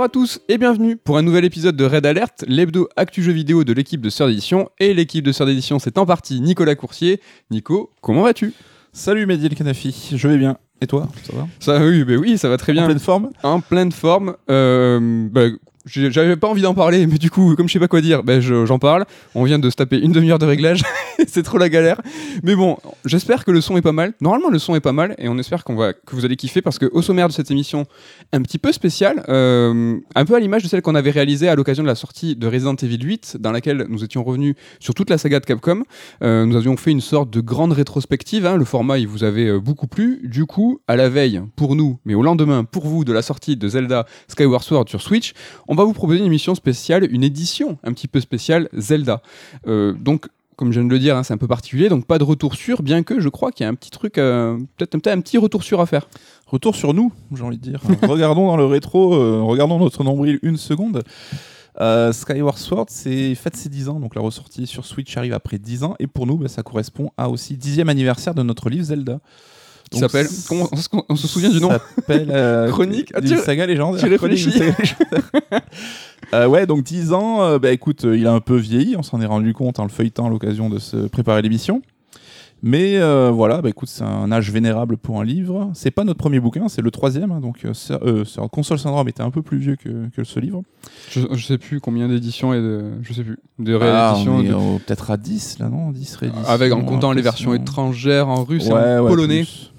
Bonjour à tous et bienvenue pour un nouvel épisode de Red Alert, l'hebdo actu jeu vidéo de l'équipe de Sœur d'édition. Et l'équipe de Sœur d'édition, c'est en partie Nicolas Coursier. Nico, comment vas-tu? Salut Mehdi El Kanafi, je vais bien. Et toi, ça va? Ça, oui, bah oui, ça va très bien. En pleine forme? En pleine forme. Euh, bah, J'avais pas envie d'en parler, mais du coup, comme je sais pas quoi dire, ben je- j'en parle. On vient de se taper une demi-heure de réglage, c'est trop la galère. Mais bon, j'espère que le son est pas mal. Normalement, le son est pas mal, et on espère qu'on va, que vous allez kiffer parce que au sommaire de cette émission, un petit peu spéciale, euh, un peu à l'image de celle qu'on avait réalisée à l'occasion de la sortie de Resident Evil 8, dans laquelle nous étions revenus sur toute la saga de Capcom. Euh, nous avions fait une sorte de grande rétrospective. hein. Le format, il vous avait euh, beaucoup plu. Du coup, à la veille, pour nous, mais au lendemain, pour vous, de la sortie de Zelda Skyward Sword sur Switch, on va vous proposer une émission spéciale, une édition un petit peu spéciale Zelda. Euh, donc, comme je viens de le dire, hein, c'est un peu particulier, donc pas de retour sûr, bien que je crois qu'il y a un petit truc, euh, peut-être un petit retour sûr à faire. Retour sur nous, j'ai envie de dire. regardons dans le rétro, euh, regardons notre nombril une seconde. Skyward Sword, c'est fête ses 10 ans, donc la ressortie sur Switch arrive après 10 ans, et pour nous, bah, ça correspond à aussi 10e anniversaire de notre livre Zelda. Qui s'appelle. on, se- on se souvient du nom s'appelle euh, Chronique. Ah, d'une tu- saga légendaire. tu réfléchis. Euh, ouais, donc 10 ans, euh, bah écoute, euh, il a un peu vieilli, on s'en est rendu compte en le feuilletant à l'occasion de se préparer l'émission. Mais euh, voilà, bah écoute, c'est un âge vénérable pour un livre. C'est pas notre premier bouquin, c'est le troisième, hein, donc euh, euh, Console Syndrome était un peu plus vieux que, que ce livre. je, je sais plus combien d'éditions et de. Je sais plus. De Ah, rééditions. de- euh, peut-être à 10 là, non? 10 rééditions. avec en comptant les versions étrangères en russe et en ouais, polonais. plus.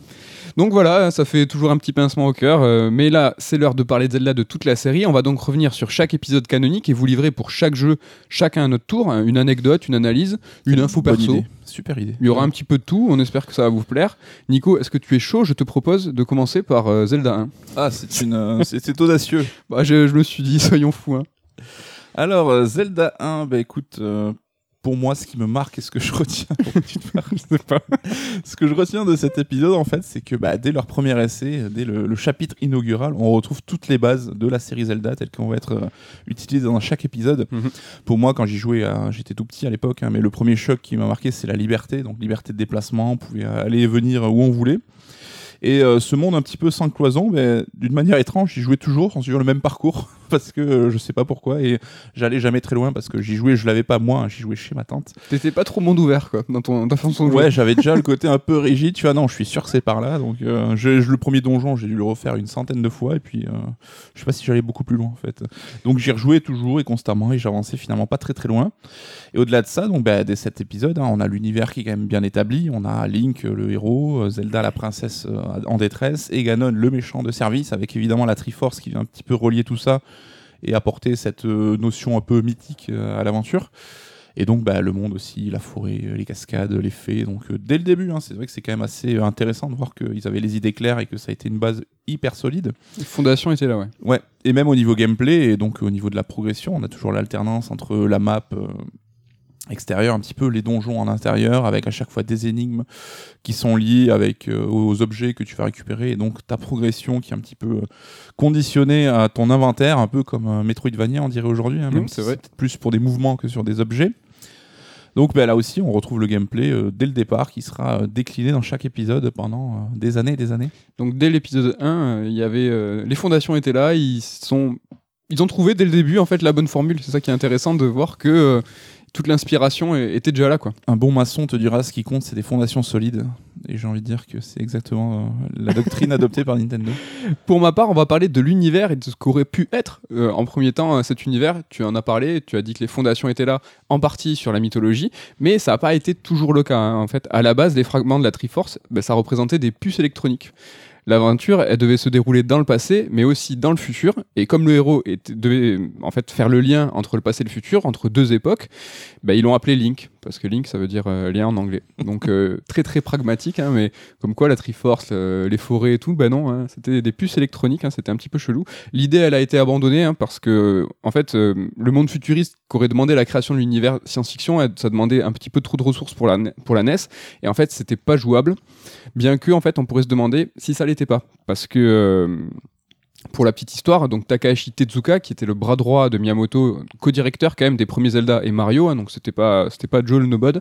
Donc voilà, ça fait toujours un petit pincement au cœur. euh, mais là, c'est l'heure de parler de Zelda de toute la série. On va donc revenir sur chaque épisode canonique et vous livrer pour chaque jeu, chacun à notre tour, hein, une anecdote, une analyse, une info Bonne perso. idée. Super idée. Il y aura un petit peu de tout. On espère que ça va vous plaire. Nico, est-ce que tu es chaud? Je te propose de commencer par euh, Zelda 1. Ah, c'est une, euh, c'est audacieux. Bah, je, je me suis dit, soyons fous. hein. Alors, Zelda 1, bah écoute, pour moi, ce qui me marque et ce que je retiens, Je sais pas. ce que je retiens de cet épisode, en fait, c'est que bah, dès leur premier essai, euh, dès le, le chapitre inaugural, on retrouve toutes les bases de la série Zelda telles qu'elles vont être euh, utilisées dans chaque épisode. Mhm. Pour moi, quand j'y jouais, euh, j'étais tout petit à l'époque, hein, mais le premier choc qui m'a marqué, c'est la liberté, donc liberté de déplacement, on pouvait aller et venir où on voulait. Et euh, ce monde un petit peu sans cloison, d'une manière étrange, j'y jouais toujours en suivant le même parcours, parce que euh, je sais pas pourquoi, et j'allais jamais très loin, parce que j'y jouais, je l'avais pas moi, hein, j'y jouais chez ma tante. T'étais pas trop monde ouvert, quoi, dans ton, ta façon de jouer. Ouais, j'avais déjà le côté un peu rigide, tu vois, non, je suis sûr que c'est par là, donc euh, je- je- le premier donjon, j'ai dû le refaire une centaine de fois, et puis euh, je sais pas si j'allais beaucoup plus loin, en fait. Donc j'y rejouais toujours et constamment, et j'avançais finalement pas très très loin. Et au-delà de ça, donc bah, dès cet épisode, hein, on a l'univers qui est quand même bien établi. On a Link, le héros, Zelda, la princesse en détresse, et Ganon, le méchant de service, avec évidemment la Triforce qui vient un petit peu relier tout ça et apporter cette euh, notion un peu mythique euh, à l'aventure. Et donc bah, le monde aussi, la forêt, euh, les cascades, les fées. Donc euh, dès le début, hein, c'est vrai que c'est quand même assez intéressant de voir qu'ils avaient les idées claires et que ça a été une base hyper solide. Les fondations étaient là, ouais. Ouais, et même au niveau gameplay et donc au niveau de la progression, on a toujours l'alternance entre la map euh, extérieure, un petit peu les donjons en intérieur, avec à chaque fois des énigmes qui sont liées avec euh, aux objets que tu vas récupérer, et donc ta progression qui est un petit peu euh, conditionnée à ton inventaire, un peu comme un Metroidvania, on dirait aujourd'hui, hein, même Mhm, si c'est plus pour des mouvements que sur des objets. Donc bah, là aussi, on retrouve le gameplay euh, dès le départ qui sera euh, décliné dans chaque épisode pendant euh, des années et des années. Donc dès l'épisode 1, euh, il y avait euh, les fondations étaient là, ils sont ils ont trouvé dès le début en fait la bonne formule. C'est ça qui est intéressant de voir que euh, toute l'inspiration était déjà là quoi. Un bon maçon te dira ce qui compte, c'est des fondations solides. Et j'ai envie de dire que c'est exactement euh, la doctrine adoptée par Nintendo. Pour ma part, on va parler de l'univers et de ce qu'aurait pu être euh, en premier temps euh, cet univers. Tu en as parlé, tu as dit que les fondations étaient là en partie sur la mythologie, mais ça n'a pas été toujours le cas. hein. En fait, à la base, les fragments de la Triforce, ben, ça représentait des puces électroniques. L'aventure, elle devait se dérouler dans le passé, mais aussi dans le futur. Et comme le héros était- devait en fait faire le lien entre le passé et le futur, entre deux époques, ben, ils l'ont appelé Link, parce que Link, ça veut dire euh, lien en anglais. Donc euh, très très pragmatique, hein, mais comme quoi la Triforce, euh, les forêts et tout, ben non, hein, c'était des puces électroniques, hein, c'était un petit peu chelou. L'idée, elle a été abandonnée parce que, en fait, le monde futuriste qu'aurait demandé la création de l'univers science-fiction, ça demandait un petit peu trop de ressources pour la, pour NES, et en fait, c'était pas jouable. Bien que, en fait, on pourrait se demander si ça l'était pas, parce que. Pour la petite histoire, donc Takahashi Tezuka, qui était le bras droit de Miyamoto, co-directeur quand même des premiers Zelda et Mario, hein, donc c'était pas c'était pas Joe le Nobod.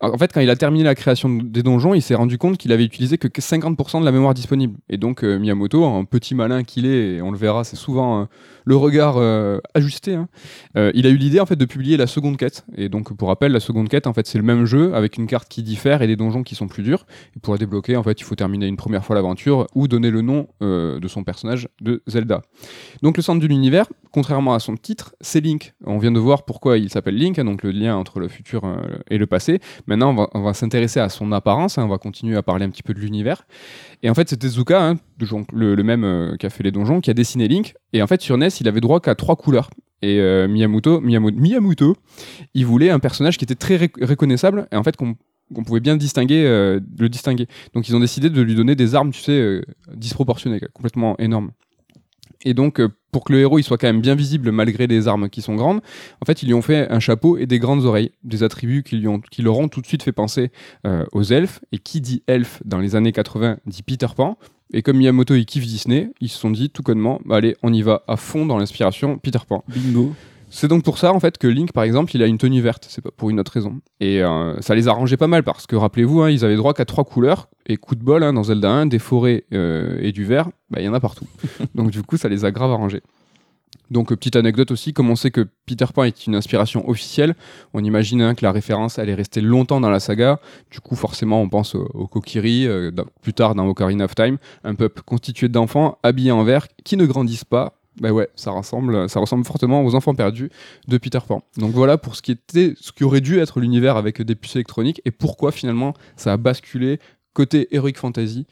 En fait, quand il a terminé la création des donjons, il s'est rendu compte qu'il avait utilisé que 50% de la mémoire disponible. Et donc euh, Miyamoto, un petit malin qu'il est, et on le verra, c'est souvent euh, le regard euh, ajusté. hein, euh, il a eu l'idée en fait de publier la seconde quête. Et donc pour rappel, la seconde quête, en fait, c'est le même jeu avec une carte qui diffère et des donjons qui sont plus durs. Et pour la débloquer, en fait, il faut terminer une première fois l'aventure ou donner le nom de son personnage de Zelda. Donc le centre de l'univers, contrairement à son titre, c'est Link. On vient de voir pourquoi il s'appelle Link, hein, donc le lien entre le futur euh, et le passé. Maintenant, on va, s'intéresser à son apparence, hein, on va continuer à parler un petit peu de l'univers. Et en fait, c'est Tezuka, hein, le, même euh, qui a fait les donjons, qui a dessiné Link. Et en fait, sur NES, il avait droit qu'à trois couleurs. Et euh, Miyamoto, Miyamoto, Miyamoto, il voulait un personnage qui était très reconnaissable et en fait qu'on qu'on pouvait bien distinguer, euh, le distinguer. Donc ils ont décidé de lui donner des armes, tu sais, disproportionnées, complètement énormes. Et donc, euh, pour que le héros il soit quand même bien visible malgré les armes qui sont grandes, en fait, ils lui ont fait un chapeau et des grandes oreilles, des attributs qui, lui ont, qui leur ont tout de suite fait penser euh, aux elfes. Et qui dit elfe dans les années 80 dit Peter Pan. Et comme Miyamoto il kiffe Disney, ils se sont dit tout connement, bah, allez, on y va à fond dans l'inspiration Peter Pan. Bingo. C'est donc pour ça en fait que Link par exemple il a une tenue verte, c'est pas pour une autre raison. Et euh, ça les arrangeait pas mal parce que rappelez-vous, hein, ils avaient droit qu'à trois couleurs et coup de bol hein, dans Zelda 1, des forêts euh, et du vert, bah, il y en a partout. donc du coup ça les a grave arrangés. Donc euh, petite anecdote aussi, comme on sait que Peter Pan est une inspiration officielle, on imagine hein, que la référence elle est restée longtemps dans la saga. Du coup forcément on pense au, au Kokiri, plus tard dans Ocarina of Time, un peuple constitué d'enfants habillés en vert qui ne grandissent pas. Bah ouais, ça ressemble, ça ressemble fortement aux enfants perdus de Peter Pan. Donc voilà pour ce qui était, ce qui aurait dû être l'univers avec des puces électroniques et pourquoi finalement ça a basculé côté Heroic Fantasy.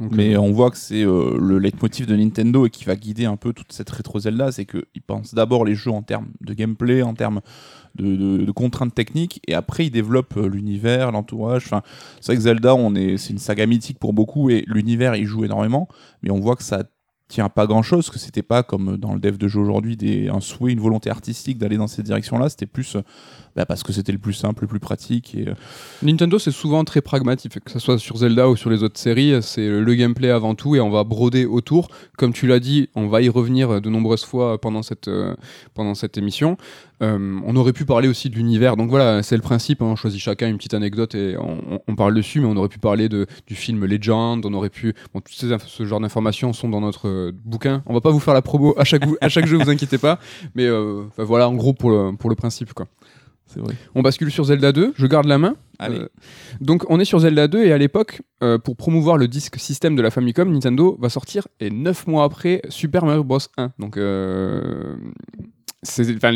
Donc, Mais euh, on voit que c'est euh, le leitmotiv de Nintendo et qui va guider un peu toute cette rétro Zelda, c'est qu'ils pensent d'abord les jeux en termes de gameplay, en termes de, de- de contraintes techniques, et après ils développent euh, l'univers, l'entourage. Enfin, c'est vrai que Zelda, on est, c'est une saga mythique pour beaucoup et l'univers il joue énormément, mais on voit que ça tient pas grand chose, que c'était pas comme dans le dev de jeu aujourd'hui un souhait, une volonté artistique d'aller dans cette direction-là, c'était plus euh, bah, parce que c'était le plus simple, le plus pratique et euh, Nintendo, c'est souvent très pragmatique, que ce soit sur Zelda ou sur les autres séries, c'est le gameplay avant tout et on va broder autour. Comme tu l'as dit, on va y revenir de nombreuses fois pendant cette, euh, pendant cette émission. Euh, on aurait pu parler aussi de l'univers, donc voilà, c'est le principe, hein, on choisit chacun une petite anecdote et on, parle dessus, mais on aurait pu parler de, du film Legend, on aurait pu... Bon, tout ce genre d'informations sont dans notre euh, bouquin. On va pas vous faire la promo à chaque, à chaque jeu, vous inquiétez pas, mais euh, voilà, en gros, pour le, pour le principe, quoi. c'est vrai. On bascule sur Zelda 2, je garde la main. Allez. Euh, donc on est sur Zelda 2 et à l'époque, euh, pour promouvoir le disque système de la Famicom, Nintendo va sortir et 9 mois après Super Mario Bros 1. Donc euh, enfin,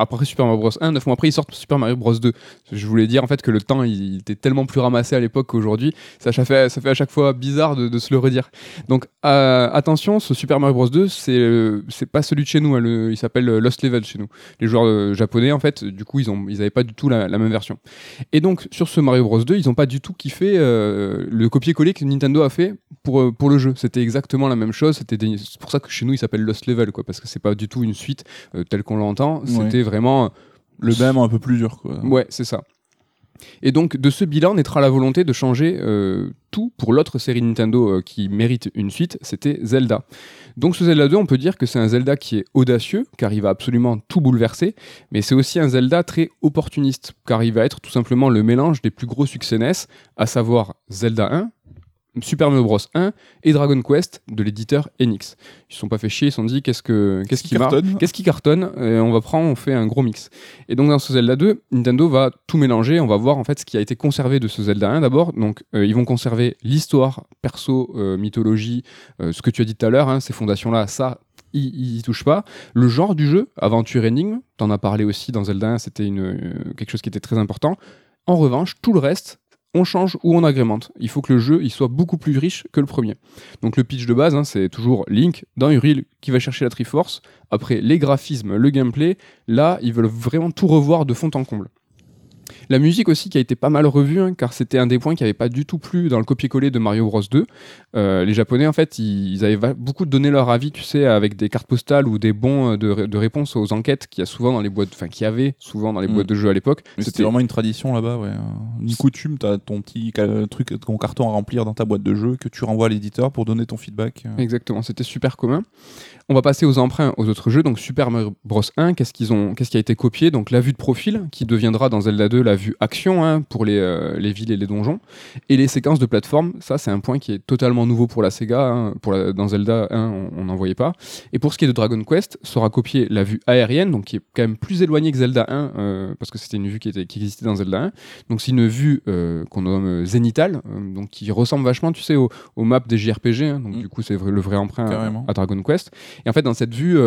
après Super Mario Bros 1, 9 mois après ils sortent Super Mario Bros 2. Je voulais dire en fait que le temps il était tellement plus ramassé à l'époque qu'aujourd'hui, ça, ça fait, à chaque fois bizarre de, se le redire. Donc euh, attention, ce Super Mario Bros 2 c'est c'est pas celui de chez nous, hein, il s'appelle euh, Lost Level chez nous. Les joueurs euh, japonais en fait, du coup ils ont ils avaient pas du tout la, même version. Et donc, sur ce Mario Bros 2, ils n'ont pas du tout kiffé le copier-coller que Nintendo a fait pour, pour le jeu. C'était exactement la même chose. C'était pour ça que chez nous, il s'appelle Lost Level, quoi, parce que c'est pas du tout une suite telle qu'on l'entend. C'était vraiment. Le même un peu plus dur quoi. Ouais, c'est ça. Et donc, de ce bilan naîtra la volonté de changer euh, tout pour l'autre série Nintendo euh, qui mérite une suite, c'était Zelda. Donc, ce Zelda 2, on peut dire que c'est un Zelda qui est audacieux, car il va absolument tout bouleverser, mais c'est aussi un Zelda très opportuniste, car il va être tout simplement le mélange des plus gros succès NES, à savoir Zelda 1, Super Mario Bros 1 et Dragon Quest de l'éditeur Enix. Ils se sont pas fait chier, ils se sont dit qu'est-ce que qu'est-ce qui cartonne? qu'est-ce qui cartonne, et on va prendre, on fait un gros mix. Et donc dans ce Zelda 2, Nintendo va tout mélanger, on va voir en fait ce qui a été conservé de ce Zelda 1 d'abord. Donc euh, ils vont conserver l'histoire, perso, euh, mythologie, euh, ce que tu as dit tout à l'heure, hein, ces fondations-là, ça, ils y touchent pas. Le genre du jeu, aventure énigme, t'en as parlé aussi dans Zelda 1, c'était une, euh, quelque chose qui était très important. En revanche, tout le reste, on change ou on agrémente. Il faut que le jeu il soit beaucoup plus riche que le premier. Donc le pitch de base, hein, c'est toujours Link dans Hyrule qui va chercher la Triforce. Après les graphismes, le gameplay, là ils veulent vraiment tout revoir de fond en comble. La musique aussi qui a été pas mal revue, hein, car c'était un des points qui n'avait pas du tout plu dans le copier-coller de Mario Bros 2. Euh, les Japonais, en fait, ils, ils avaient va- beaucoup donné leur avis, tu sais, avec des cartes postales ou des bons euh, de, de réponse aux enquêtes qu'il y a souvent dans les boîtes, enfin, qu'il y avait souvent dans les Mm. boîtes de jeux à l'époque. C'était vraiment une tradition là-bas, ouais. Une coutume, t'as ton petit truc, ton carton à remplir dans ta boîte de jeu que tu renvoies à l'éditeur pour donner ton feedback. Exactement, c'était super commun. On va passer aux emprunts aux autres jeux. Donc Super Mario Bros 1, qu'est-ce qu'ils ont, qu'est-ce qui a été copié? Donc la vue de profil, qui deviendra dans Zelda 2 la vue action hein, pour les, euh, les villes et les donjons, et les séquences de plateforme. Ça, c'est un point qui est totalement nouveau pour la Sega. hein. Pour la- dans Zelda 1, on- on n'en voyait pas. Et pour ce qui est de Dragon Quest, sera copié la vue aérienne, donc qui est quand même plus éloignée que Zelda 1, euh, parce que c'était une vue qui, était, qui existait dans Zelda 1. Donc c'est une vue euh, qu'on nomme zénitale, donc qui ressemble vachement, tu sais, aux, aux maps des JRPG. hein. donc Mm. du coup, c'est le vrai emprunt à, Carrément. à Dragon Quest. Et en fait, dans cette vue,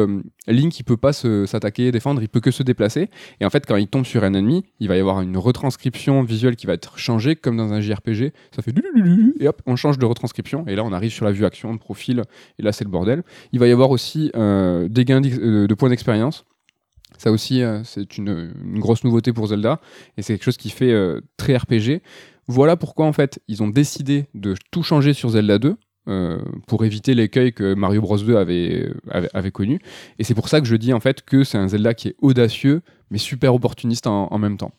Link, il peut pas s'attaquer, défendre, il peut que se déplacer. Et en fait, quand il tombe sur un ennemi, il va y avoir une retranscription visuelle qui va être changée, comme dans un JRPG. Ça fait et hop, on change de retranscription. Et là, on arrive sur la vue action, de profil. Et là, c'est le bordel. Il va y avoir aussi euh, des gains euh, de points d'expérience. Ça aussi, euh, c'est une, une grosse nouveauté pour Zelda. Et c'est quelque chose qui fait euh, très RPG. Voilà pourquoi, en fait, ils ont décidé de tout changer sur Zelda 2. euh, pour éviter l'écueil que Mario Bros 2 avait, avait, avait connu. Et c'est pour ça que je dis en fait que c'est un Zelda qui est audacieux, mais super opportuniste en, en même temps.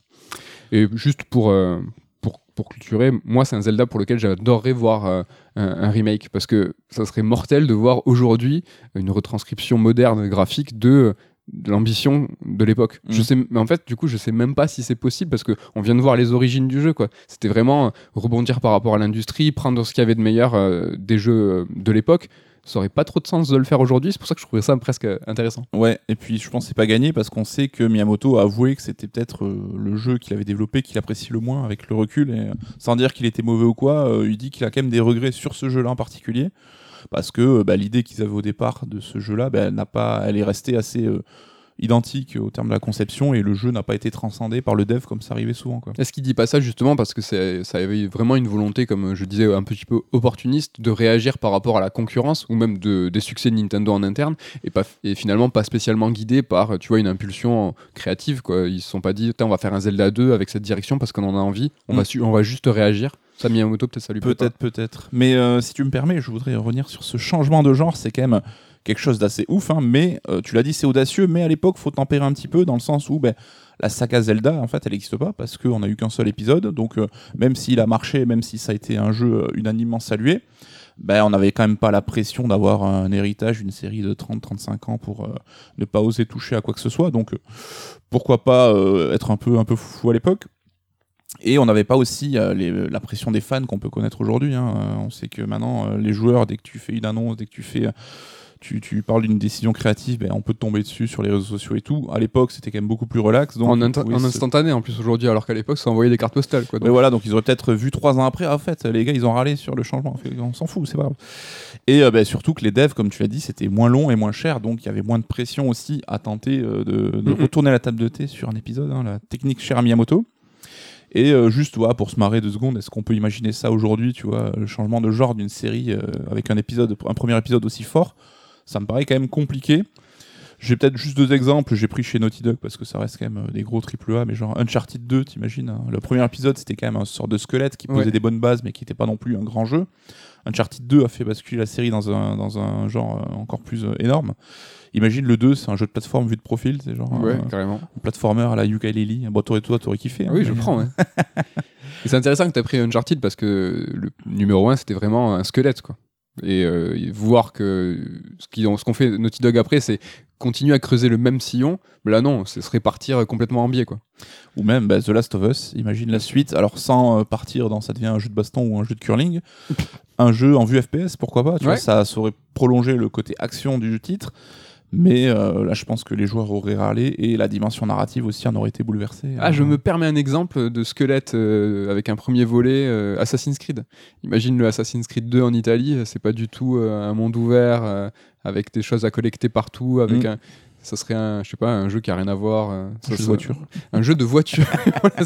Et juste pour, euh, pour, pour clôturer, moi c'est un Zelda pour lequel j'adorerais voir euh, un, un remake, parce que ça serait mortel de voir aujourd'hui une retranscription moderne graphique de de l'ambition de l'époque. Je sais, mais en fait, du coup, je sais même pas si c'est possible parce que on vient de voir les origines du jeu, quoi. C'était vraiment euh, rebondir par rapport à l'industrie, prendre ce qu'il y avait de meilleur euh, des jeux de l'époque. Ça aurait pas trop de sens de le faire aujourd'hui. C'est pour ça que je trouvais ça presque intéressant. Ouais, et puis je pense que c'est pas gagné parce qu'on sait que Miyamoto a avoué que c'était peut-être euh, le jeu qu'il avait développé qu'il apprécie le moins avec le recul. Euh, sans dire qu'il était mauvais ou quoi, euh, il dit qu'il a quand même des regrets sur ce jeu-là en particulier. Parce que bah, l'idée qu'ils avaient au départ de ce jeu-là, bah, elle, n'a elle est restée assez identique au terme de la conception et le jeu n'a pas été transcendé par le dev comme ça arrivait souvent. Est-ce qu'il dit pas ça justement parce que c'est- ça avait vraiment une volonté, comme je disais, un petit peu opportuniste, de réagir par rapport à la concurrence ou même de, des succès de Nintendo en interne et, pas, et finalement pas spécialement guidé par, tu vois, une impulsion créative. Quoi. Ils se sont pas dit, on va faire un Zelda 2 avec cette direction parce qu'on en a envie, on, Mm. va, su- on va juste réagir. Ça, Miyamoto, peut-être ça lui. Peut-être, peut-être. Mais euh, si tu me permets, je voudrais revenir sur ce changement de genre. C'est quand même quelque chose d'assez ouf, hein, mais euh, tu l'as dit, c'est audacieux. Mais à l'époque, faut tempérer un petit peu dans le sens où ben, la saga Zelda, en fait, elle n'existe pas parce qu'on a eu qu'un seul épisode. Donc, euh, même s'il a marché, même si ça a été un jeu euh, unanimement salué, ben, on n'avait quand même pas la pression d'avoir un héritage, une série de 30-35 ans pour ne pas oser toucher à quoi que ce soit. Donc, pourquoi pas être un peu, un peu fou à l'époque et on n'avait pas aussi la pression des fans qu'on peut connaître aujourd'hui. hein. On sait que maintenant, les joueurs, dès que tu fais une annonce, dès que tu fais, tu, tu parles d'une décision créative, ben, on peut te tomber dessus sur les réseaux sociaux et tout. À l'époque, c'était quand même beaucoup plus relax. Donc, en, insta- instantané en plus aujourd'hui, alors qu'à l'époque, ça envoyait des cartes postales. Quoi. Donc, Ouais, voilà, donc ils auraient peut-être vu trois ans après. Ah, en fait, les gars, ils ont râlé sur le changement. On s'en fout, c'est pas grave. Et euh, ben, surtout que les devs, comme tu l'as dit, c'était moins long et moins cher, donc il y avait moins de pression aussi à tenter euh, de, de retourner la table de thé sur un épisode, hein, la technique chère à Miyamoto. Et euh, juste, voilà, pour se marrer deux secondes, est-ce qu'on peut imaginer ça aujourd'hui, tu vois, le changement de genre d'une série euh, avec un épisode, un premier épisode aussi fort Ça me paraît quand même compliqué. J'ai peut-être juste deux exemples. J'ai pris chez Naughty Dog parce que ça reste quand même euh, des gros triple A, mais genre Uncharted 2, t'imagines hein. Le premier épisode, c'était quand même un sort de squelette qui posait Ouais. des bonnes bases, mais qui n'était pas non plus un grand jeu. Uncharted 2 a fait basculer la série dans un, dans un genre euh, encore plus euh, énorme. Imagine le 2, c'est un jeu de plateforme vu de profil, c'est genre ouais, un, carrément. un platformer à la Yooka-Laylee. Bon, t'aurais, toi, t'aurais kiffé. hein, oui, je prends. ouais. C'est intéressant que tu as pris Uncharted parce que le numéro 1, c'était vraiment un squelette. Quoi. Et euh, voir que ce qu'on fait Naughty Dog après, c'est continuer à creuser le même sillon. Mais là, non, ce serait partir complètement en biais. Quoi. Ou même bah, The Last of Us, imagine la suite, alors sans euh, partir dans ça devient un jeu de baston ou un jeu de curling, un jeu en vue FPS, pourquoi pas, tu vois, Ouais. ça saurait prolonger le côté action du titre, mais euh, là je pense que les joueurs auraient râlé et la dimension narrative aussi en aurait été bouleversée. Ah, je Euh, me permets un exemple de squelette euh, avec un premier volet euh, Assassin's Creed. Imagine le Assassin's Creed 2 en Italie, c'est pas du tout un monde ouvert avec des choses à collecter partout, avec Mm. un. Ça serait un, je sais pas, un jeu qui a rien à voir. euh, ça jeu de voiture. Un jeu de voiture. Voilà,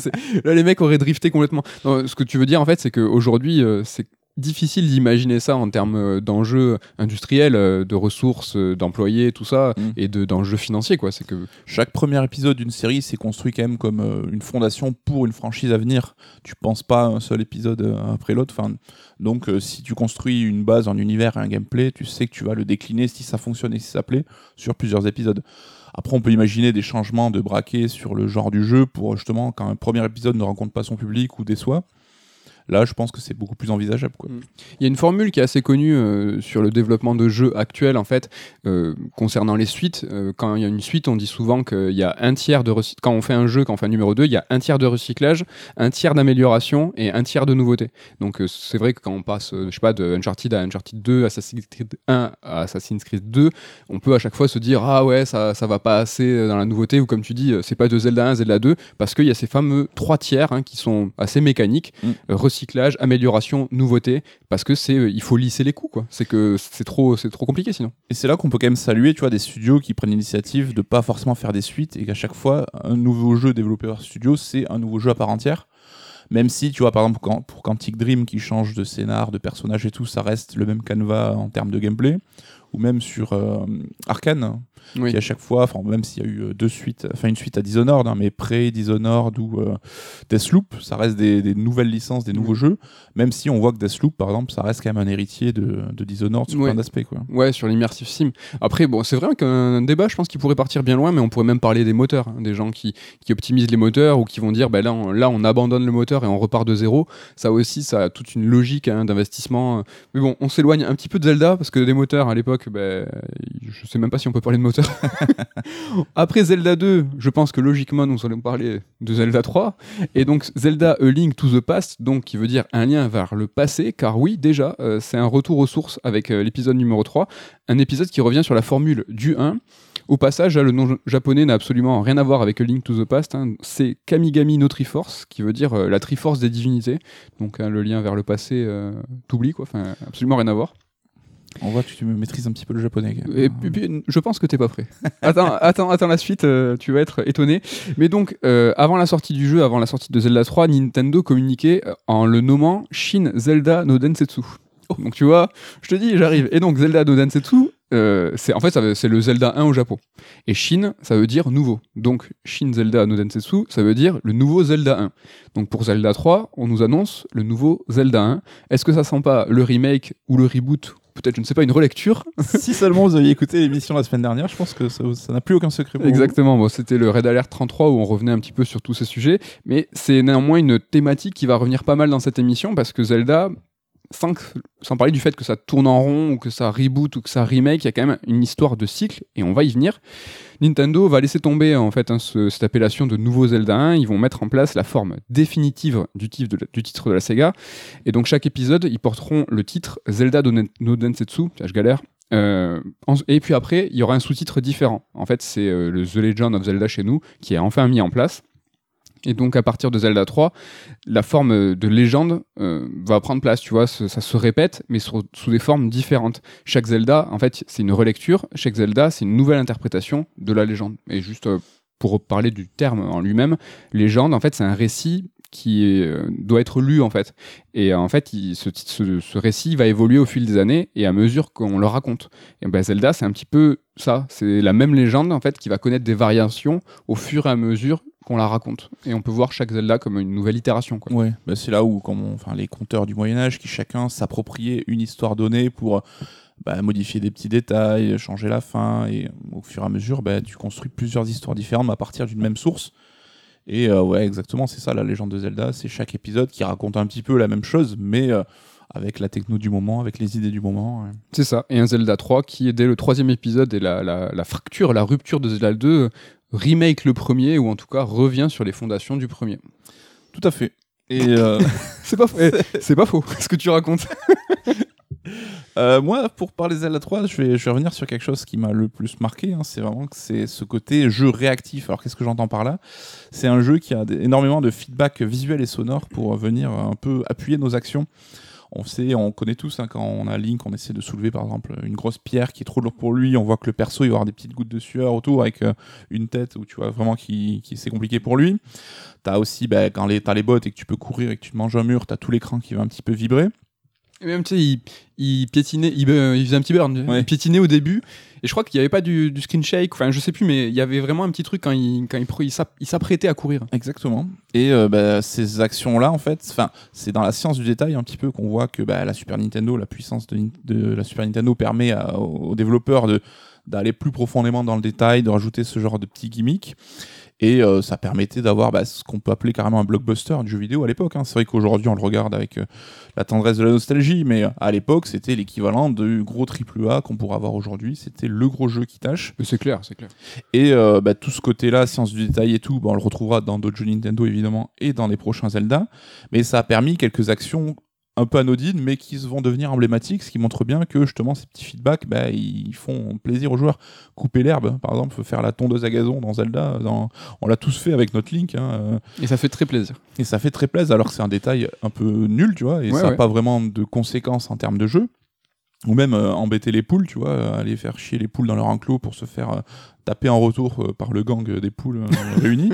là, les mecs auraient drifté complètement. Non, ce que tu veux dire, en fait, c'est qu'aujourd'hui, euh, c'est difficile d'imaginer ça en termes euh, d'enjeux industriels, euh, de ressources, euh, d'employés, tout ça, Mm. et de d'enjeux financiers, quoi. C'est que Chaque premier épisode d'une série s'est construit quand même comme une fondation pour une franchise à venir. Tu penses pas à un seul épisode après l'autre. Enfin, donc, si tu construis une base, un univers et un gameplay, tu sais que tu vas le décliner si ça fonctionne et si ça plaît sur plusieurs épisodes. Après, on peut imaginer des changements de braquet sur le genre du jeu pour justement quand un premier épisode ne rencontre pas son public ou déçoit. Là, je pense que c'est beaucoup plus envisageable. Quoi. Il y a une formule qui est assez connue euh, sur le développement de jeux actuels, en fait, euh, concernant les suites. Euh, quand il y a une suite, on dit souvent qu'il y a un tiers de recy- quand on fait un jeu, quand on fait un numéro 2, il y a un tiers de recyclage, un tiers d'amélioration et un tiers de nouveauté. Donc c'est vrai que quand on passe, je sais pas, de Uncharted à Uncharted 2, Assassin's Creed 1 à Assassin's Creed 2, on peut à chaque fois se dire ah ouais ça ça va pas assez dans la nouveauté ou comme tu dis c'est pas de Zelda 1 Zelda 2 parce qu'il y a ces fameux trois tiers hein, qui sont assez mécaniques Mm. Recyclage amélioration nouveauté parce que c'est euh, il faut lisser les coups c'est que c'est trop c'est trop compliqué sinon Et c'est là qu'on peut quand même saluer, tu vois, des studios qui prennent l'initiative de pas forcément faire des suites et qu'à chaque fois, un nouveau jeu développé par studio, c'est un nouveau jeu à part entière. Même si, tu vois, par exemple, pour Quantic Dream qui change de scénar, de personnage et tout, ça reste le même canevas en termes de gameplay. Ou même sur euh, Arkane, oui qui à chaque fois, enfin même s'il y a eu euh, deux suites, enfin une suite à Dishonored, hein, mais pré-Dishonored ou euh, Deathloop, ça reste des, des nouvelles licences, des nouveaux jeux, même si on voit que Deathloop, par exemple, ça reste quand même un héritier de, de Dishonored sur Ouais. plein d'aspects. Quoi. Ouais, sur l'immersive sim. Après, bon, c'est vrai qu'un débat, je pense qu'il pourrait partir bien loin, mais on pourrait même parler des moteurs, hein, des gens qui, qui optimisent les moteurs ou qui vont dire, bah là, on, là, on abandonne le moteur et on repart de zéro. Ça aussi, ça a toute une logique hein, d'investissement. Mais bon, on s'éloigne un petit peu de Zelda parce que des moteurs à l'époque, bah, je sais même pas si on peut parler de Après Zelda 2, je pense que logiquement, nous allons parler de Zelda 3. Et donc, Zelda A Link to the Past, donc qui veut dire un lien vers le passé, car oui, déjà, euh, c'est un retour aux sources avec euh, l'épisode numéro 3, un épisode qui revient sur la formule du 1. Au passage, le nom japonais n'a absolument rien à voir avec A Link to the Past. hein. C'est Kamigami no Triforce, qui veut dire euh, la Triforce des divinités. Donc, hein, le lien vers le passé, euh, t'oublies, quoi. Enfin, absolument rien à voir. On voit que tu me maîtrises un petit peu le japonais. Et puis, je pense que t'es pas prêt. attends, attends, attends la suite, euh, tu vas être étonné. Mais donc, euh, avant la sortie du jeu, avant la sortie de Zelda 3, Nintendo communiquait euh, en le nommant Shin Zelda no Densetsu. Donc tu vois, je te dis, j'arrive. Et donc Zelda no Densetsu, euh, c'est en fait c'est le Zelda 1 au Japon. Et Shin, ça veut dire nouveau. Donc Shin Zelda no Densetsu, ça veut dire le nouveau Zelda 1. Donc pour Zelda 3, on nous annonce le nouveau Zelda 1. Est-ce que ça sent pas le remake ou le reboot Peut-être, je ne sais pas, une relecture. Si seulement vous aviez écouté l'émission la semaine dernière, je pense que ça n'a plus aucun secret pour Exactement, bon, c'était le Red Alert 33 où on revenait un petit peu sur tous ces sujets, mais c'est néanmoins une thématique qui va revenir pas mal dans cette émission parce que Zelda, sans, parler du fait que ça tourne en rond ou que ça reboot ou que ça remake, il y a quand même une histoire de cycle et on va y venir. Nintendo va laisser tomber en fait hein, ce- cette appellation de nouveau Zelda 1, ils vont mettre en place la forme définitive du titre de la, Sega et donc chaque épisode ils porteront le titre Zelda no Den- no Densetsu, je galère, euh, et puis après, il y aura un sous-titre différent. En fait, c'est euh, le The Legend of Zelda chez nous qui est enfin mis en place. Et donc, à partir de Zelda 3, la forme euh, de légende euh, va prendre place, tu vois, ça se répète, mais sous des formes différentes. Chaque Zelda, en fait, c'est une relecture. Chaque Zelda, c'est une nouvelle interprétation de la légende. Et juste euh, pour parler du terme en lui-même, légende, en fait, c'est un récit qui doit être lu, en fait. Et en fait, ce- ce récit va évoluer au fil des années et à mesure qu'on le raconte. Et ben Zelda, c'est un petit peu ça. C'est la même légende en fait qui va connaître des variations au fur et à mesure qu'on la raconte. Et on peut voir chaque Zelda comme une nouvelle itération. Quoi. Ouais, bah c'est là où comme on- enfin, les conteurs du Moyen Âge qui chacun s'appropriaient une histoire donnée pour bah, modifier des petits détails, changer la fin, et au fur et à mesure, bah, tu construis plusieurs histoires différentes à partir d'une même source. Et euh, ouais, exactement, c'est ça la légende de Zelda, c'est chaque épisode qui raconte un petit peu la même chose, mais euh, avec la techno du moment, avec les idées du moment. ouais. C'est ça. Et un Zelda 3 qui, dès le troisième épisode et la, la, la fracture, la rupture de Zelda 2, remake le premier ou en tout cas revient sur les fondations du premier. Tout à fait. Et euh, C'est pas, faux. Eh, c'est pas faux ce que tu racontes. Euh, moi, pour parler Zelda 3, je vais, je vais revenir sur quelque chose qui m'a le plus marqué. hein. c'est vraiment que c'est ce côté jeu réactif. Alors, qu'est-ce que j'entends par là? C'est un jeu qui a énormément de feedback visuel et sonore pour venir un peu appuyer nos actions. On sait, on connaît tous hein, quand on a Link, on essaie de soulever par exemple une grosse pierre qui est trop lourde pour lui. On voit que le perso il va avoir des petites gouttes de sueur autour avec euh, une tête où tu vois vraiment qui, qui c'est compliqué pour lui. T'as aussi bah, quand les, t'as les bottes et que tu peux courir et que tu te manges un mur, t'as tout l'écran qui va un petit peu vibrer. Et même, tu sais, il, il piétinait, il, euh, il faisait un petit burn. Ouais. Il piétinait au début. Et je crois qu'il n'y avait pas du, du screen shake. Enfin, je sais plus, mais il y avait vraiment un petit truc quand il, quand il, s'apprêtait à courir. Exactement. Et euh, bah, ces actions-là, en fait, c'est dans la science du détail un petit peu qu'on voit que bah, la Super Nintendo, la puissance de, la Super Nintendo permet à- aux développeurs de d'aller plus profondément dans le détail, de rajouter ce genre de petits gimmicks. Et euh, ça permettait d'avoir bah, ce qu'on peut appeler carrément un blockbuster du jeu vidéo à l'époque. hein. C'est vrai qu'aujourd'hui on le regarde avec euh, la tendresse de la nostalgie, mais euh, à l'époque c'était l'équivalent du gros AAA qu'on pourrait avoir aujourd'hui. C'était le gros jeu qui tâche. C'est clair, c'est clair. Et euh, bah, tout ce côté-là, science du détail et tout, bah, on le retrouvera dans d'autres jeux Nintendo évidemment et dans les prochains Zelda. Mais ça a permis quelques actions un peu anodines, mais qui vont devenir emblématiques, ce qui montre bien que justement ces petits feedbacks, bah, ils font plaisir aux joueurs. Couper l'herbe, par exemple, faire la tondeuse à gazon dans Zelda, dans- on l'a tous fait avec notre Link, hein, euh, Et ça fait très plaisir. et ça fait très plaisir, alors que c'est un détail un peu nul, tu vois, et Ouais, ça n'a ouais. pas vraiment de conséquences en termes de jeu. Ou même euh, embêter les poules, tu vois, euh, aller faire chier les poules dans leur enclos pour se faire euh, taper en retour euh, par le gang des poules euh, réunies.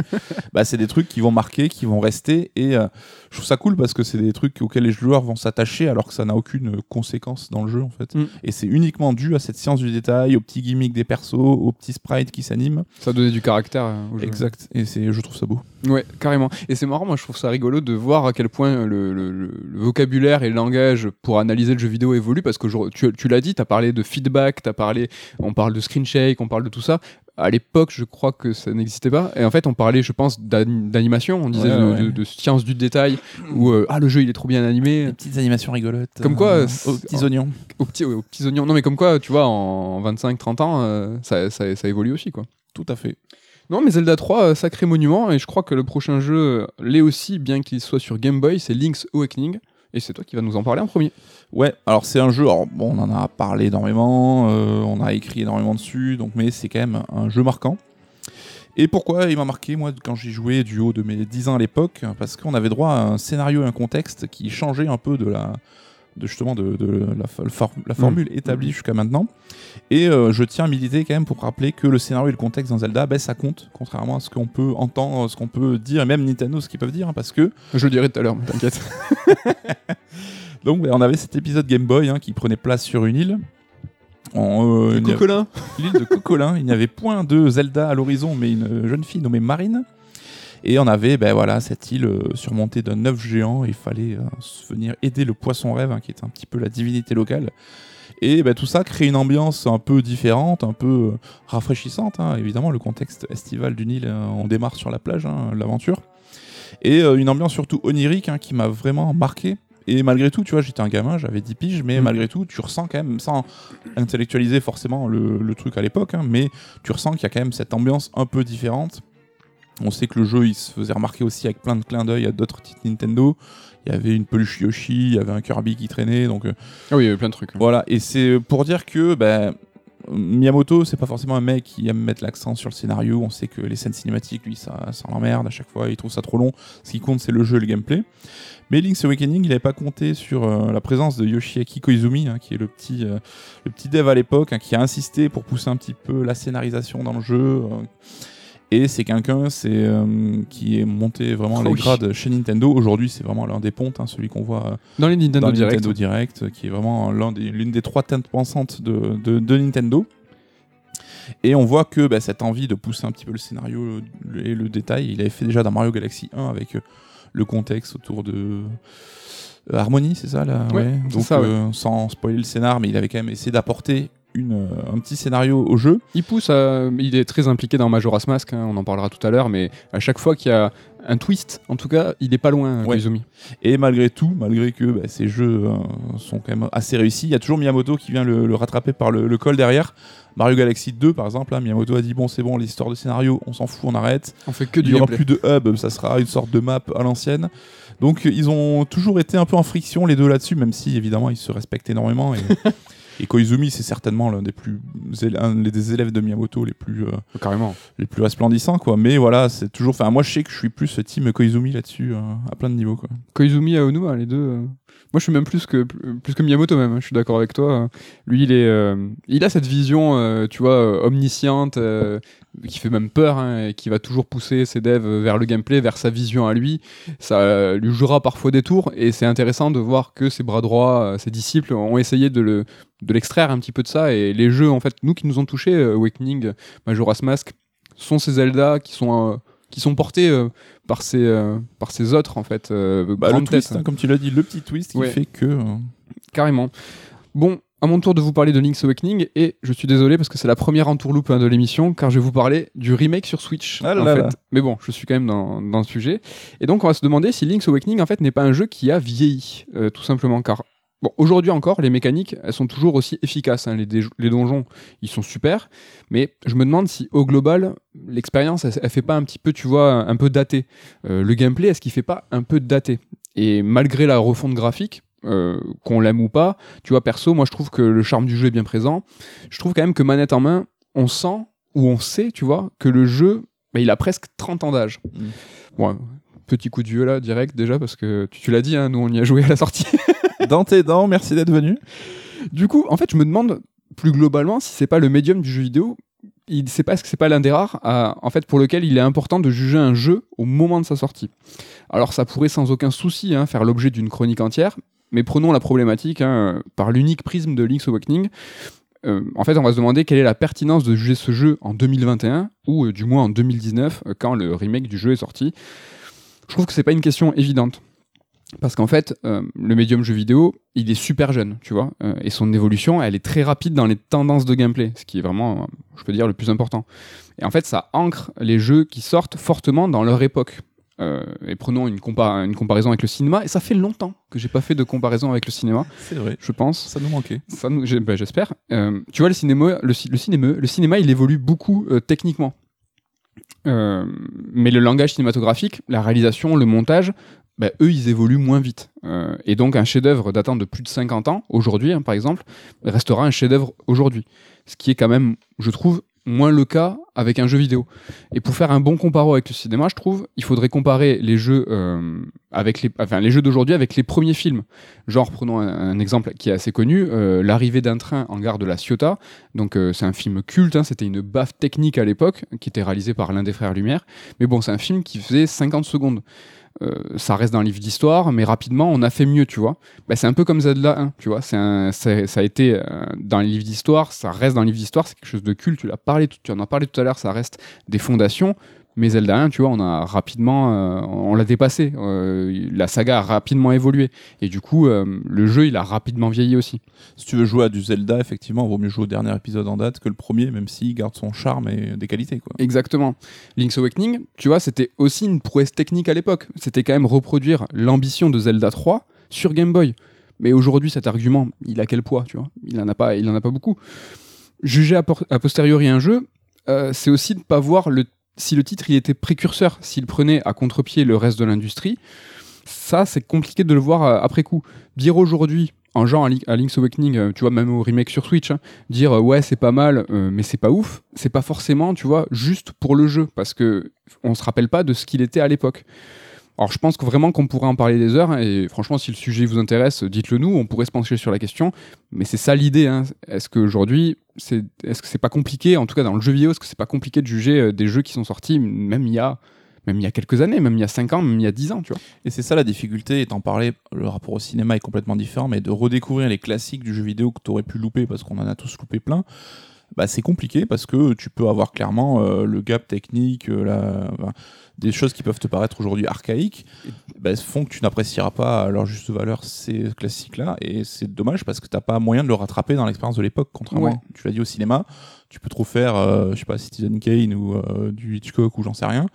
Bah, c'est des trucs qui vont marquer, qui vont rester, et euh, je trouve ça cool parce que c'est des trucs auxquels les joueurs vont s'attacher alors que ça n'a aucune conséquence dans le jeu en fait. Mm. Et c'est uniquement dû à cette science du détail, aux petits gimmicks des persos, aux petits sprites qui s'animent. Ça donnait du caractère au jeu. Exact. Et c'est, je trouve ça beau. Ouais, carrément. Et c'est marrant, moi je trouve ça rigolo de voir à quel point le, le- le- le vocabulaire et le langage pour analyser le jeu vidéo évoluent parce que je- tu, tu l'as dit, tu as parlé de feedback, t'as parlé, on parle de screen shake, on parle de tout ça. À l'époque, je crois que ça n'existait pas. Et en fait, on parlait, je pense, d'ani- d'animation, on disait Ouais, de, ouais. de- de science du détail, où euh, ah, le jeu il est trop bien animé, petites animations rigolotes. Comme quoi, euh, aux petits oignons. aux petits, aux petits oignons. Non, mais comme quoi, tu vois, en 25-30 ans, euh, ça, ça- ça évolue aussi, quoi. Tout à fait. Non, mais Zelda 3, euh, sacré monument, et je crois que le prochain jeu l'est aussi, bien qu'il soit sur Game Boy, c'est Link's Awakening, et c'est toi qui vas nous en parler en premier. Ouais, alors c'est un jeu, on en a parlé énormément, euh, on a écrit énormément dessus, donc, mais c'est quand même un jeu marquant. Et pourquoi il m'a marqué, moi, quand j'y jouais du haut de mes 10 ans à l'époque? Parce qu'on avait droit à un scénario et un contexte qui changeait un peu de la, de justement de, de la, for- la formule établie jusqu'à maintenant. Et euh, je tiens à militer quand même pour rappeler que le scénario et le contexte dans Zelda, ben, ça compte, contrairement à ce qu'on peut entendre, ce qu'on peut dire, et même Nintendo, ce qu'ils peuvent dire, hein, parce que Je le dirai tout à l'heure, mais t'inquiète. donc on avait cet épisode Game Boy hein, qui prenait place sur une île. Euh, avait- Cocolin l'île de Cocolin. Il n'y avait point de Zelda à l'horizon, mais une jeune fille nommée Marine. Et on avait ben voilà, cette île euh, surmontée d'un œuf géant. Il fallait euh, venir aider le poisson rêve, hein, qui est un petit peu la divinité locale. Et ben, tout ça crée une ambiance un peu différente, un peu euh, rafraîchissante. hein. Évidemment, le contexte estival d'une île, euh, on démarre sur la plage, hein, l'aventure. Et euh, une ambiance surtout onirique hein, qui m'a vraiment marqué. Et malgré tout, tu vois, j'étais un gamin, j'avais 10 piges, mais Mm. malgré tout, tu ressens quand même, sans intellectualiser forcément le, le truc à l'époque, mais tu ressens qu'il y a quand même cette ambiance un peu différente. On sait que le jeu, il se faisait remarquer aussi avec plein de clins d'œil à d'autres titres Nintendo. Il y avait une peluche Yoshi, il y avait un Kirby qui traînait, donc euh, Ah oui, il y avait plein de trucs. hein. voilà. Et c'est pour dire que ben, Miyamoto, c'est pas forcément un mec qui aime mettre l'accent sur le scénario. On sait que les scènes cinématiques, lui, ça, ça l'emmerde à chaque fois. Il trouve ça trop long. Ce qui compte, c'est le jeu et le gameplay. Mais Link's Awakening, il n'avait pas compté sur euh, la présence de Yoshiaki Koizumi, hein, qui est le petit, euh, le petit dev à l'époque, hein, qui a insisté pour pousser un petit peu la scénarisation dans le jeu. euh. Et c'est quelqu'un c'est, euh, qui est monté vraiment Oh les oui. grades chez Nintendo. Aujourd'hui, c'est vraiment l'un des pontes, hein, celui qu'on voit euh, Dans les Nintendo dans Direct. Nintendo Direct, qui est vraiment l'un des- l'une des trois teintes pensantes de, de- de Nintendo. Et on voit que bah, cette envie de pousser un petit peu le scénario et le détail, il avait fait déjà dans Mario Galaxy 1 avec euh, le contexte autour de euh, Harmony, c'est ça là? Ouais, c'est Donc ça, ouais. euh, sans spoiler le scénar, mais il avait quand même essayé d'apporter une, euh, un petit scénario au jeu. Il pousse, à- il est très impliqué dans Majora's Mask, hein, on en parlera tout à l'heure, mais à chaque fois qu'il y a un twist, en tout cas, il est pas loin, Ouais. Koizumi. Et malgré tout, malgré que bah, ces jeux euh, sont quand même assez réussis, il y a toujours Miyamoto qui vient le, le rattraper par le, le col derrière. Mario Galaxy 2, par exemple, là, Miyamoto a dit bon, c'est bon, l'histoire de scénario, on s'en fout, on arrête. On fait que Il du n'y aura plus de hub, ça sera une sorte de map à l'ancienne. Donc ils ont toujours été un peu en friction les deux là-dessus, même si évidemment ils se respectent énormément. Et, et Koizumi, c'est certainement l'un des plus un des élèves de Miyamoto les plus euh, Carrément. les plus resplendissants, quoi. Mais voilà, c'est toujours. Enfin, moi, je sais que je suis plus team Koizumi là-dessus, euh, à plein de niveaux, quoi. Koizumi et Aonuma, les deux. euh, Moi, je suis même plus que, plus que Miyamoto, même. hein, Je suis d'accord avec toi. Lui, il, est, euh, il a cette vision, euh, tu vois, omnisciente, euh, qui fait même peur, hein, et qui va toujours pousser ses devs vers le gameplay, vers sa vision à lui. Ça lui jouera parfois des tours, et c'est intéressant de voir que ses bras droits, euh, ses disciples, ont essayé de le de l'extraire un petit peu de ça. Et les jeux, en fait, nous qui nous ont touchés, euh, Awakening, Majora's Mask, sont ces Zelda qui sont, euh, qui sont portés euh, par, ces, euh, par ces autres, en fait. euh, Bah, le twist, hein, comme tu l'as dit, le petit twist qui Ouais. fait que. Carrément. Bon, à mon tour de vous parler de Link's Awakening, et je suis désolé parce que c'est la première entourloupe hein, de l'émission, car je vais vous parler du remake sur Switch. Ah là en là fait. là. Mais bon, je suis quand même dans, dans le sujet. Et donc, on va se demander si Link's Awakening, en fait, n'est pas un jeu qui a vieilli, euh, tout simplement, car. Bon, aujourd'hui encore, les mécaniques, elles sont toujours aussi efficaces. hein. Les, donjons, ils sont super. Mais je me demande si, au global, l'expérience, elle, elle fait pas un petit peu, tu vois, un peu daté. Euh, le gameplay, est-ce qu'il fait pas un peu daté? Et malgré la refonte graphique, euh, qu'on l'aime ou pas, tu vois, perso, moi je trouve que le charme du jeu est bien présent. Je trouve quand même que manette en main, on sent ou on sait, tu vois, que le jeu, bah, il a presque 30 ans d'âge. Mm. Bon, petit coup de vieux là, direct déjà, parce que tu, tu l'as dit, hein, nous on y a joué à la sortie. Dans tes dents, merci d'être venu. du coup, en fait, je me demande plus globalement si c'est pas le médium du jeu vidéo. Il c'est pas est-ce que c'est pas l'un des rares à- en fait pour lequel il est important de juger un jeu au moment de sa sortie? Alors ça pourrait sans aucun souci hein, faire l'objet d'une chronique entière, mais prenons la problématique hein, par l'unique prisme de Link's Awakening. Euh, en fait, on va se demander quelle est la pertinence de juger ce jeu en 2021 ou euh, du moins en 2019 euh, quand le remake du jeu est sorti. Je trouve que c'est pas une question évidente. Parce qu'en fait, le médium jeu vidéo, il est super jeune, tu vois, et son évolution, elle est très rapide dans les tendances de gameplay, ce qui est vraiment, je peux dire, le plus important. Et en fait, ça ancre les jeux qui sortent fortement dans leur époque. Euh, et prenons une, compa- une comparaison avec le cinéma, et ça fait longtemps que j'ai pas fait de comparaison avec le cinéma, C'est vrai. je pense. Ça nous manquait. Ça nous- bah, j'espère. Euh, tu vois, le cinéma, le, ci- le cinéma, le cinéma, il évolue beaucoup euh, techniquement. Mais le langage cinématographique, la réalisation, le montage, bah, eux, ils évoluent moins vite. Et donc, un chef-d'œuvre datant de plus de 50 ans, aujourd'hui, hein, par exemple, restera un chef-d'œuvre aujourd'hui. Ce qui est quand même, je trouve, moins le cas avec un jeu vidéo. Et pour faire un bon comparo avec le cinéma, je trouve, il faudrait comparer les jeux euh, avec les, enfin, les jeux d'aujourd'hui avec les premiers films. Genre, prenons un, exemple qui est assez connu, euh, l'arrivée d'un train en gare de la Ciotat. Donc, euh, c'est un film culte, hein, c'était une baffe technique à l'époque, qui était réalisé par l'un des frères Lumière. Mais bon, c'est un film qui faisait 50 secondes. Euh, ça reste dans le livre d'histoire, mais rapidement, on a fait mieux, tu vois. Bah, c'est un peu comme Zelda 1, tu vois. Un- ça a été euh, dans les livres d'histoire, ça reste dans les livres d'histoire, c'est quelque chose de culte. Tu, l'as parlé, tu en as parlé tout à l'heure, ça reste des fondations. Mais Zelda 1, tu vois, on a rapidement, euh, on l'a dépassé. Euh, la saga a rapidement évolué. Et du coup, euh, le jeu, il a rapidement vieilli aussi. Si tu veux jouer à du Zelda, effectivement, vaut mieux jouer au dernier épisode en date que le premier, même s'il garde son charme et des qualités. Quoi. Exactement. Link's Awakening, tu vois, c'était aussi une prouesse technique à l'époque. C'était quand même reproduire l'ambition de Zelda 3 sur Game Boy. Mais aujourd'hui, cet argument, il a quel poids, tu vois? Il en a pas, il en a pas beaucoup. Juger a, posteriori un jeu, c'est aussi de pas voir le, si le titre il était précurseur, s'il prenait à contre-pied le reste de l'industrie. Ça, c'est compliqué de le voir euh, après coup. Dire aujourd'hui, en genre à, Link- à Link's Awakening, euh, tu vois, même au remake sur Switch, hein, dire euh, ouais, c'est pas mal, mais c'est pas ouf, c'est pas forcément, tu vois, juste pour le jeu, parce que on se rappelle pas de ce qu'il était à l'époque. Alors je pense que vraiment qu'on pourrait en parler des heures, et franchement, si le sujet vous intéresse, dites-le nous, on pourrait se pencher sur la question, mais c'est ça l'idée. hein. Est-ce qu'aujourd'hui, c'est, est-ce que c'est pas compliqué, en tout cas dans le jeu vidéo, est-ce que c'est pas compliqué de juger euh, des jeux qui sont sortis, même il y a, même il y a quelques années, même il y a 5 ans, même il y a 10 ans, tu vois? Et c'est ça la difficulté, t'en parlais, le rapport au cinéma est complètement différent, mais de redécouvrir les classiques du jeu vidéo que t'aurais pu louper parce qu'on en a tous loupé plein, bah c'est compliqué parce que tu peux avoir clairement euh, le gap technique, euh, la- des choses qui peuvent te paraître aujourd'hui archaïques, bah, font que tu n'apprécieras pas à leur juste valeur ces classiques-là, et c'est dommage parce que t'as pas moyen de le rattraper dans l'expérience de l'époque, contrairement, Ouais. tu l'as dit au cinéma, tu peux trop faire, euh, je sais pas, Citizen Kane ou euh, du Hitchcock ou j'en sais rien,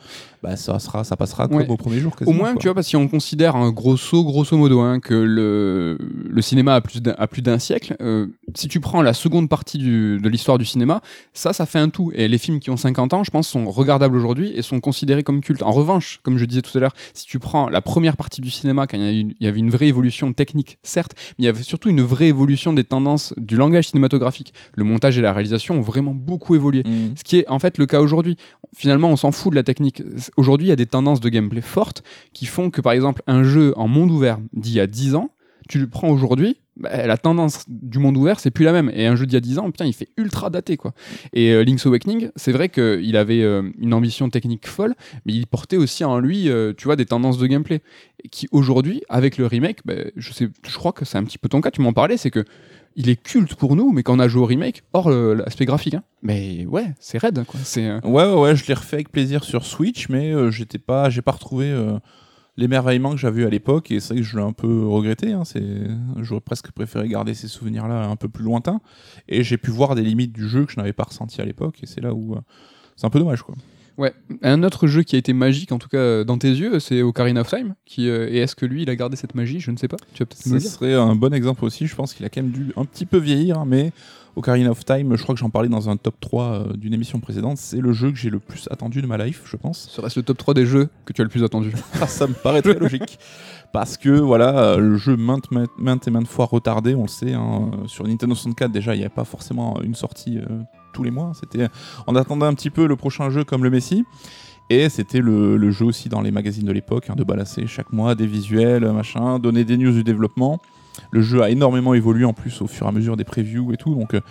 bah ça sera, ça passera Ouais. comme au premier jour. Au moins, quoi. tu vois, parce que si on considère hein, grosso, grosso modo hein, que le, le cinéma a plus d'un, a plus d'un siècle, euh, si tu prends la seconde partie du- de l'histoire du cinéma, ça, ça fait un tout. Et les films qui ont 50 ans, je pense, sont regardables aujourd'hui et sont considérés comme cultes. En revanche, comme je disais tout à l'heure, si tu prends la première partie du cinéma, quand il y, a une- il y avait une vraie évolution technique, certes, mais il y avait surtout une vraie évolution des tendances du langage cinématographique. Le montage et la réalisation ont vraiment beaucoup évolué. Mm. Ce qui est en fait le cas aujourd'hui. Finalement, on s'en fout de la technique. Aujourd'hui, il y a des tendances de gameplay fortes qui font que, par exemple, un jeu en monde ouvert d'il y a 10 ans, tu le prends aujourd'hui, bah, la tendance du monde ouvert, c'est plus la même. Et un jeu d'il y a 10 ans, putain, il fait ultra daté, quoi. Et euh, Link's Awakening, c'est vrai qu'il avait euh, une ambition technique folle, mais il portait aussi en lui, euh, tu vois, des tendances de gameplay. Et qui aujourd'hui, avec le remake, bah, je, sais, je crois que c'est un petit peu ton cas, tu m'en parlais, c'est que il est culte pour nous, mais quand on a joué au remake, hors le- l'aspect graphique, hein. mais ouais, c'est raide, quoi. Euh, Ouais, ouais, je l'ai refait avec plaisir sur Switch, mais euh, j'étais pas, j'ai pas retrouvé euh, l'émerveillement que j'avais eu à l'époque, et c'est vrai que je l'ai un peu regretté. Hein, c'est, j'aurais presque préféré garder ces souvenirs-là un peu plus lointains, et j'ai pu voir des limites du jeu que je n'avais pas ressenti à l'époque, et c'est là où euh, c'est un peu dommage, quoi. Ouais, un autre jeu qui a été magique, en tout cas euh, dans tes yeux, c'est Ocarina of Time. Qui, euh, et est-ce que lui, il a gardé cette magie? Je ne sais pas. Tu vas peut-être nous le Ce serait un bon exemple aussi. Je pense qu'il a quand même dû un petit peu vieillir, hein, mais Ocarina of Time, je crois que j'en parlais dans un top 3 euh, d'une émission précédente. C'est le jeu que j'ai le plus attendu de ma life, je pense. Ce reste le top 3 des jeux que tu as le plus attendu? Ah, ça me paraît très logique. Parce que voilà, le jeu maintes, maintes, et maintes fois retardé, on le sait. hein, sur Nintendo 64, déjà, il n'y avait pas forcément une sortie euh, tous les mois. C'était, on attendait un petit peu le prochain jeu comme le Messi. Et c'était le, jeu aussi dans les magazines de l'époque, hein, de balasser chaque mois des visuels, machin, donner des news du développement. Le jeu a énormément évolué en plus au fur et à mesure des previews et tout. Donc euh,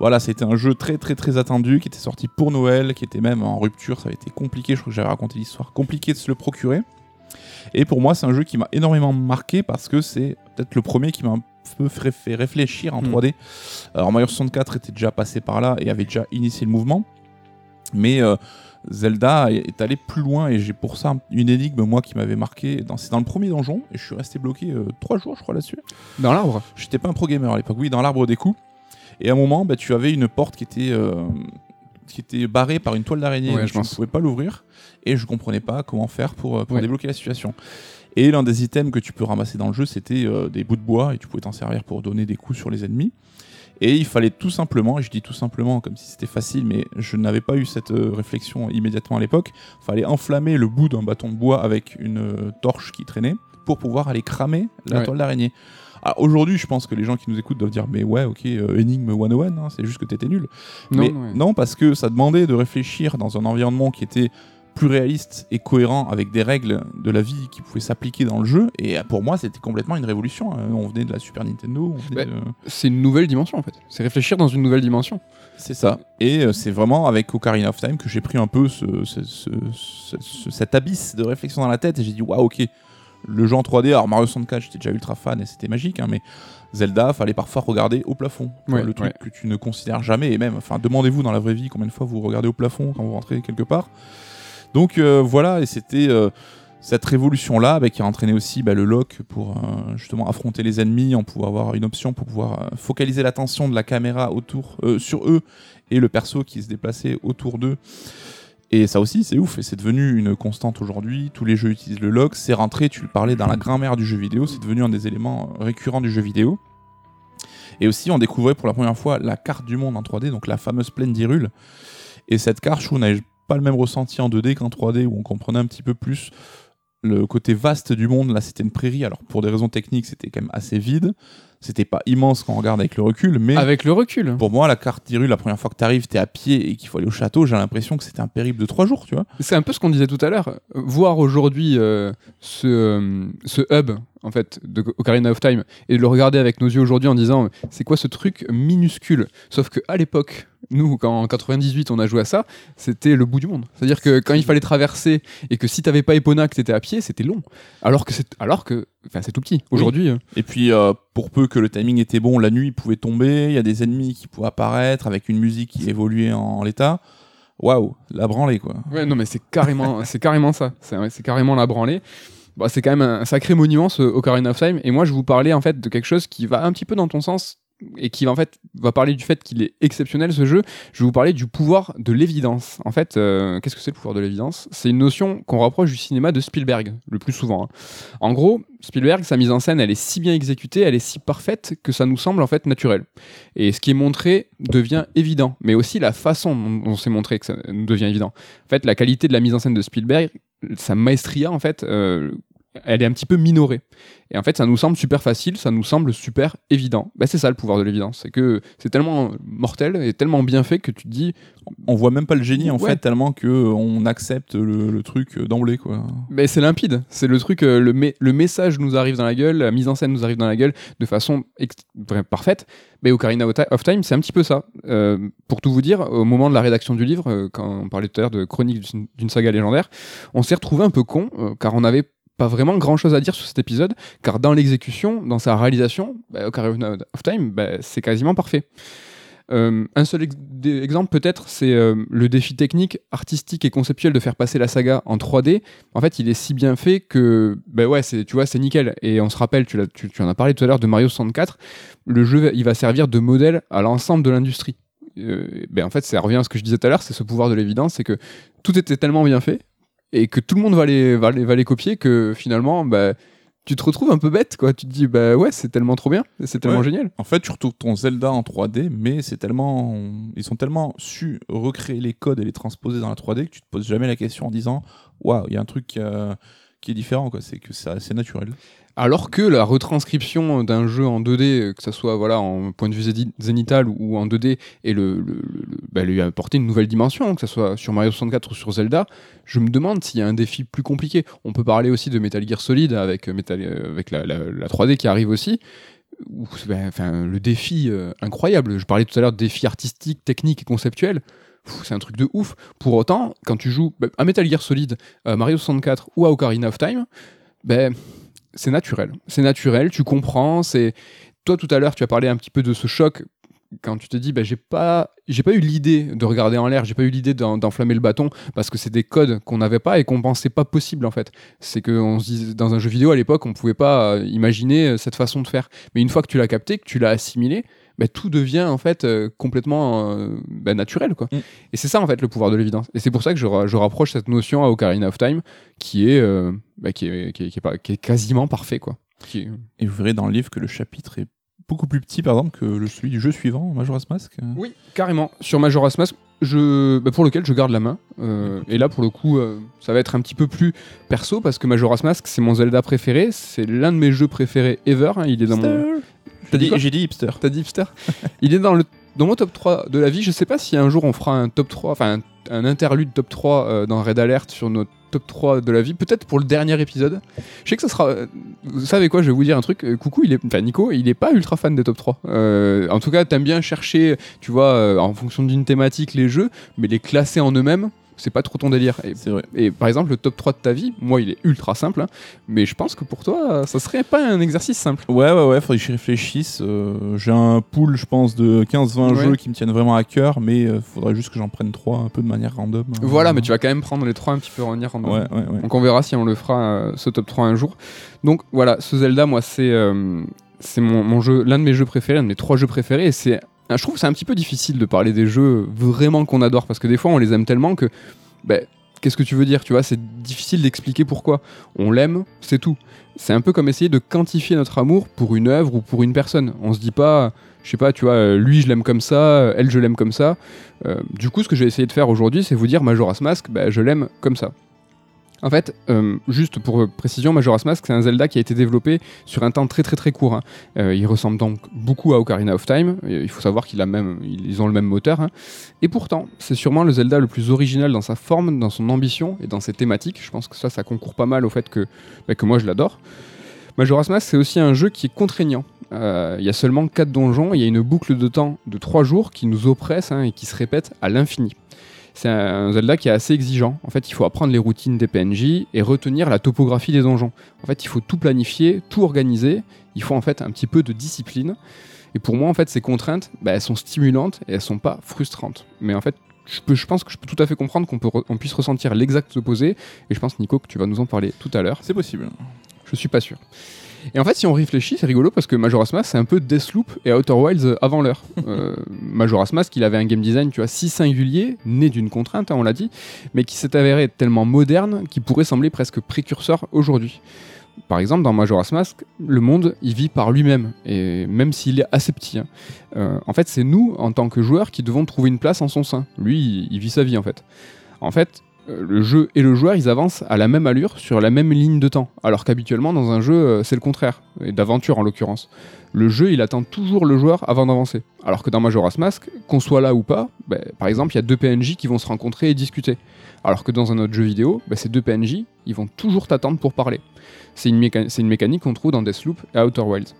voilà, c'était un jeu très très très attendu qui était sorti pour Noël, qui était même en rupture. Ça avait été compliqué, je crois que j'avais raconté l'histoire, compliqué de se le procurer. Et pour moi, c'est un jeu qui m'a énormément marqué parce que c'est peut-être le premier qui m'a peu fait réfléchir en Mm. 3D. Alors Mario 64 était déjà passé par là et avait déjà initié le mouvement. Mais euh, Zelda est allé plus loin et j'ai pour ça une énigme moi qui m'avait marqué. Dans- C'est dans le premier donjon et je suis resté bloqué euh, trois jours je crois là-dessus. Dans l'arbre J'étais pas un pro gamer à l'époque, oui, dans l'arbre des coups. Et à un moment, bah, tu avais une porte qui était, euh, qui était barrée par une toile d'araignée. Ouais, je ne pouvais pas l'ouvrir. Et je comprenais pas comment faire pour, euh, pour Ouais. débloquer la situation. Et l'un des items que tu peux ramasser dans le jeu, c'était euh, des bouts de bois et tu pouvais t'en servir pour donner des coups sur les ennemis. Et il fallait tout simplement, et je dis tout simplement comme si c'était facile, mais je n'avais pas eu cette euh, réflexion immédiatement à l'époque, fallait enflammer le bout d'un bâton de bois avec une euh, torche qui traînait pour pouvoir aller cramer la Ouais. toile d'araignée. Alors, Aujourd'hui, je pense que les gens qui nous écoutent doivent dire mais ouais, ok, euh, énigme 101, hein, c'est juste que t'étais nul. Non, mais ouais. non, parce que ça demandait de réfléchir dans un environnement qui était plus réaliste et cohérent avec des règles de la vie qui pouvaient s'appliquer dans le jeu. Et euh, pour moi, c'était complètement une révolution. hein. On venait de la Super Nintendo. de- C'est une nouvelle dimension en fait. C'est réfléchir dans une nouvelle dimension. C'est ça. Et euh, c'est vraiment avec Ocarina of Time que j'ai pris un peu ce, ce- ce- ce- ce- cet abysse de réflexion dans la tête et j'ai dit waouh, ok. Le jeu en 3D, alors Mario 64, j'étais déjà ultra fan et c'était magique, hein, mais Zelda, fallait parfois regarder au plafond. Ouais, le truc ouais. que tu ne considères jamais et même, enfin, demandez-vous dans la vraie vie combien de fois vous regardez au plafond quand vous rentrez quelque part. Donc euh, voilà, et c'était euh, cette révolution-là bah, qui a entraîné aussi bah, le lock pour euh, justement affronter les ennemis, en pouvoir avoir une option pour pouvoir focaliser l'attention de la caméra autour sur eux et le perso qui se déplaçait autour d'eux. Et ça aussi, c'est ouf, et c'est devenu une constante aujourd'hui. Tous les jeux utilisent le lock, c'est rentré, tu le parlais, dans la grammaire du jeu vidéo, c'est devenu un des éléments récurrents du jeu vidéo. Et aussi, on découvrait pour la première fois la carte du monde en 3D, donc la fameuse plaine d'Hyrule. Et cette carte, je trouve, n'avait pas le même ressenti en 2D qu'en 3D, où on comprenait un petit peu plus le côté vaste du monde. Là, c'était une prairie. Alors, pour des raisons techniques, c'était quand même assez vide. C'était pas immense quand on regarde avec le recul, mais Avec le recul. pour moi, la carte d'Hyrule, la première fois que t'arrives, t'es à pied et qu'il faut aller au château, j'ai l'impression que c'était un périple de trois jours, tu vois. C'est un peu ce qu'on disait tout à l'heure. Voir aujourd'hui euh, ce, euh, ce hub en fait de Ocarina of Time et de le regarder avec nos yeux aujourd'hui en disant c'est quoi ce truc minuscule? Sauf que à l'époque, nous quand en 98 on a joué à ça, c'était le bout du monde. C'est-à-dire que quand il fallait traverser et que si t'avais pas Epona que t'étais à pied, c'était long. Alors que c'est alors que enfin c'est tout petit. Aujourd'hui, euh, Et puis, euh, pour peu que le timing était bon, la nuit pouvait tomber, il y a des ennemis qui pouvaient apparaître avec une musique qui évoluait en, l'état. Waouh, la branlée, quoi. Ouais, non, mais c'est carrément, c'est carrément ça. C'est c'est carrément la branlée. Bah, c'est quand même un sacré monument, ce Ocarina of Time. Et moi, je vous parlais en fait de quelque chose qui va un petit peu dans ton sens et qui va en fait va parler du fait qu'il est exceptionnel ce jeu. Je vais vous parler du pouvoir de l'évidence. En fait, euh, qu'est-ce que c'est le pouvoir de l'évidence? C'est une notion qu'on rapproche du cinéma de Spielberg le plus souvent. hein. En gros, Spielberg, sa mise en scène, elle est si bien exécutée, elle est si parfaite que ça nous semble en fait naturel. Et ce qui est montré devient évident, mais aussi la façon dont c'est montré que ça devient évident. En fait, la qualité de la mise en scène de Spielberg, sa maestria, en fait, euh, elle est un petit peu minorée. Et en fait, ça nous semble super facile, ça nous semble super évident. Bah, c'est ça le pouvoir de l'évidence, c'est que c'est tellement mortel et tellement bien fait que tu te dis. On voit même pas le génie en Ouais. fait, tellement que euh, on accepte le, le truc euh, d'emblée quoi. Mais c'est limpide, c'est le truc, euh, le, me- le message nous arrive dans la gueule, la mise en scène nous arrive dans la gueule de façon parfaite. Mais Ocarina of Ti- of Time, c'est un petit peu ça. Euh, pour tout vous dire, au moment de la rédaction du livre, quand on parlait tout à l'heure de chronique d'une- saga légendaire, on s'est retrouvé un peu con, euh, car on n'avait pas vraiment grand chose à dire sur cet épisode, car dans l'exécution, dans sa réalisation, bah, Ocarina of Time, bah, c'est quasiment parfait. Euh, un seul exemple peut-être, c'est euh, le défi technique, artistique et conceptuel de faire passer la saga en 3D. En fait, il est si bien fait que, ben ouais, tu vois, c'est nickel. Et on se rappelle, tu, tu en as parlé tout à l'heure de Mario 64. Le jeu, il va servir de modèle à l'ensemble de l'industrie. Euh, ben en fait, ça revient à ce que je disais tout à l'heure, c'est ce pouvoir de l'évidence, c'est que tout était tellement bien fait et que tout le monde va les, va les, va les copier que finalement, ben, tu te retrouves un peu bête, quoi. Tu te dis, bah ouais, c'est tellement trop bien, c'est tellement Ouais. génial. En fait, tu retrouves ton Zelda en 3D, mais c'est tellement. Ils sont tellement su recréer les codes et les transposer dans la 3D que tu te poses jamais la question en disant Waouh, il y a un truc euh, qui est différent, quoi. C'est que c'est assez naturel. Alors que la retranscription d'un jeu en 2D, euh, que ce soit voilà, en point de vue zénital ou en 2D, et le, le- le- bah, lui a apporté une nouvelle dimension, que ce soit sur Mario 64 ou sur Zelda, je me demande s'il y a un défi plus compliqué. On peut parler aussi de Metal Gear Solid avec, euh, Metal, euh, avec la, la- la 3D qui arrive aussi. Ben, enfin, le défi euh, incroyable. Je parlais tout à l'heure de défi artistique, technique et conceptuel. C'est un truc de ouf. Pour autant, quand tu joues à Metal Gear Solid, à Mario 64 ou à Ocarina of Time, ben, c'est naturel. C'est naturel, tu comprends. C'est Toi, tout à l'heure, tu as parlé un petit peu de ce choc quand tu te dis, ben, j'ai pas, j'ai pas eu l'idée de regarder en l'air, j'ai pas eu l'idée d'en- d'enflammer le bâton parce que c'est des codes qu'on n'avait pas et qu'on pensait pas possible en fait. C'est que on se disait, dans un jeu vidéo à l'époque, on pouvait pas euh, imaginer euh, cette façon de faire. Mais une fois que tu l'as capté, que tu l'as assimilé, ben, tout devient en fait euh, complètement euh, ben, naturel quoi. Mm. Et c'est ça en fait le pouvoir de l'évidence. Et c'est pour ça que je, ra- je rapproche cette notion à Ocarina of Time qui est, euh, qui est, qui est, qui est pas- qui est quasiment parfait quoi. Qui est- Et vous verrez dans le livre que le chapitre est beaucoup plus petit, par exemple, que le, celui du jeu suivant, Majora's Mask. Oui, carrément. Sur Majora's Mask, je, bah, pour lequel je garde la main. Euh, et là, pour le coup, euh, ça va être un petit peu plus perso parce que Majora's Mask, c'est mon Zelda préféré. C'est l'un de mes jeux préférés ever. hein. Il est dans mon. J'ai dit hipster. T'as dit hipster? Il est dans, le, dans mon top 3 de la vie. Je sais pas si un jour on fera un top 3, enfin un, un interlude top 3 euh, dans Red Alert sur notre top 3 de la vie. Peut-être pour le dernier épisode. Je sais que ça sera. euh, Vous savez quoi Je vais vous dire un truc. Euh, Coucou, il est, enfin Nico, il est pas ultra fan des top 3. Euh, en tout cas, t'aimes bien chercher, tu vois, en fonction d'une thématique, les jeux, mais les classer en eux-mêmes, c'est pas trop ton délire. Et C'est vrai. et par exemple, le top 3 de ta vie, moi, il est ultra simple, hein, mais je pense que pour toi, ça serait pas un exercice simple. Ouais, ouais, ouais, faudrait que j'y réfléchisse. Euh, J'ai un pool, je pense, de 15-20 Ouais. jeux qui me tiennent vraiment à cœur, mais euh, faudrait juste que j'en prenne 3 un peu de manière random. Voilà, mais tu vas quand même prendre les trois un petit peu en random. Ouais, ouais, ouais. Donc on verra si on le fera euh, ce top 3 un jour. Donc voilà, ce Zelda, moi, c'est c'est mon, mon jeu, l'un de mes jeux préférés, l'un de mes trois jeux préférés. Et c'est, je trouve c'est un petit peu difficile de parler des jeux vraiment qu'on adore parce que des fois on les aime tellement que, ben, qu'est-ce que tu veux dire Tu vois, c'est difficile d'expliquer pourquoi. On l'aime, c'est tout. C'est un peu comme essayer de quantifier notre amour pour une œuvre ou pour une personne. On se dit pas, je sais pas, tu vois, euh, lui je l'aime comme ça, elle je l'aime comme ça. Euh, du coup, ce que j'ai essayé de faire aujourd'hui, c'est vous dire Majora's Mask, bah, je l'aime comme ça. En fait, euh, juste pour euh, précision, Majora's Mask, c'est un Zelda qui a été développé sur un temps très très très court. hein. Euh, il ressemble donc beaucoup à Ocarina of Time. Et il faut savoir qu'il a même, ils ont le même moteur. hein. Et pourtant, c'est sûrement le Zelda le plus original dans sa forme, dans son ambition et dans ses thématiques. Je pense que ça, ça concourt pas mal au fait que, bah, que moi je l'adore. Majora's Mask, c'est aussi un jeu qui est contraignant. Euh, Il y a seulement 4 donjons, il y a une boucle de temps de 3 jours qui nous oppresse hein, et qui se répète à l'infini. C'est un Zelda qui est assez exigeant. En fait, il faut apprendre les routines des PNJ et retenir la topographie des donjons. En fait, il faut tout planifier, tout organiser. Il faut en fait un petit peu de discipline. Et pour moi, en fait, ces contraintes, bah, elles sont stimulantes et elles sont pas frustrantes. Mais en fait, je, peux, je pense que je peux tout à fait comprendre qu'on re- puisse ressentir l'exact opposé. Et je pense, Nico, que tu vas nous en parler tout à l'heure. C'est possible. Je suis pas sûr. Et en fait, si on réfléchit, c'est rigolo parce que Majora's Mask, c'est un peu Deathloop et Outer Wilds avant l'heure. Euh, Majora's Mask, il avait un game design, tu vois, si singulier, né d'une contrainte, hein, on l'a dit, mais qui s'est avéré tellement moderne qu'il pourrait sembler presque précurseur aujourd'hui. Par exemple, dans Majora's Mask, le monde, il vit par lui-même, et même s'il est assez petit. hein. Euh, en fait, c'est nous, en tant que joueurs, qui devons trouver une place en son sein. Lui, il, vit sa vie, en fait. En fait, le jeu et le joueur, ils avancent à la même allure sur la même ligne de temps. Alors qu'habituellement, dans un jeu, euh, c'est le contraire, et d'aventure en l'occurrence. Le jeu, il attend toujours le joueur avant d'avancer. Alors que dans Majora's Mask, qu'on soit là ou pas, ben, par exemple, il y a deux PNJ qui vont se rencontrer et discuter. Alors que dans un autre jeu vidéo, ben, ces deux PNJ, ils vont toujours t'attendre pour parler. C'est une, méca- c'est une mécanique qu'on trouve dans Deathloop et Outer Wilds.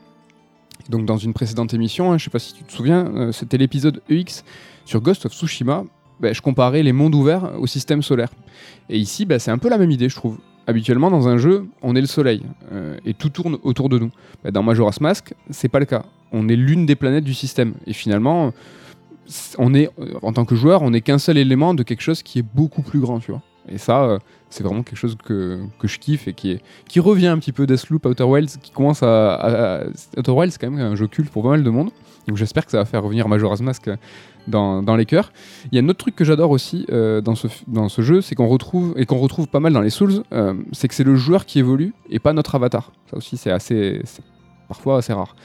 Donc dans une précédente émission, hein, je sais pas si tu te souviens, euh, c'était l'épisode EX sur Ghost of Tsushima. Ben, je comparais les mondes ouverts au système solaire. Et ici, ben, c'est un peu la même idée, je trouve. Habituellement, dans un jeu, on est le soleil euh, et tout tourne autour de nous. Ben, dans Majora's Mask, c'est pas le cas. On est l'une des planètes du système. Et finalement, c- on est, euh, en tant que joueur, on n'est qu'un seul élément de quelque chose qui est beaucoup plus grand, tu vois. Et ça, euh, c'est vraiment quelque chose que, que je kiffe et qui, est, qui revient un petit peu Deathloop, Outer Wilds, qui commence à, Outer Wilds, c'est quand même un jeu culte pour pas mal de monde. Donc j'espère que ça va faire revenir Majora's Mask dans, dans les cœurs. Il y a un autre truc que j'adore aussi euh, dans, ce, dans ce jeu, c'est qu'on retrouve, et qu'on retrouve pas mal dans les Souls, euh, c'est que c'est le joueur qui évolue et pas notre avatar. Ça aussi, c'est assez. parfois assez rare.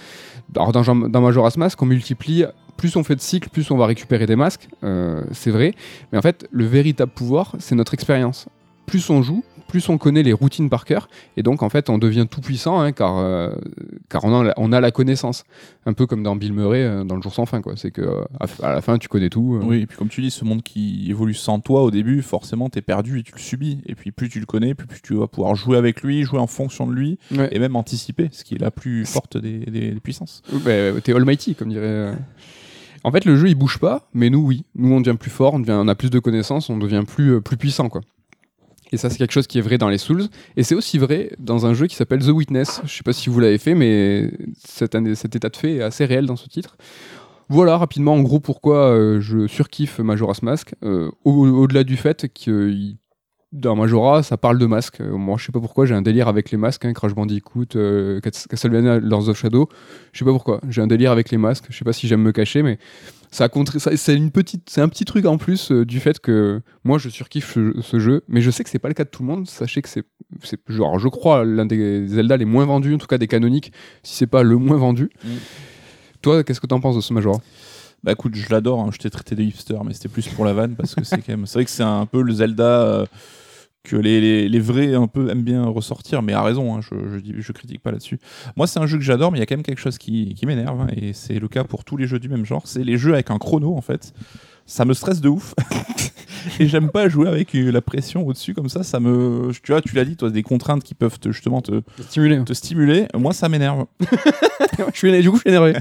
Alors dans, dans Majora's Mask, on multiplie. Plus on fait de cycles, plus on va récupérer des masques, euh, c'est vrai. Mais en fait, le véritable pouvoir, c'est notre expérience. Plus on joue, plus on connaît les routines par cœur, et donc en fait, on devient tout puissant, hein, car, euh, car on, a, la- on a la connaissance. Un peu comme dans Bill Murray euh, dans Le Jour sans fin, quoi. C'est que euh, à, la fin, tu connais tout. Oui, et puis comme tu dis, ce monde qui évolue sans toi au début, forcément, t'es perdu et tu le subis. Et puis plus tu le connais, plus, plus tu vas pouvoir jouer avec lui, jouer en fonction de lui, Ouais. et même anticiper, ce qui est la plus forte des, des- des puissances. Ouais, bah, t'es almighty, comme dirait. En fait, le jeu il bouge pas, mais nous oui. Nous on devient plus fort, on, a plus de connaissances, on devient plus, euh, plus puissant quoi. Et ça c'est quelque chose qui est vrai dans les Souls, et c'est aussi vrai dans un jeu qui s'appelle The Witness. Je sais pas si vous l'avez fait, mais cet, état de fait est assez réel dans ce titre. Voilà rapidement en gros pourquoi euh, je surkiffe Majora's Mask, euh, au- au-delà du fait que il- dans Majora ça parle de masques. Euh, moi je sais pas pourquoi j'ai un délire avec les masques, hein, Crash Bandicoot, euh, Cas- Castlevania Lords of Shadow. Je sais pas pourquoi. J'ai un délire avec les masques. Je sais pas si j'aime me cacher, mais ça ça- c'est une petite, c'est un petit truc en plus euh, du fait que moi je surkiffe ce, ce jeu, mais je sais que c'est pas le cas de tout le monde. Sachez que c'est, c'est genre, je crois l'un des Zelda les moins vendus, en tout cas des canoniques, si c'est pas le moins vendu. Mm. Toi, qu'est-ce que t'en penses de ce Majora? Bah écoute, je l'adore, hein, je t'ai traité de hipster, mais c'était plus pour la vanne, parce que c'est quand même. C'est vrai que c'est un peu le Zelda. euh, que les, les, les vrais un peu aiment bien ressortir, mais à raison, hein, je, je, critique pas là-dessus. Moi, c'est un jeu que j'adore, mais il y a quand même quelque chose qui, qui m'énerve, hein, et c'est le cas pour tous les jeux du même genre. C'est les jeux avec un chrono, en fait. Ça me stresse de ouf. et j'aime pas jouer avec euh, la pression au-dessus comme ça. Ça me, tu vois, tu l'as dit, toi, des contraintes qui peuvent te, justement te, Stimulé. te stimuler. Moi, ça m'énerve. je suis du coup, je suis énervé.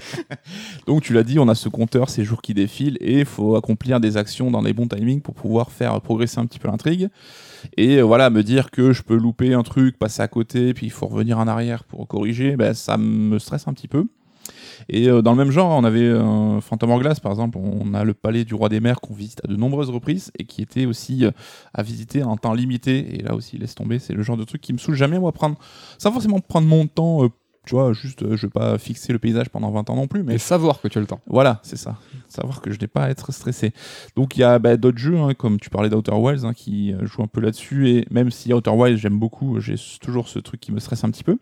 Donc tu l'as dit, on a ce compteur, ces jours qui défilent, et il faut accomplir des actions dans les bons timings pour pouvoir faire progresser un petit peu l'intrigue. Et euh, voilà, me dire que je peux louper un truc, passer à côté, puis il faut revenir en arrière pour corriger, ben, ça me stresse un petit peu. Et euh, dans le même genre, on avait euh, Phantom Hourglass, par exemple, on a le palais du roi des mers qu'on visite à de nombreuses reprises et qui était aussi euh, à visiter en temps limité. Et là aussi, laisse tomber, c'est le genre de truc qui me saoule jamais, moi, prendre, sans forcément prendre mon temps, tu vois, juste, euh, je vais pas fixer le paysage pendant 20 ans non plus, mais savoir que tu as le temps. voilà, c'est ça. Savoir que je n'ai pas à être stressé. Donc il y a bah, d'autres jeux, hein, comme tu parlais d'Outer Wilds, hein, qui euh, jouent un peu là-dessus. Et même si Outer Wilds, j'aime beaucoup, j'ai s- toujours ce truc qui me stresse un petit peu.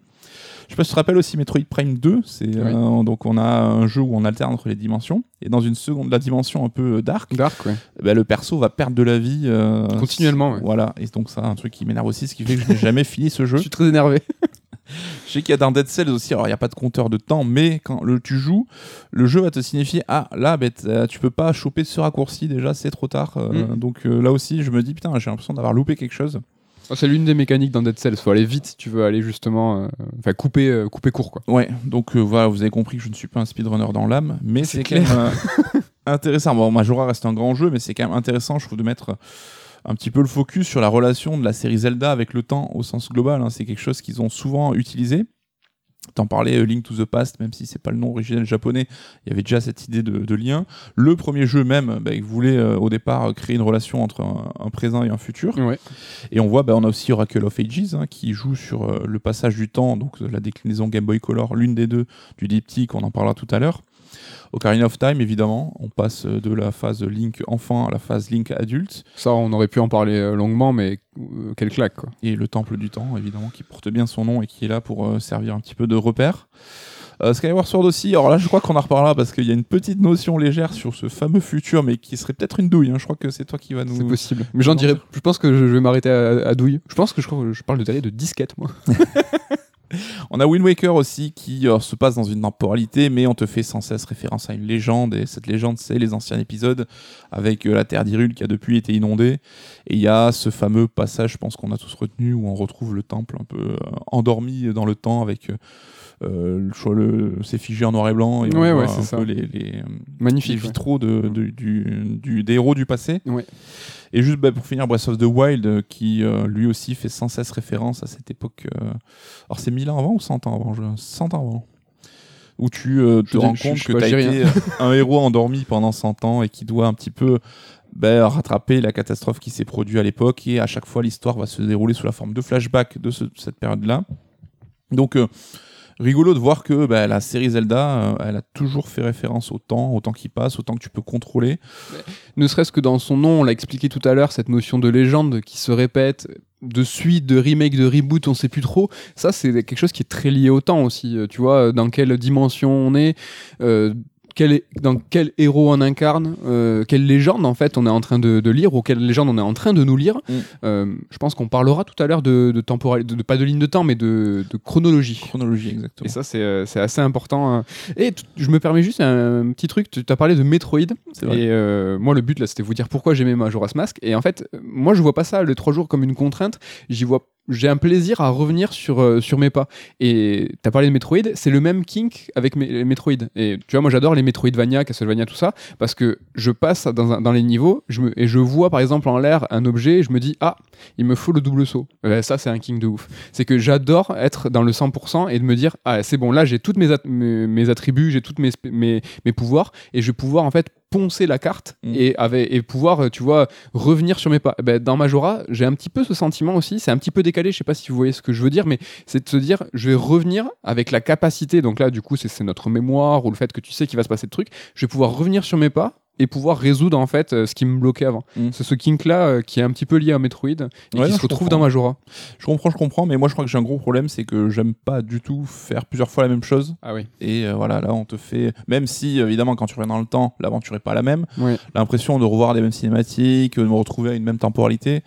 Je sais pas si tu te rappelles aussi Metroid Prime 2. C'est, euh, donc on a un jeu où on alterne entre les dimensions. Et dans une seconde, la dimension un peu euh, dark, Dark, ouais. bah, le perso va perdre de la vie. euh, Continuellement, ouais. Voilà. Et donc ça, un truc qui m'énerve aussi, ce qui fait que je n'ai jamais fini ce jeu. Je suis très énervé. Je sais qu'il y a dans Dead Cells aussi, alors il n'y a pas de compteur de temps, mais quand le, tu joues, le jeu va te signifier Ah, là, ben, tu peux pas choper ce raccourci, déjà, c'est trop tard. Euh, Mm. Donc euh, là aussi, je me dis Putain, j'ai l'impression d'avoir loupé quelque chose. Oh, C'est l'une des mécaniques dans Dead Cells. Faut aller vite si tu veux aller justement. euh, Enfin, couper, euh, couper court, quoi. Ouais, donc euh, voilà, vous avez compris que je ne suis pas un speedrunner dans l'âme, mais C'est quand même intéressant. Bon, Majora reste un grand jeu, mais c'est quand même intéressant, je trouve, de mettre un petit peu le focus sur la relation de la série Zelda avec le temps au sens global. hein. C'est quelque chose qu'ils ont souvent utilisé. T'en parlais, euh, Link to the Past, même si c'est pas le nom originel japonais, il y avait déjà cette idée de, de lien. Le premier jeu même, bah, il voulait euh, au départ euh, créer une relation entre un, un présent et un futur. Ouais. Et on voit, bah, on a aussi Oracle of Ages hein, qui joue sur euh, le passage du temps, donc la déclinaison Game Boy Color, l'une des deux du diptyque, on en parlera tout à l'heure. Ocarina of Time, évidemment, on passe de la phase Link enfant à la phase Link adulte, Ça, on aurait pu en parler euh, longuement, mais euh, quelle claque, quoi. et le Temple du Temps, évidemment, qui porte bien son nom et qui est là pour euh, servir un petit peu de repère. Euh, Skyward Sword aussi, alors là je crois qu'on en reparlera parce qu'il y a une petite notion légère sur ce fameux futur, mais qui serait peut-être une douille. hein. Je crois que c'est toi qui va C'est nous. possible. Mais j'en dirais. Je pense que je vais m'arrêter à, à douille. Je pense que je, crois que je parle de de disquette, moi. On a Wind Waker aussi qui euh, se passe dans une temporalité, mais on te fait sans cesse référence à une légende, et cette légende c'est les anciens épisodes avec euh, la terre d'Hyrule qui a depuis été inondée. Et il y a ce fameux passage, je pense qu'on a tous retenu, où on retrouve le temple un peu euh, endormi dans le temps avec. Euh, le, c'est figé en noir et blanc et on Ouais, voit un ça. peu les, les, les Magnifique. ouais. vitraux de, de- du, du- des héros du passé. Ouais. Et juste bah, pour finir, Breath of the Wild, euh, qui euh, lui aussi fait sans cesse référence à cette époque. euh, Alors c'est 1000 ans avant ou 100 ans avant? Je- 100 ans avant. Où tu euh, te rends compte que tu as été un héros endormi pendant 100 ans et qui doit un petit peu bah, rattraper la catastrophe qui s'est produite à l'époque. Et à chaque fois, l'histoire va se dérouler sous la forme de flashback de ce- cette période-là. Donc. Euh, Rigolo de voir que bah, la série Zelda, euh, elle a toujours fait référence au temps, au temps qui passe, au temps que tu peux contrôler. Ne serait-ce que dans son nom, on l'a expliqué tout à l'heure, cette notion de légende qui se répète, de suite, de remake, de reboot, on sait plus trop. Ça, c'est quelque chose qui est très lié au temps aussi. euh, Tu vois, dans quelle dimension on est, euh, quel dans quel héros on incarne, euh, quelle légende en fait on est en train de, de lire ou quelle légende on est en train de nous lire. Mm. Euh, je pense qu'on parlera tout à l'heure de, de temporel, de, de- pas de ligne de temps, mais de, de chronologie. Chronologie, exactement. Et ça, c'est euh, c'est assez important. hein. Et je me permets juste un, petit truc. Tu as parlé de Metroid. C'est vrai. Et euh, moi, le but, là, c'était vous dire pourquoi j'aimais Majora's Mask. Et en fait, moi, je vois pas ça les trois jours comme une contrainte. J'y vois. J'ai un plaisir à revenir sur, euh, sur mes pas. Et tu as parlé de Metroid, c'est le même kink avec les Metroid. Et tu vois, moi j'adore les Metroidvania, Castlevania, tout ça, parce que je passe dans, dans les niveaux je me- et je vois par exemple en l'air un objet, et je me dis, ah, il me faut le double saut. Euh, ça, c'est un king de ouf. C'est que j'adore être dans le 100% et de me dire, ah, c'est bon, là j'ai toutes mes, mes, mes attributs, j'ai toutes mes, mes, mes pouvoirs, et je vais pouvoir en fait poncer la carte Mm. et, avec, et pouvoir, euh, tu vois, revenir sur mes pas. Eh ben, dans Majora, j'ai un petit peu ce sentiment aussi, c'est un petit peu décalé, je sais pas si vous voyez ce que je veux dire, mais c'est de se dire, je vais revenir avec la capacité, donc là, du coup, c'est c'est notre mémoire ou le fait que tu sais qu'il va se passer le truc, je vais pouvoir revenir sur mes pas et pouvoir résoudre en fait euh, ce qui me bloquait avant. Mm. C'est ce kink là qui est un petit peu lié à Metroid et Ouais, qui non, se je retrouve comprends. dans Majora. Je comprends, je comprends, mais moi je crois que j'ai un gros problème, c'est que j'aime pas du tout faire plusieurs fois la même chose. Ah oui. Et euh, voilà, là on te fait, même si évidemment quand tu reviens dans le temps, l'aventure est pas la même, l'impression de revoir les mêmes cinématiques, de me retrouver à une même temporalité,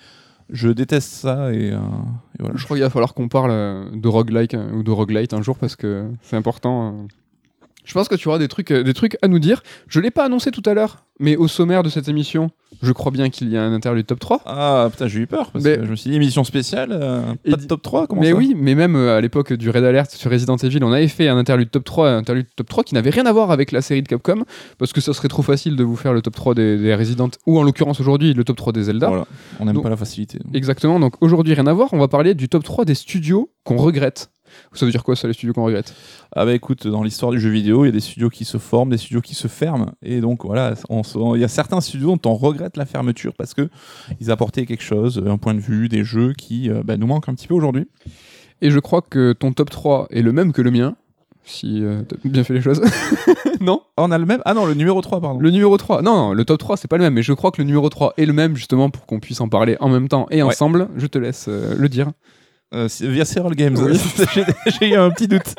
je déteste ça et, euh, et voilà. Je crois qu'il va falloir qu'on parle euh, de roguelike euh, ou de roguelite un jour parce que c'est important. Je pense que tu auras des trucs, euh, des trucs à nous dire. Je l'ai pas annoncé tout à l'heure, mais au sommaire de cette émission, je crois bien qu'il y a un interlude top 3. Ah putain, j'ai eu peur parce Mais- que je me suis dit émission spéciale, euh, Et pas de top 3, comment mais ça oui, mais même euh, à l'époque du Red Alert sur Resident Evil, on avait fait un interlude top 3, un interlude top 3 qui n'avait rien à voir avec la série de Capcom, parce que ça serait trop facile de vous faire le top 3 des, des Resident, ou en l'occurrence aujourd'hui le top 3 des Zelda. Voilà, on n'aime pas la facilité. Exactement, donc aujourd'hui rien à voir, on va parler du top 3 des studios qu'on regrette. Ça veut dire quoi ça, les studios qu'on regrette? Ah bah écoute, dans l'histoire du jeu vidéo, il y a des studios qui se forment, des studios qui se ferment, et donc voilà, il y a certains studios dont on regrette la fermeture parce que ils apportaient quelque chose, un point de vue, des jeux qui euh, bah, nous manquent un petit peu aujourd'hui. Et je crois que ton top 3 est le même que le mien, si euh, t'as bien fait les choses. non? Ah, on a le même? Ah non, le numéro 3, pardon. Le numéro 3, non, non, le top 3 c'est pas le même, mais je crois que le numéro 3 est le même justement pour qu'on puisse en parler en même temps et Ouais. ensemble. Je te laisse euh, le dire. Euh, c'est via Serial Games. Oui. J'ai eu un petit doute.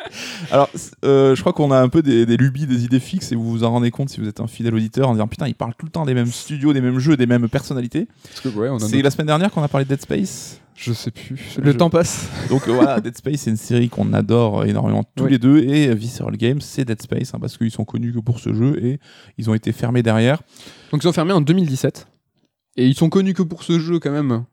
Alors, euh, je crois qu'on a un peu des, des lubies, des idées fixes, et vous vous en rendez compte si vous êtes un fidèle auditeur en disant putain, ils parlent tout le temps des mêmes studios, des mêmes jeux, des mêmes personnalités. Que ouais, C'est notre- la semaine dernière qu'on a parlé de Dead Space. Je sais plus. Le Je- temps passe. Donc euh, voilà, Dead Space, c'est une série qu'on adore énormément tous Oui. les deux, et euh, Visceral Games, c'est Dead Space, hein, parce qu'ils sont connus que pour ce jeu, et ils ont été fermés derrière. Donc ils ont fermé en 2017. Et ils sont connus que pour ce jeu quand même.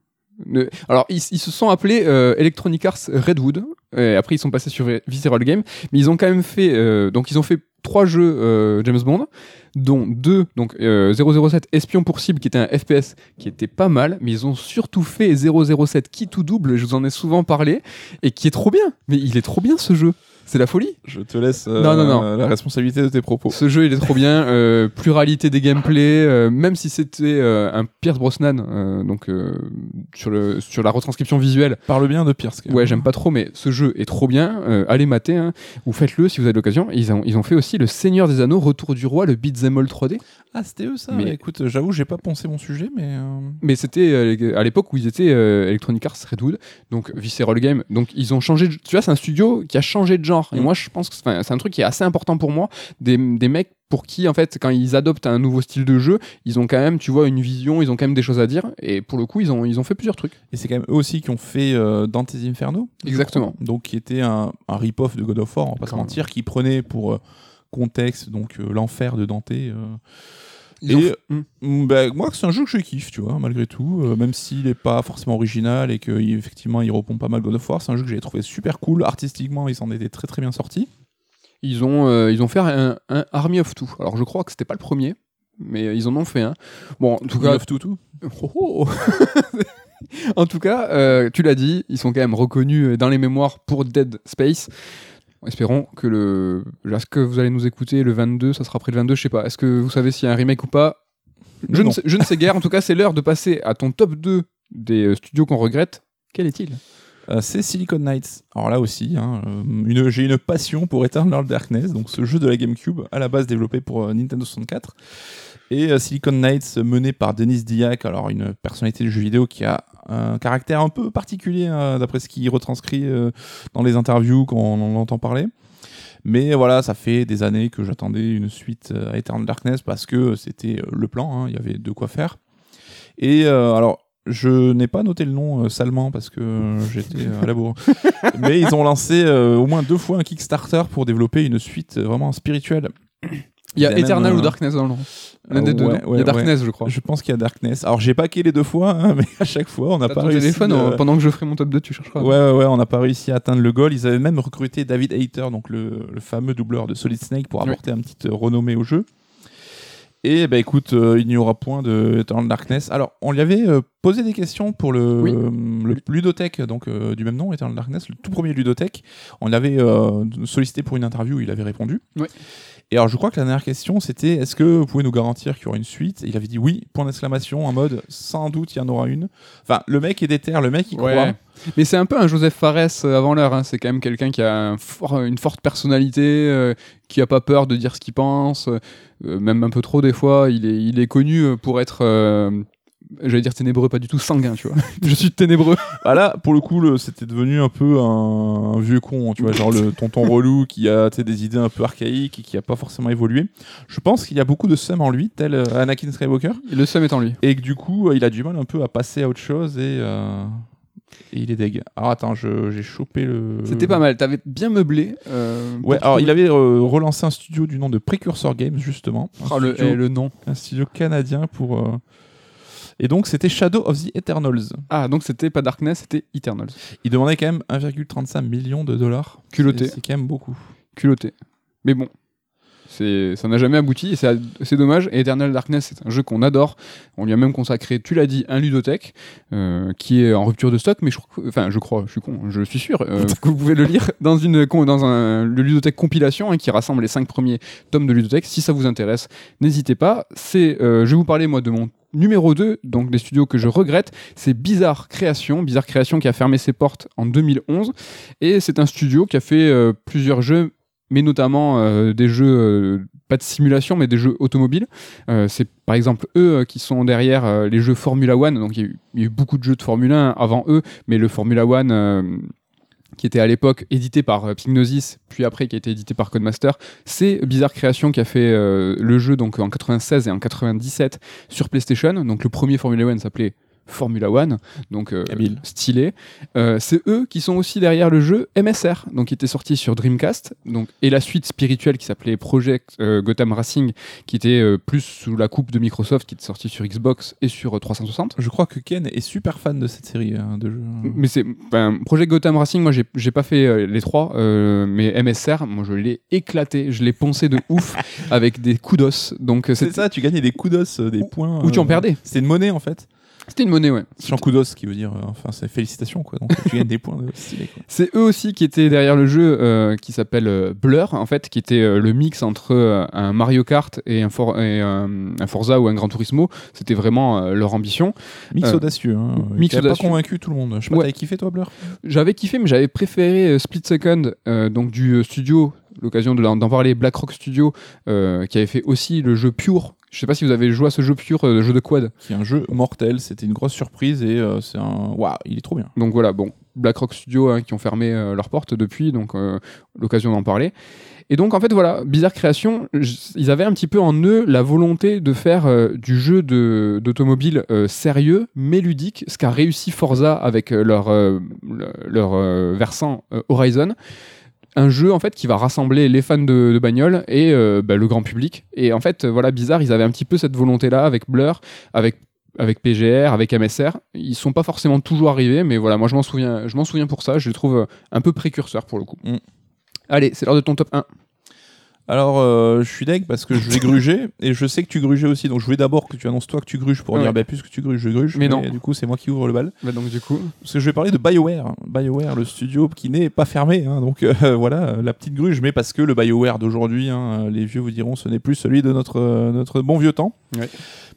Alors ils, se sont appelés euh, Electronic Arts Redwood. Et après ils sont passés sur Visceral Game. Mais ils ont quand même fait... euh, donc ils ont fait trois jeux euh, James Bond, dont deux, donc euh, 007 Espion pour cible, qui était un FPS qui était pas mal, mais ils ont surtout fait 007 qui tout double, je vous en ai souvent parlé, et qui est trop bien. Mais il est trop bien ce jeu. C'est la folie. Je te laisse euh, Non, non, non. la responsabilité de tes propos. Ce jeu, il est trop bien. euh, pluralité des gameplays, euh, même si c'était un Pierce Brosnan, donc sur, le, sur la retranscription visuelle. Parle bien de Pierce. Ouais, j'aime pas trop, mais ce jeu est trop bien. allez mater, hein, ou faites-le si vous avez l'occasion. Ils ont, ils ont fait aussi le Seigneur des Anneaux, Retour du Roi, le Beat'em All 3D. Ah, c'était eux ça Mais- écoute, j'avoue, j'ai pas pensé mon sujet, mais. Mais c'était à l'époque où ils étaient Electronic Arts Redwood, donc Visceral Game. Donc ils ont changé. de- Tu vois, c'est un studio qui a changé de genre genre. Et Mm. moi, je pense que c'est un truc qui est assez important pour moi. Des, des mecs pour qui, en fait, quand ils adoptent un nouveau style de jeu, ils ont quand même, tu vois, une vision, ils ont quand même des choses à dire. Et pour le coup, ils ont, ils ont fait plusieurs trucs. Et c'est quand même eux aussi qui ont fait euh, Dante's Inferno. Exactement. Donc qui était un, un rip-off de God of War, on va pas se mentir, qui prenait pour euh, contexte donc euh, l'enfer de Dante. Euh. Ils ont Et fait- Mm. Bah, moi, c'est un jeu que je kiffe, tu vois, malgré tout, euh, même s'il n'est pas forcément original et qu'effectivement il répond pas mal God of War, c'est un jeu que j'ai trouvé super cool. Artistiquement, il s'en était très très bien sorti. Ils ont, euh, ils ont fait un, un Army of Two. Alors, je crois que c'était pas le premier, mais ils en ont fait un. Bon, en tout cas, Love Tutu. Oh, oh. en tout cas, euh, tu l'as dit, ils sont quand même reconnus dans les mémoires pour Dead Space. Espérons que le. Est-ce que vous allez nous écouter le 22 Ça sera après le 22, je sais pas. Est-ce que vous savez s'il y a un remake ou pas? Je ne, sais, je ne sais guère. En tout cas, c'est l'heure de passer à ton top 2 des euh, studios qu'on regrette. Quel est-il? C'est Silicon Knights. Alors là aussi, hein, euh, j'ai une passion pour Eternal Darkness, donc ce jeu de la GameCube, à la base développé pour euh, Nintendo 64. Et euh, Silicon Knights, euh, mené par Denis Diak, alors une personnalité du jeu vidéo qui a un caractère un peu particulier, hein, d'après ce qu'il retranscrit euh, dans les interviews quand on en entend parler. Mais voilà, ça fait des années que j'attendais une suite euh, à Eternal Darkness parce que c'était euh, le plan, hein, il y avait de quoi faire. Et euh, alors, je n'ai pas noté le nom euh, salement parce que euh, j'étais à la bourre. Mais ils ont lancé euh, au moins deux fois un Kickstarter pour développer une suite euh, vraiment spirituelle. Il y a Il y a Eternal même, ou euh, Darkness dans le nom L'un euh, des deux. ouais, non Il y ouais, a Darkness, je crois. Je pense qu'il y a Darkness. Alors j'ai pas les deux fois, hein, mais à chaque fois on n'a T'as pas ton réussi. téléphone euh, euh, pendant que je ferai mon top 2, tu chercheras. Ouais, ouais, ouais, on n'a pas réussi à atteindre le goal. Ils avaient même recruté David Hayter, donc le, le fameux doubleur de Solid Snake, pour apporter un petit euh, renommée au jeu. Et bah écoute, euh, il n'y aura point de Eternal Darkness. Alors, on lui avait euh, posé des questions pour le, Oui. le ludothèque, donc euh, du même nom, Eternal Darkness, le tout premier ludothèque. On l'avait sollicité pour une interview, il avait répondu. Oui. Et alors, je crois que la dernière question, c'était est-ce que vous pouvez nous garantir qu'il y aura une suite? Et il avait dit oui, point d'exclamation, en mode sans doute il y en aura une. Enfin, le mec est déter, le mec il Ouais. croit. Mais c'est un peu un Joseph Fares avant l'heure. hein. C'est quand même quelqu'un qui a un une forte personnalité, euh, qui a pas peur de dire ce qu'il pense, euh, même un peu trop des fois. Il est, il est connu euh, pour être, euh, j'allais dire ténébreux, pas du tout sanguin, tu vois. Je suis ténébreux. Ah là, pour le coup, c'était devenu un peu un, un vieux con, tu vois, genre le tonton relou qui a des idées un peu archaïques et qui a pas forcément évolué. Je pense qu'il y a beaucoup de seum en lui, tel euh, Anakin Skywalker, Le seum est en lui. et que du coup, euh, il a du mal un peu à passer à autre chose et, euh, et il est deg. Alors attends, j'ai chopé le. C'était pas mal. T'avais bien meublé. euh, Ouais, alors trouver- il avait euh, relancé un studio du nom de Precursor Games, justement. Oh, le, eh, nom. un studio canadien pour. euh, Et donc, c'était Shadow of the Eternals. Ah, donc c'était pas Darkness, c'était Eternals. Il demandait quand même 1,35 million de dollars. Culotté. C'est quand même beaucoup. culotté. Mais bon, ça n'a jamais abouti et c'est, dommage. Et Eternal Darkness, c'est un jeu qu'on adore. On lui a même consacré, tu l'as dit, un ludothèque euh, qui est en rupture de stock, mais je, crois- enfin, je crois, je suis con, je suis sûr euh, que vous pouvez le lire dans une dans un le ludothèque compilation hein, qui rassemble les cinq premiers tomes de ludothèque. Si ça vous intéresse, n'hésitez pas. C'est, euh, je vais vous parler moi de mon numéro 2, donc des studios que je regrette, c'est Bizarre Création. Bizarre Création qui a fermé ses portes en 2011. Et c'est un studio qui a fait euh, plusieurs jeux, mais notamment euh, des jeux, euh, pas de simulation, mais des jeux automobiles. Euh, c'est par exemple eux qui sont derrière les jeux Formula One. Donc il y, a eu, beaucoup de jeux de Formule 1 avant eux, mais le Formula One. qui était à l'époque édité par Psygnosis, puis après qui a été édité par Codemaster. C'est Bizarre Création qui a fait le jeu donc en 96 et en 97 sur PlayStation. Donc le premier Formula One s'appelait Formula One, donc euh, stylé. Euh, c'est eux qui sont aussi derrière le jeu MSR, donc qui était sorti sur Dreamcast, donc et la suite spirituelle qui s'appelait Project euh, Gotham Racing, qui était euh, plus sous la coupe de Microsoft, qui était sorti sur Xbox et sur euh, 360. Je crois que Ken est super fan de cette série hein, de jeux. Mais c'est ben, Project Gotham Racing, moi j'ai pas fait les trois, mais MSR, moi je l'ai éclaté, je l'ai poncé de ouf avec des coups d'os. Donc C'est ça, tu gagnais des coups d'os, des points. Ou tu en perdais. C'est une monnaie en fait. C'était une monnaie, ouais. C'est un coup d'os qui veut dire, euh, enfin, c'est félicitations quoi. Donc tu gagnes des points de stylé quoi. C'est eux aussi qui étaient derrière le jeu euh, qui s'appelle euh, Blur, en fait, qui était euh, le mix entre euh, un Mario Kart et un, For- et, euh, un Forza ou un Gran Turismo. C'était vraiment euh, leur ambition. Mix Euh, audacieux. Hein, mix qui a pas audacieux. convaincu tout le monde. Je sais pas, Ouais. t'avais kiffé toi Blur? J'avais kiffé, mais j'avais préféré euh, Split Second, euh, donc du euh, studio, l'occasion de d'en parler, BlackRock Studio, euh, qui avait fait aussi le jeu Pure. Je sais pas si vous avez joué à ce jeu Pure, euh, jeu de quad. Qui est un jeu mortel. C'était une grosse surprise et euh, c'est un. Waouh, il est trop bien. Donc voilà, bon. BlackRock Studio hein, qui ont fermé euh, leurs portes depuis, donc euh, l'occasion d'en parler. Et donc en fait voilà, Bizarre Création, ils avaient un petit peu en eux la volonté de faire euh, du jeu d'automobile sérieux mais ludique, ce qu'a réussi Forza avec leur, le- leur versant Horizon. Un jeu en fait qui va rassembler les fans de, de bagnole et euh, bah, le grand public. Et en fait voilà, Bizarre, ils avaient un petit peu cette volonté là avec Blur, avec avec PGR, avec MSR, ils sont pas forcément toujours arrivés, mais voilà, moi je m'en souviens, je m'en souviens pour ça, je les trouve un peu précurseurs pour le coup. Mm. Allez, c'est l'heure de ton top 1. Alors, euh, je suis deg parce que je vais gruger et je sais que tu grugeais aussi. Donc, je voulais d'abord que tu annonces toi que tu gruges pour Ouais. dire bah, puisque tu gruges, je gruge. Mais non. Du coup, c'est moi qui ouvre le bal. Bah donc du coup, Parce que je vais parler de BioWare. BioWare, le studio qui n'est pas fermé. hein. donc, euh, voilà, la petite gruge. Mais parce que le BioWare d'aujourd'hui, hein, les vieux vous diront, ce n'est plus celui de notre, euh, notre bon vieux temps. Ouais.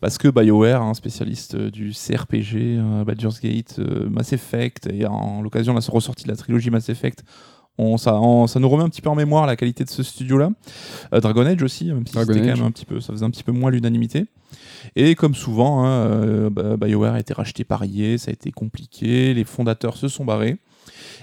Parce que BioWare, un spécialiste du CRPG, Baldur's Gate, Mass Effect, et en l'occasion de la ressortie de la trilogie Mass Effect, on, ça, on- ça nous remet un petit peu en mémoire la qualité de ce studio-là. Euh, Dragon Age aussi, même si c'était quand même un petit peu, ça faisait un petit peu moins l'unanimité. Et comme souvent, hein, euh, bah, BioWare a été racheté par EA, ça a été compliqué, les fondateurs se sont barrés.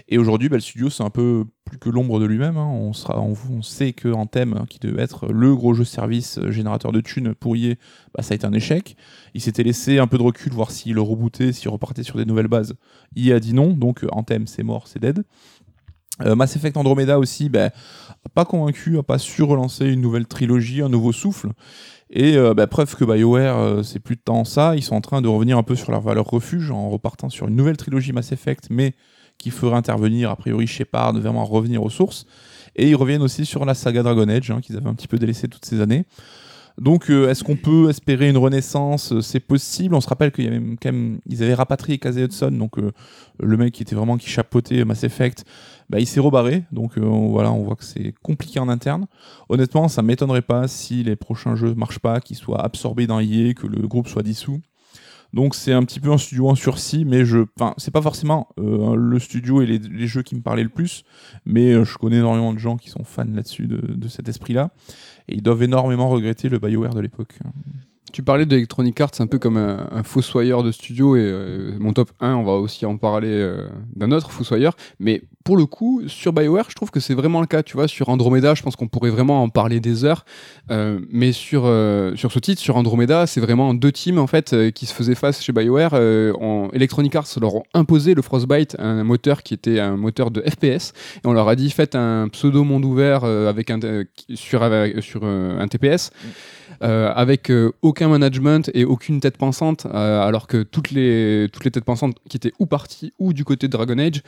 Et aujourd'hui, bah, le studio, c'est un peu plus que l'ombre de lui-même. hein. On, sera, on, on sait qu'en thème, hein, qui devait être le gros jeu service euh, générateur de thunes pour EA, bah, ça a été un échec. Il s'était laissé un peu de recul, voir s'il le rebootait, s'il repartait sur des nouvelles bases. EA a dit non, donc en thème, c'est mort, c'est dead. Euh, Mass Effect Andromeda aussi, bah, pas convaincu, a pas su relancer une nouvelle trilogie, un nouveau souffle. Et euh, bah, preuve que BioWare, euh, c'est plus de temps ça, ils sont en train de revenir un peu sur leur valeur refuge en repartant sur une nouvelle trilogie Mass Effect, mais qui ferait intervenir a priori Shepard, vraiment revenir aux sources. Et ils reviennent aussi sur la saga Dragon Age, hein, qu'ils avaient un petit peu délaissé toutes ces années. Donc, est-ce qu'on peut espérer une renaissance? C'est possible. On se rappelle qu'il y avait quand même, ils avaient rapatrié Casey Hudson, donc le mec qui était vraiment qui chapeautait Mass Effect. Bah, il s'est rebarré, donc euh, voilà, on voit que c'est compliqué en interne. Honnêtement, ça m'étonnerait pas si les prochains jeux marchent pas, qu'ils soient absorbés dans EA, que le groupe soit dissous. Donc c'est un petit peu un studio en sursis, mais je, enfin, c'est pas forcément euh, le studio et les, jeux qui me parlaient le plus, mais euh, je connais énormément de gens qui sont fans là-dessus de, de cet esprit-là, et ils doivent énormément regretter le BioWare de l'époque. Tu parlais d'Electronic Arts un peu comme un, un fossoyeur de studio et euh, mon top 1, on va aussi en parler euh, d'un autre fossoyeur, mais pour le coup, sur BioWare, je trouve que c'est vraiment le cas, tu vois, sur Andromeda, je pense qu'on pourrait vraiment en parler des heures, euh, mais sur, sur ce titre, sur Andromeda, c'est vraiment deux teams en fait qui se faisaient face chez BioWare. En Electronic Arts leur ont imposé le Frostbite, un moteur qui était un moteur de FPS, et on leur a dit faites un pseudo monde ouvert avec un, sur, sur un TPS. Euh, avec euh, aucun management et aucune tête pensante, euh, alors que toutes les, toutes les têtes pensantes qui étaient ou parties ou du côté de Dragon Age,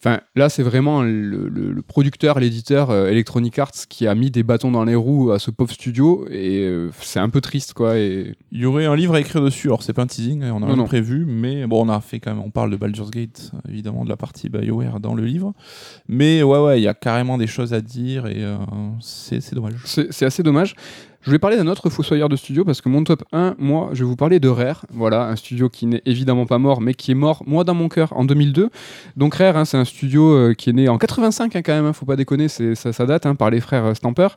Enfin, là, c'est vraiment le, le- le producteur, l'éditeur euh, Electronic Arts qui a mis des bâtons dans les roues à ce pauvre studio et euh, c'est un peu triste, quoi. Et Il y aurait un livre à écrire dessus, alors c'est pas un teasing, hein, on a Non, rien non. prévu, mais bon, on a fait quand même, on parle de Baldur's Gate, évidemment, de la partie BioWare dans le livre, mais ouais, ouais, il y a carrément des choses à dire et euh, c'est dommage. c'est assez dommage. Je vais parler d'un autre fossoyeur de studio parce que mon top 1, moi, je vais vous parler de Rare. Voilà, un studio qui n'est évidemment pas mort, mais qui est mort, moi, dans mon cœur, en 2002. Donc Rare, hein, c'est un studio euh, qui est né en 85 hein, quand même, hein, faut pas déconner, ça, date par les frères euh, Stamper.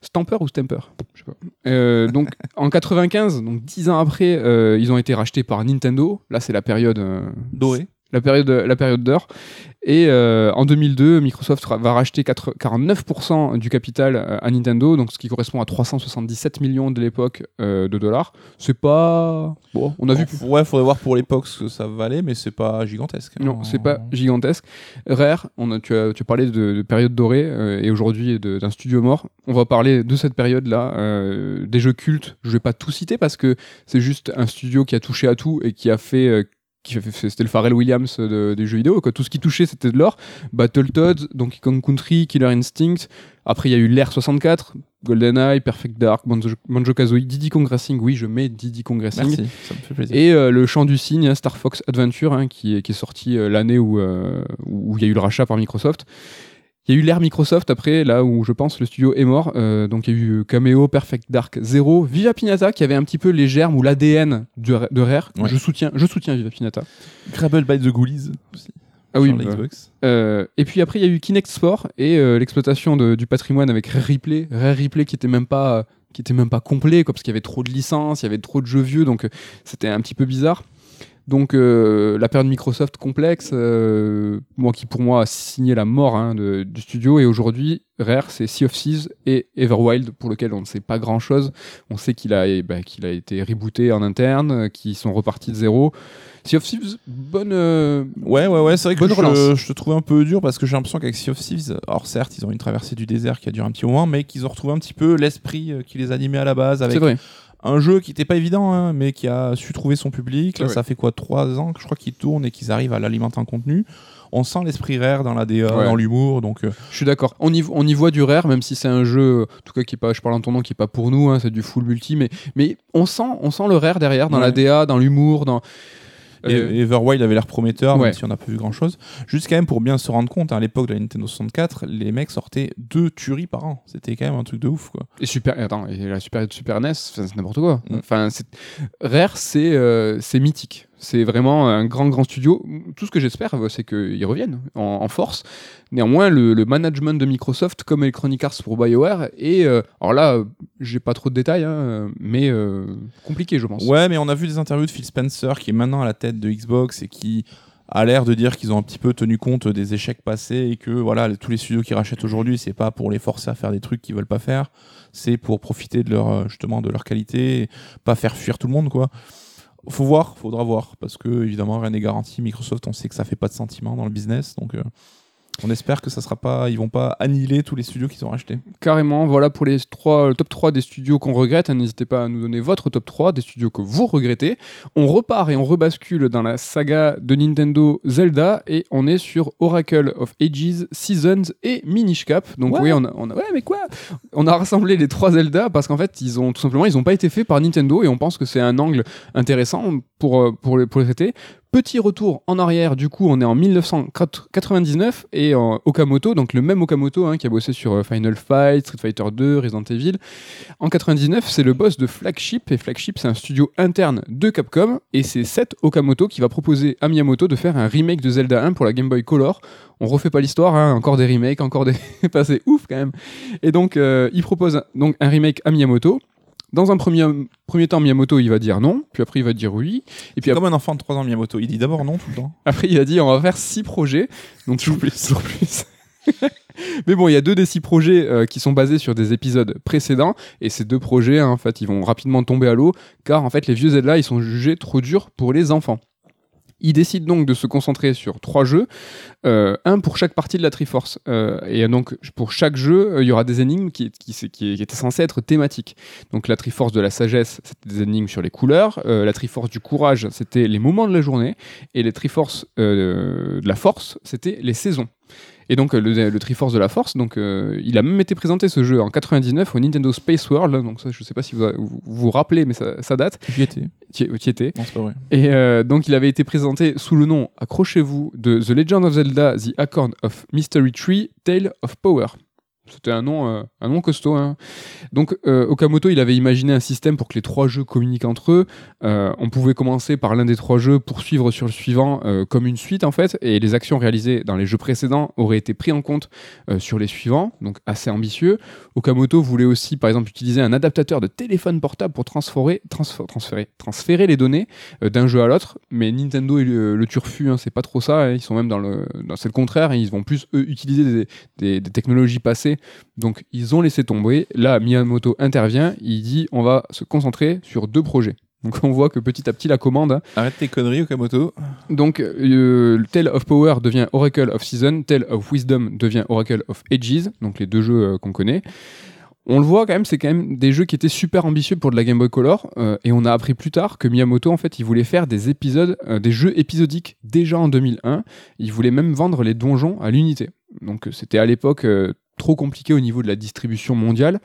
Stamper ou Stamper Je sais pas. Euh, donc en 95, donc 10 ans après, ils ont été rachetés par Nintendo. Là, c'est la période euh, Doré. La période, la période d'or. Et euh, en 2002, Microsoft va racheter 4 49% du capital euh, à Nintendo, donc ce qui correspond à 377 millions de l'époque euh, de dollars. C'est pas. Bon, on a vu. Bon, Ouais, faudrait voir pour l'époque ce que ça valait, mais c'est pas gigantesque. hein. Non, c'est pas gigantesque. Rare, on a, tu, as, tu parlé de, de période dorée euh, et aujourd'hui d'un studio mort. On va parler de cette période-là, des jeux cultes. Je vais pas tout citer parce que c'est juste un studio qui a touché à tout et qui a fait. C'était le Pharrell Williams de- des jeux vidéo. Quoi. Tout ce qui touchait, c'était de l'or. Battletoads, Donkey Kong Country, Killer Instinct. Après, il y a eu l'Air 64, GoldenEye, Perfect Dark, Banjo- Banjo-Kazooie, Diddy Kong Racing. Oui, je mets Diddy Kong Racing. Merci, ça me fait plaisir. Et euh, le chant du cygne, hein, Star Fox Adventure, hein, qui, est, qui est sorti euh, l'année où euh, où il y a eu le rachat par Microsoft. Il y a eu l'ère Microsoft après, là où je pense le studio est mort. Euh, donc il y a eu Cameo, Perfect Dark 0, Viva Pinata qui avait un petit peu les germes ou l'ADN de, de Rare. Ouais. Je soutiens, je soutiens Viva Pinata. Grable by the Ghoulies aussi. Ah oui, bah, euh, et puis après, il y a eu Kinect Sport et euh, l'exploitation du patrimoine avec Rare Replay. Rare Replay qui était même pas, qui était même pas complet, quoi, parce qu'il y avait trop de licences, il y avait trop de jeux vieux, donc euh, c'était un petit peu bizarre. Donc euh, la période Microsoft complexe, euh, moi qui pour moi a signé la mort hein, de- du studio, et aujourd'hui Rare c'est Sea of Thieves et Everwild pour lequel on ne sait pas grand chose. On sait qu'il a, eh ben, qu'il a été rebooté en interne, euh, qu'ils sont repartis de zéro. Sea of Thieves, bonne. euh, Ouais, ouais, ouais, c'est vrai que je, te trouvais un peu dur parce que j'ai l'impression qu'avec Sea of Thieves, alors certes, ils ont une traversée du désert qui a duré un petit moment, mais qu'ils ont retrouvé un petit peu l'esprit qui les animait à la base avec c'est vrai. Un jeu qui n'était pas évident, hein, mais qui a su trouver son public. Là, Ouais. ça fait quoi, trois ans que je crois qu'ils tournent et qu'ils arrivent à l'alimenter en contenu. On sent l'esprit rare dans la DA, Ouais. dans l'humour, donc euh, Je suis d'accord. On y, on y voit du rare, même si c'est un jeu, en tout cas qui est pas, je parle en ton nom, qui est pas pour nous, hein, c'est du full multi, mais, mais on sent, on sent le rare derrière dans la. DA, dans l'humour, dans. Et Euh, Everwild avait l'air prometteur, ouais. même si on n'a pas vu grand chose. Juste quand même pour bien se rendre compte, hein, à l'époque de la Nintendo 64, les mecs sortaient deux tueries par an. C'était quand même un truc de ouf, quoi. Et super, attends, et la Super, Super NES, c'est n'importe quoi. Mm. Enfin, Rare, c'est euh, c'est mythique. C'est vraiment un grand, grand studio. Tout ce que j'espère, c'est qu'ils reviennent en, force. Néanmoins, le, management de Microsoft, comme Electronic Arts pour BioWare, est. euh, alors là, j'ai pas trop de détails, hein, mais euh, compliqué, je pense. Ouais, mais on a vu des interviews de Phil Spencer qui est maintenant à la tête de Xbox et qui a l'air de dire qu'ils ont un petit peu tenu compte des échecs passés et que voilà, tous les studios qui rachètent aujourd'hui, c'est pas pour les forcer à faire des trucs qu'ils veulent pas faire, c'est pour profiter de leur euh, justement de leur qualité, et pas faire fuir tout le monde quoi. Faut voir, faudra voir parce que évidemment rien n'est garanti. Microsoft, on sait que ça fait pas de sentiment dans le business, donc euh, on espère que ça sera pas, ils vont pas annihiler tous les studios qu'ils ont rachetés. Carrément, voilà pour les trois, le top 3 des studios qu'on regrette. N'hésitez pas à nous donner votre top 3 des studios que vous regrettez. On repart et on rebascule dans la saga de Nintendo Zelda et on est sur Oracle of Ages, Seasons et Minish Cap. Donc Ouais. oui, on a, on a- ouais, mais quoi? On a rassemblé les trois Zelda parce qu'en fait, ils ont tout simplement, ils n'ont pas été faits par Nintendo et on pense que c'est un angle intéressant pour, euh, pour, les, pour les traiter. Petit retour en arrière, du coup, on est en 1999 et euh, Okamoto, donc le même Okamoto hein, qui a bossé sur euh, Final Fight, Street Fighter 2, Resident Evil. En 99, c'est le boss de Flagship et Flagship, c'est un studio interne de Capcom et c'est Seth Okamoto qui va proposer à Miyamoto de faire un remake de Zelda 1 pour la Game Boy Color. On refait pas l'histoire, hein, encore des remakes, encore des. Enfin, c'est ouf quand même. Et donc, euh, il propose donc un remake à Miyamoto. Dans un premier, premier temps, Miyamoto, il va dire non, puis après, il va dire oui. Et puis comme un enfant de 3 ans Miyamoto, il dit d'abord non tout le temps. après, il a dit on va faire six projets. Donc toujours plus. Toujours plus. Mais bon, il y a deux des six projets euh, qui sont basés sur des épisodes précédents. Et ces deux projets, hein, en fait, ils vont rapidement tomber à l'eau. Car en fait, les vieux Zelda, ils sont jugés trop durs pour les enfants. Il décide donc de se concentrer sur trois jeux, euh, un pour chaque partie de la Triforce. Euh, et donc, pour chaque jeu, euh, il y aura des énigmes qui, étaient censées être thématiques. Donc, la Triforce de la sagesse, c'était des énigmes sur les couleurs. La Triforce du courage, c'était les moments de la journée. Et les Triforces euh, de la force, c'était les saisons. Et donc euh, le, le Triforce de la Force, donc euh, il a même été présenté ce jeu en 99 au Nintendo Space World. Donc ça, je sais pas si vous vous, vous rappelez, mais ça, ça date. J'y étais. Y étais. Non, pas vrai. Et euh, donc il avait été présenté sous le nom, accrochez-vous, de The Legend of Zelda: The Acorn of Mystery Tree, Tale of Power. C'était un nom, euh, un nom costaud. hein. Donc euh, Okamoto, il avait imaginé un système pour que les trois jeux communiquent entre eux. Euh, on pouvait commencer par l'un des trois jeux, poursuivre sur le suivant comme une suite en fait, et les actions réalisées dans les jeux précédents auraient été prises en compte sur les suivants, donc assez ambitieux. Okamoto voulait aussi, par exemple, utiliser un adaptateur de téléphone portable pour transférer, transférer, transférer, les données d'un jeu à l'autre, mais Nintendo et le, le turfu, hein, c'est pas trop ça. hein, ils sont même dans le, c'est le contraire. ils vont plus eux utiliser des technologies passées, donc ils ont laissé tomber. Là, Miyamoto intervient. Il dit, on va se concentrer sur deux projets. Donc on voit que petit à petit la commande Arrête tes conneries, Okamoto. donc, euh, le Tale of Power devient Oracle of Season, Tale of Wisdom devient Oracle of Ages, donc les deux jeux euh, qu'on connaît. On le voit quand même, c'est quand même des jeux qui étaient super ambitieux pour de la Game Boy Color, euh, et on a appris plus tard que Miyamoto, en fait, il voulait faire des épisodes, des jeux épisodiques déjà en 2001. Il voulait même vendre les donjons à l'unité. Donc, c'était à l'époque euh, trop compliqué au niveau de la distribution mondiale.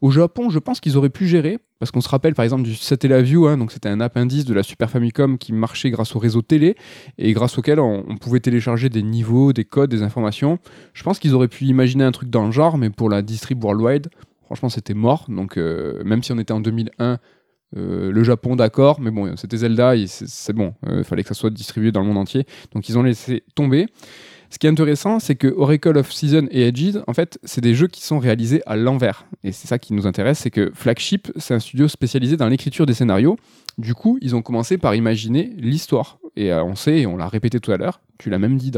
Au Japon, je pense qu'ils auraient pu gérer, parce qu'on se rappelle par exemple du Satellaview, hein, donc c'était un appendice de la Super Famicom qui marchait grâce au réseau télé et grâce auquel on, pouvait télécharger des niveaux, des codes, des informations. Je pense qu'ils auraient pu imaginer un truc dans le genre, mais pour la distrib worldwide, franchement c'était mort. Donc euh, même si on était en 2001, euh, le Japon d'accord, mais bon, c'était Zelda, c'est bon, il fallait que ça soit distribué dans le monde entier. Donc ils ont laissé tomber. Ce qui est intéressant, c'est que Oracle of Season et Edges, en fait, c'est des jeux qui sont réalisés à l'envers. Et c'est ça qui nous intéresse, c'est que Flagship, c'est un studio spécialisé dans l'écriture des scénarios. Du coup, ils ont commencé par imaginer l'histoire et euh, on sait, et on l'a répété tout à l'heure, tu l'as même dit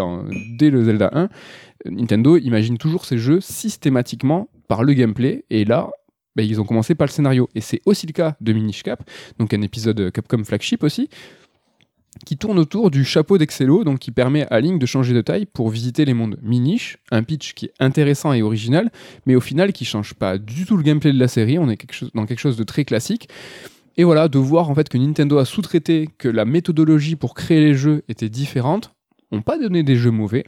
dès le Zelda 1, Nintendo imagine toujours ses jeux systématiquement par le gameplay, et là, bah, ils ont commencé par le scénario. Et c'est aussi le cas de Minish Cap, donc un épisode Capcom Flagship aussi, qui tourne autour du chapeau d'Excello, donc qui permet à Link de changer de taille pour visiter les mondes Minish, un pitch qui est intéressant et original, mais au final qui change pas du tout le gameplay de la série, on est dans quelque chose de très classique. Et voilà, de voir en fait que Nintendo a sous-traité que la méthodologie pour créer les jeux était différente, ont pas donné des jeux mauvais,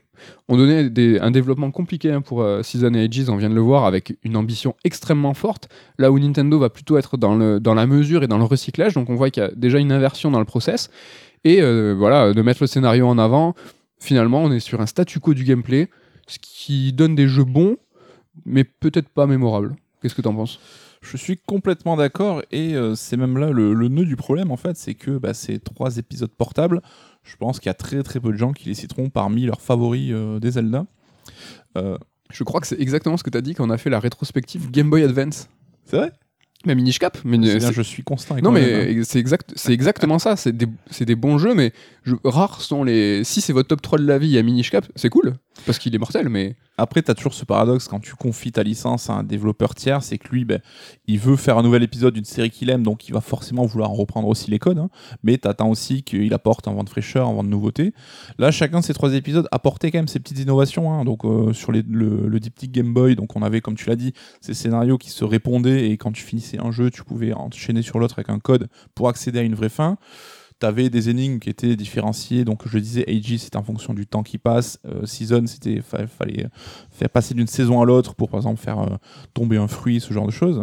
ont donné des- un développement compliqué hein, pour euh, Season Edges, on vient de le voir, avec une ambition extrêmement forte, là où Nintendo va plutôt être dans, dans la mesure et dans le recyclage, donc on voit qu'il y a déjà une inversion dans le process, et euh, voilà, de mettre le scénario en avant, finalement on est sur un statu quo du gameplay, ce qui donne des jeux bons, mais peut-être pas mémorables. Qu'est-ce que t'en penses? Je suis complètement d'accord et euh, c'est même là le, le nœud du problème en fait, c'est que bah, ces trois épisodes portables, je pense qu'il y a très très peu de gens qui les citeront parmi leurs favoris euh, des Zelda. Euh, Je crois que c'est exactement ce que t'as dit quand on a fait la rétrospective Game Boy Advance. c'est vrai? Mais Minish Cap, mais Je suis constant. Non moi-même, hein. mais c'est exact, c'est exactement ça. C'est des, c'est des bons jeux, mais je- rares sont les. Si c'est votre top 3 de la vie à Minish Cap, c'est cool parce qu'il est mortel, mais Après, tu as toujours ce paradoxe quand tu confies ta licence à un développeur tiers, c'est que lui, ben, il veut faire un nouvel épisode d'une série qu'il aime, donc il va forcément vouloir en reprendre aussi les codes. hein. mais tu attends aussi qu'il apporte un vent de fraîcheur, un vent de nouveauté. Là, chacun de ces trois épisodes apportait quand même ses petites innovations. hein. Donc, euh, sur le, le diptyque Game Boy, donc on avait, comme tu l'as dit, ces scénarios qui se répondaient, et quand tu finissais un jeu, tu pouvais enchaîner sur l'autre avec un code pour accéder à une vraie fin. T'avais des énigmes qui étaient différenciées, donc je disais AG c'était en fonction du temps qui passe, euh, Season c'était fa- fallait faire passer d'une saison à l'autre pour par exemple faire euh, tomber un fruit, ce genre de choses.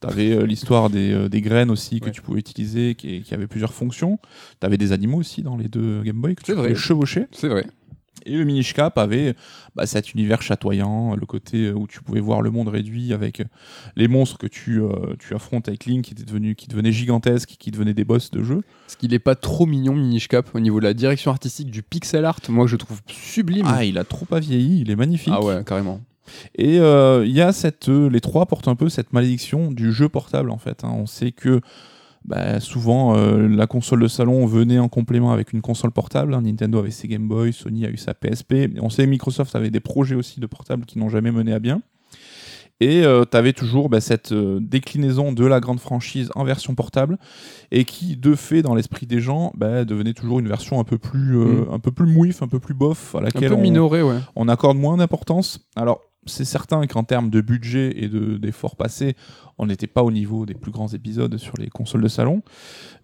T'avais euh, l'histoire des, euh, des graines aussi que Ouais. tu pouvais utiliser, qui, qui avait plusieurs fonctions. T'avais des animaux aussi dans les deux Game Boy que tu C'est vrai. pouvais chevaucher. c'est vrai. Et le Minish Cap avait bah, cet univers chatoyant, le côté euh, où tu pouvais voir le monde réduit avec euh, les monstres que tu, euh, tu affrontes avec Link qui, étaient devenus, qui devenaient gigantesques, qui devenaient des boss de jeu. Parce qu'il est pas trop mignon Minish Cap au niveau de la direction artistique du pixel art, moi je trouve sublime. Ah, il a trop pas vieilli, il est magnifique. Ah ouais, carrément. Et euh, il y a cette, euh, les trois portent un peu cette malédiction du jeu portable en fait. hein. On sait que bah, souvent euh, la console de salon venait en complément avec une console portable. hein. Nintendo avait ses Game Boy, Sony a eu sa PSP. On sait que Microsoft avait des projets aussi de portables qui n'ont jamais mené à bien. Et tu avais toujours bah, cette euh, déclinaison de la grande franchise en version portable et qui, de fait, dans l'esprit des gens, bah, devenait toujours une version un peu plus, euh, un peu plus mouif, un peu plus bof, à Un laquelle ouais. on accorde moins d'importance. Alors, c'est certain qu'en termes de budget et de- d'efforts passés, on n'était pas au niveau des plus grands épisodes sur les consoles de salon.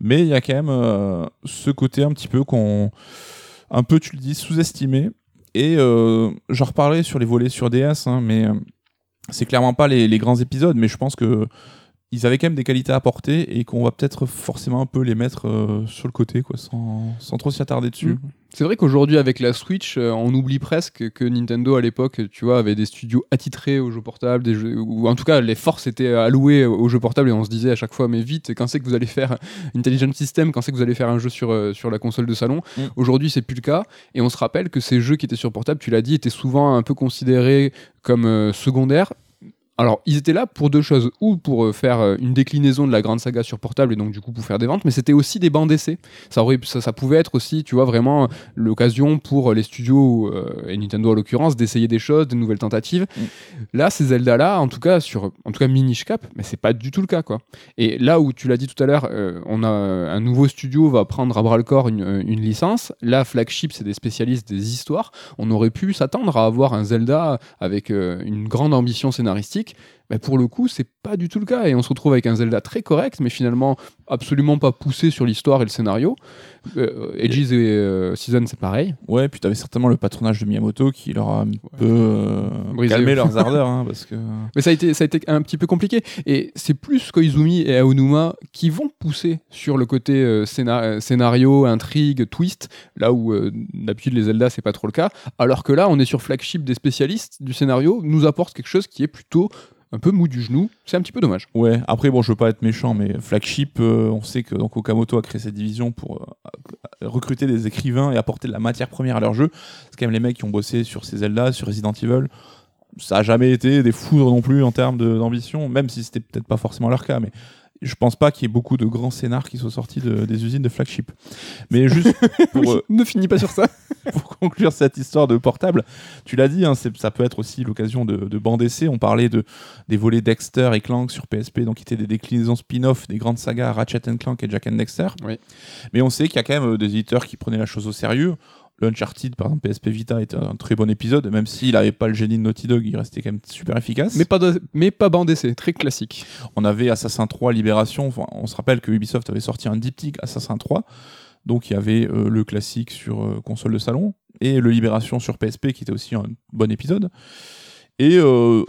Mais il y a quand même euh, ce côté un petit peu qu'on. Un peu, tu le dis, sous-estimé. Et euh, j'en reparlerai sur les volets sur DS, hein, mais euh, c'est clairement pas les, les grands épisodes, mais je pense que. Ils avaient quand même des qualités à apporter et qu'on va peut-être forcément un peu les mettre euh, sur le côté, quoi, sans, sans trop s'y attarder dessus. Mm. C'est vrai qu'aujourd'hui, avec la Switch, euh, on oublie presque que Nintendo, à l'époque, tu vois, avait des studios attitrés aux jeux portables, des jeux, ou en tout cas, les forces étaient allouées aux jeux portables, et on se disait à chaque fois, mais vite, quand c'est que vous allez faire Intelligent System, quand c'est que vous allez faire un jeu sur, euh, sur la console de salon Mm. Aujourd'hui, c'est plus le cas, et on se rappelle que ces jeux qui étaient sur portable, tu l'as dit, étaient souvent un peu considérés comme secondaires. Alors, ils étaient là pour deux choses, ou pour euh, faire euh, une déclinaison de la grande saga sur portable, et donc du coup pour faire des ventes, mais c'était aussi des bandes d'essai. Ça, aurait, ça, ça pouvait être aussi, tu vois, vraiment l'occasion pour les studios, euh, et Nintendo en l'occurrence, d'essayer des choses, de nouvelles tentatives. Là, ces Zelda-là, en tout cas, sur, en tout cas Minish Cap, mais c'est pas du tout le cas, quoi. Et là où tu l'as dit tout à l'heure, euh, on a un nouveau studio va prendre à bras le corps une, euh, une licence. Là, Flagship, c'est des spécialistes des histoires. On aurait pu s'attendre à avoir un Zelda avec euh, une grande ambition scénaristique. musique Mais pour le coup, c'est pas du tout le cas. Et on se retrouve avec un Zelda très correct, mais finalement absolument pas poussé sur l'histoire et le scénario. Euh, Edges et euh, Season, c'est pareil. Ouais, puis tu avais certainement le patronage de Miyamoto qui leur a un peu euh, Brisé. calmé leurs ardeurs, hein, parce que Mais ça a, été, ça a été un petit peu compliqué. Et c'est plus Koizumi et Aonuma qui vont pousser sur le côté euh, euh, scénario, intrigue, twist, là où d'habitude les Zelda, c'est pas trop le cas. Alors que là, on est sur flagship des spécialistes du scénario, nous apporte quelque chose qui est plutôt un peu mou du genou. C'est un petit peu dommage. ouais. Après, bon, je veux pas être méchant, mais Flagship, euh, on sait que donc Okamoto a créé cette division pour euh, recruter des écrivains et apporter de la matière première à leur jeu. C'est quand même les mecs qui ont bossé sur ces Zelda, sur Resident Evil. Ça a jamais été des foudres non plus en termes d'ambition, même si c'était peut-être pas forcément leur cas, mais je pense pas qu'il y ait beaucoup de grands scénars qui soient sortis de- des usines de flagship. Mais juste pour, euh, ne finis pas sur ça. pour conclure cette histoire de portable, tu l'as dit, hein, ça peut être aussi l'occasion de, de bande essai. On parlait de, des volets Dexter et Clank sur PSP, donc qui étaient des déclinaisons spin-off des grandes sagas Ratchet Clank et Jack and Dexter. Oui. Mais on sait qu'il y a quand même euh, des éditeurs qui prenaient la chose au sérieux. L'Uncharted, par exemple, PSP Vita était un très bon épisode, même s'il n'avait pas le génie de Naughty Dog, il restait quand même super efficace. Mais pas, de- mais pas bande essai, très classique. On avait Assassin 3 Libération. Enfin, on se rappelle que Ubisoft avait sorti un diptyque Assassin 3. Donc il y avait euh, le classique sur euh, console de salon et le Libération sur PSP qui était aussi un bon épisode. Et euh,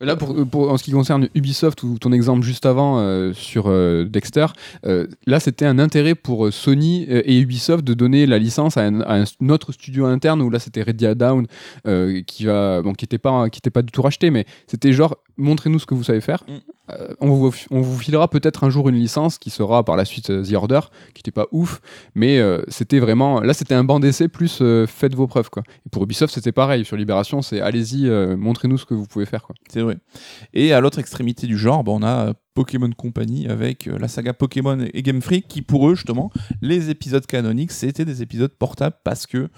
Là, pour, pour- en ce qui concerne Ubisoft ou ton exemple juste avant euh, sur euh, Dexter, euh, là c'était un intérêt pour euh, Sony euh, et Ubisoft de donner la licence à un, à un autre studio interne où là c'était Redia Down euh, qui va bon, qui était pas qui était pas du tout racheté, mais c'était genre montrez-nous ce que vous savez faire. Euh, on, vous, on vous filera peut-être un jour une licence qui sera par la suite euh, The Order, qui n'était pas ouf, mais euh, c'était vraiment là c'était un banc d'essai plus faites vos preuves quoi. Et pour Ubisoft c'était pareil sur Libération, c'est allez-y montrez-nous ce que vous pouvez faire c'est vrai. Et à l'autre extrémité du genre, bah, on a Pokémon Company avec euh, la saga Pokémon et Game Freak qui pour eux justement les épisodes canoniques c'était des épisodes portables parce que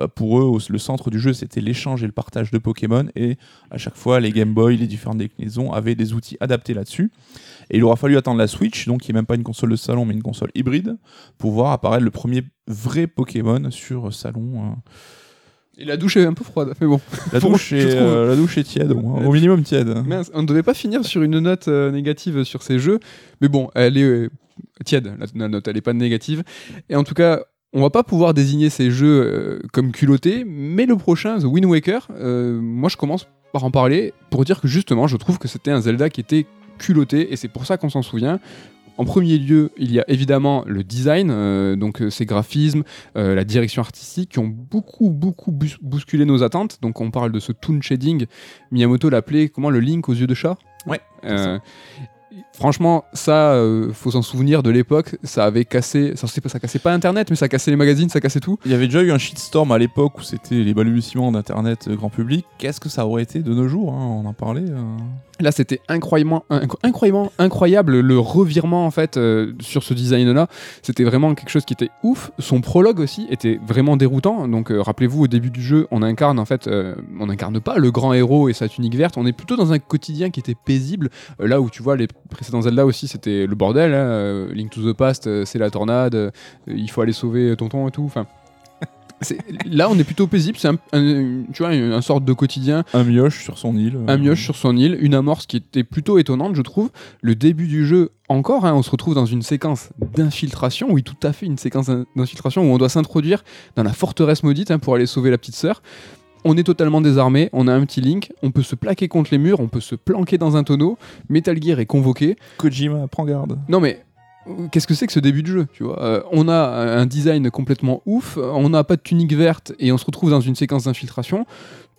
euh, pour eux le centre du jeu c'était l'échange et le partage de Pokémon et à chaque fois les Game Boy, les différentes déclinaisons avaient des outils adaptés là-dessus. Et il aura fallu attendre la Switch, donc qui est même pas une console de salon mais une console hybride, pour voir apparaître le premier vrai Pokémon sur salon. euh. Et la douche est un peu froide, mais bon. La, douche est, euh, la douche est tiède, au, minimum tiède. Mince, on ne devait pas finir sur une note euh, négative sur ces jeux, mais bon, elle est euh, tiède, la, la note, elle n'est pas négative. Et en tout cas, on va pas pouvoir désigner ces jeux comme culottés, mais le prochain, The Wind Waker, moi je commence par en parler pour dire que justement, je trouve que c'était un Zelda qui était culotté, et c'est pour ça qu'on s'en souvient. En premier lieu, il y a évidemment le design, euh, donc euh, ces graphismes, euh, la direction artistique qui ont beaucoup, beaucoup bousculé nos attentes. Donc on parle de ce toon shading. Miyamoto l'appelait comment le Link aux yeux de chat? Ouais, Euh, Franchement, ça, euh, faut s'en souvenir de l'époque. Ça avait cassé, ça, ça cassait pas Internet, mais ça cassait les magazines, ça cassait tout. Il y avait déjà eu un shitstorm à l'époque où c'était les balbutiements d'Internet euh, grand public. Qu'est-ce que ça aurait été de nos jours hein, On en parlait. euh. Là, c'était incroyablement, inc- incroyablement, incroyable le revirement en fait euh, sur ce design-là. C'était vraiment quelque chose qui était ouf. Son prologue aussi était vraiment déroutant. Donc, rappelez-vous, au début du jeu, on incarne en fait, on incarne pas le grand héros et sa tunique verte. On est plutôt dans un quotidien qui était paisible. Là où tu vois les précédents Zelda aussi, c'était le bordel. hein. Euh, Link to the Past, euh, c'est la tornade. euh, il faut aller sauver tonton et tout. Enfin. Là, on est plutôt paisible. C'est un, un- tu vois, un, un sorte de quotidien Un mioche sur son île. un mioche sur son île, une amorce qui était plutôt étonnante, je trouve. Le début du jeu, encore, hein, on se retrouve dans une séquence d'infiltration, oui, tout à fait, une séquence d'in- d'infiltration où on doit s'introduire dans la forteresse maudite hein, pour aller sauver la petite sœur. On est totalement désarmé, on a un petit link, on peut se plaquer contre les murs, on peut se planquer dans un tonneau. Metal Gear est convoqué. Kojima, prends garde. Non mais euh, qu'est-ce que c'est que ce début de jeu tu vois? Euh, On a un design complètement ouf, on n'a pas de tunique verte et on se retrouve dans une séquence d'infiltration.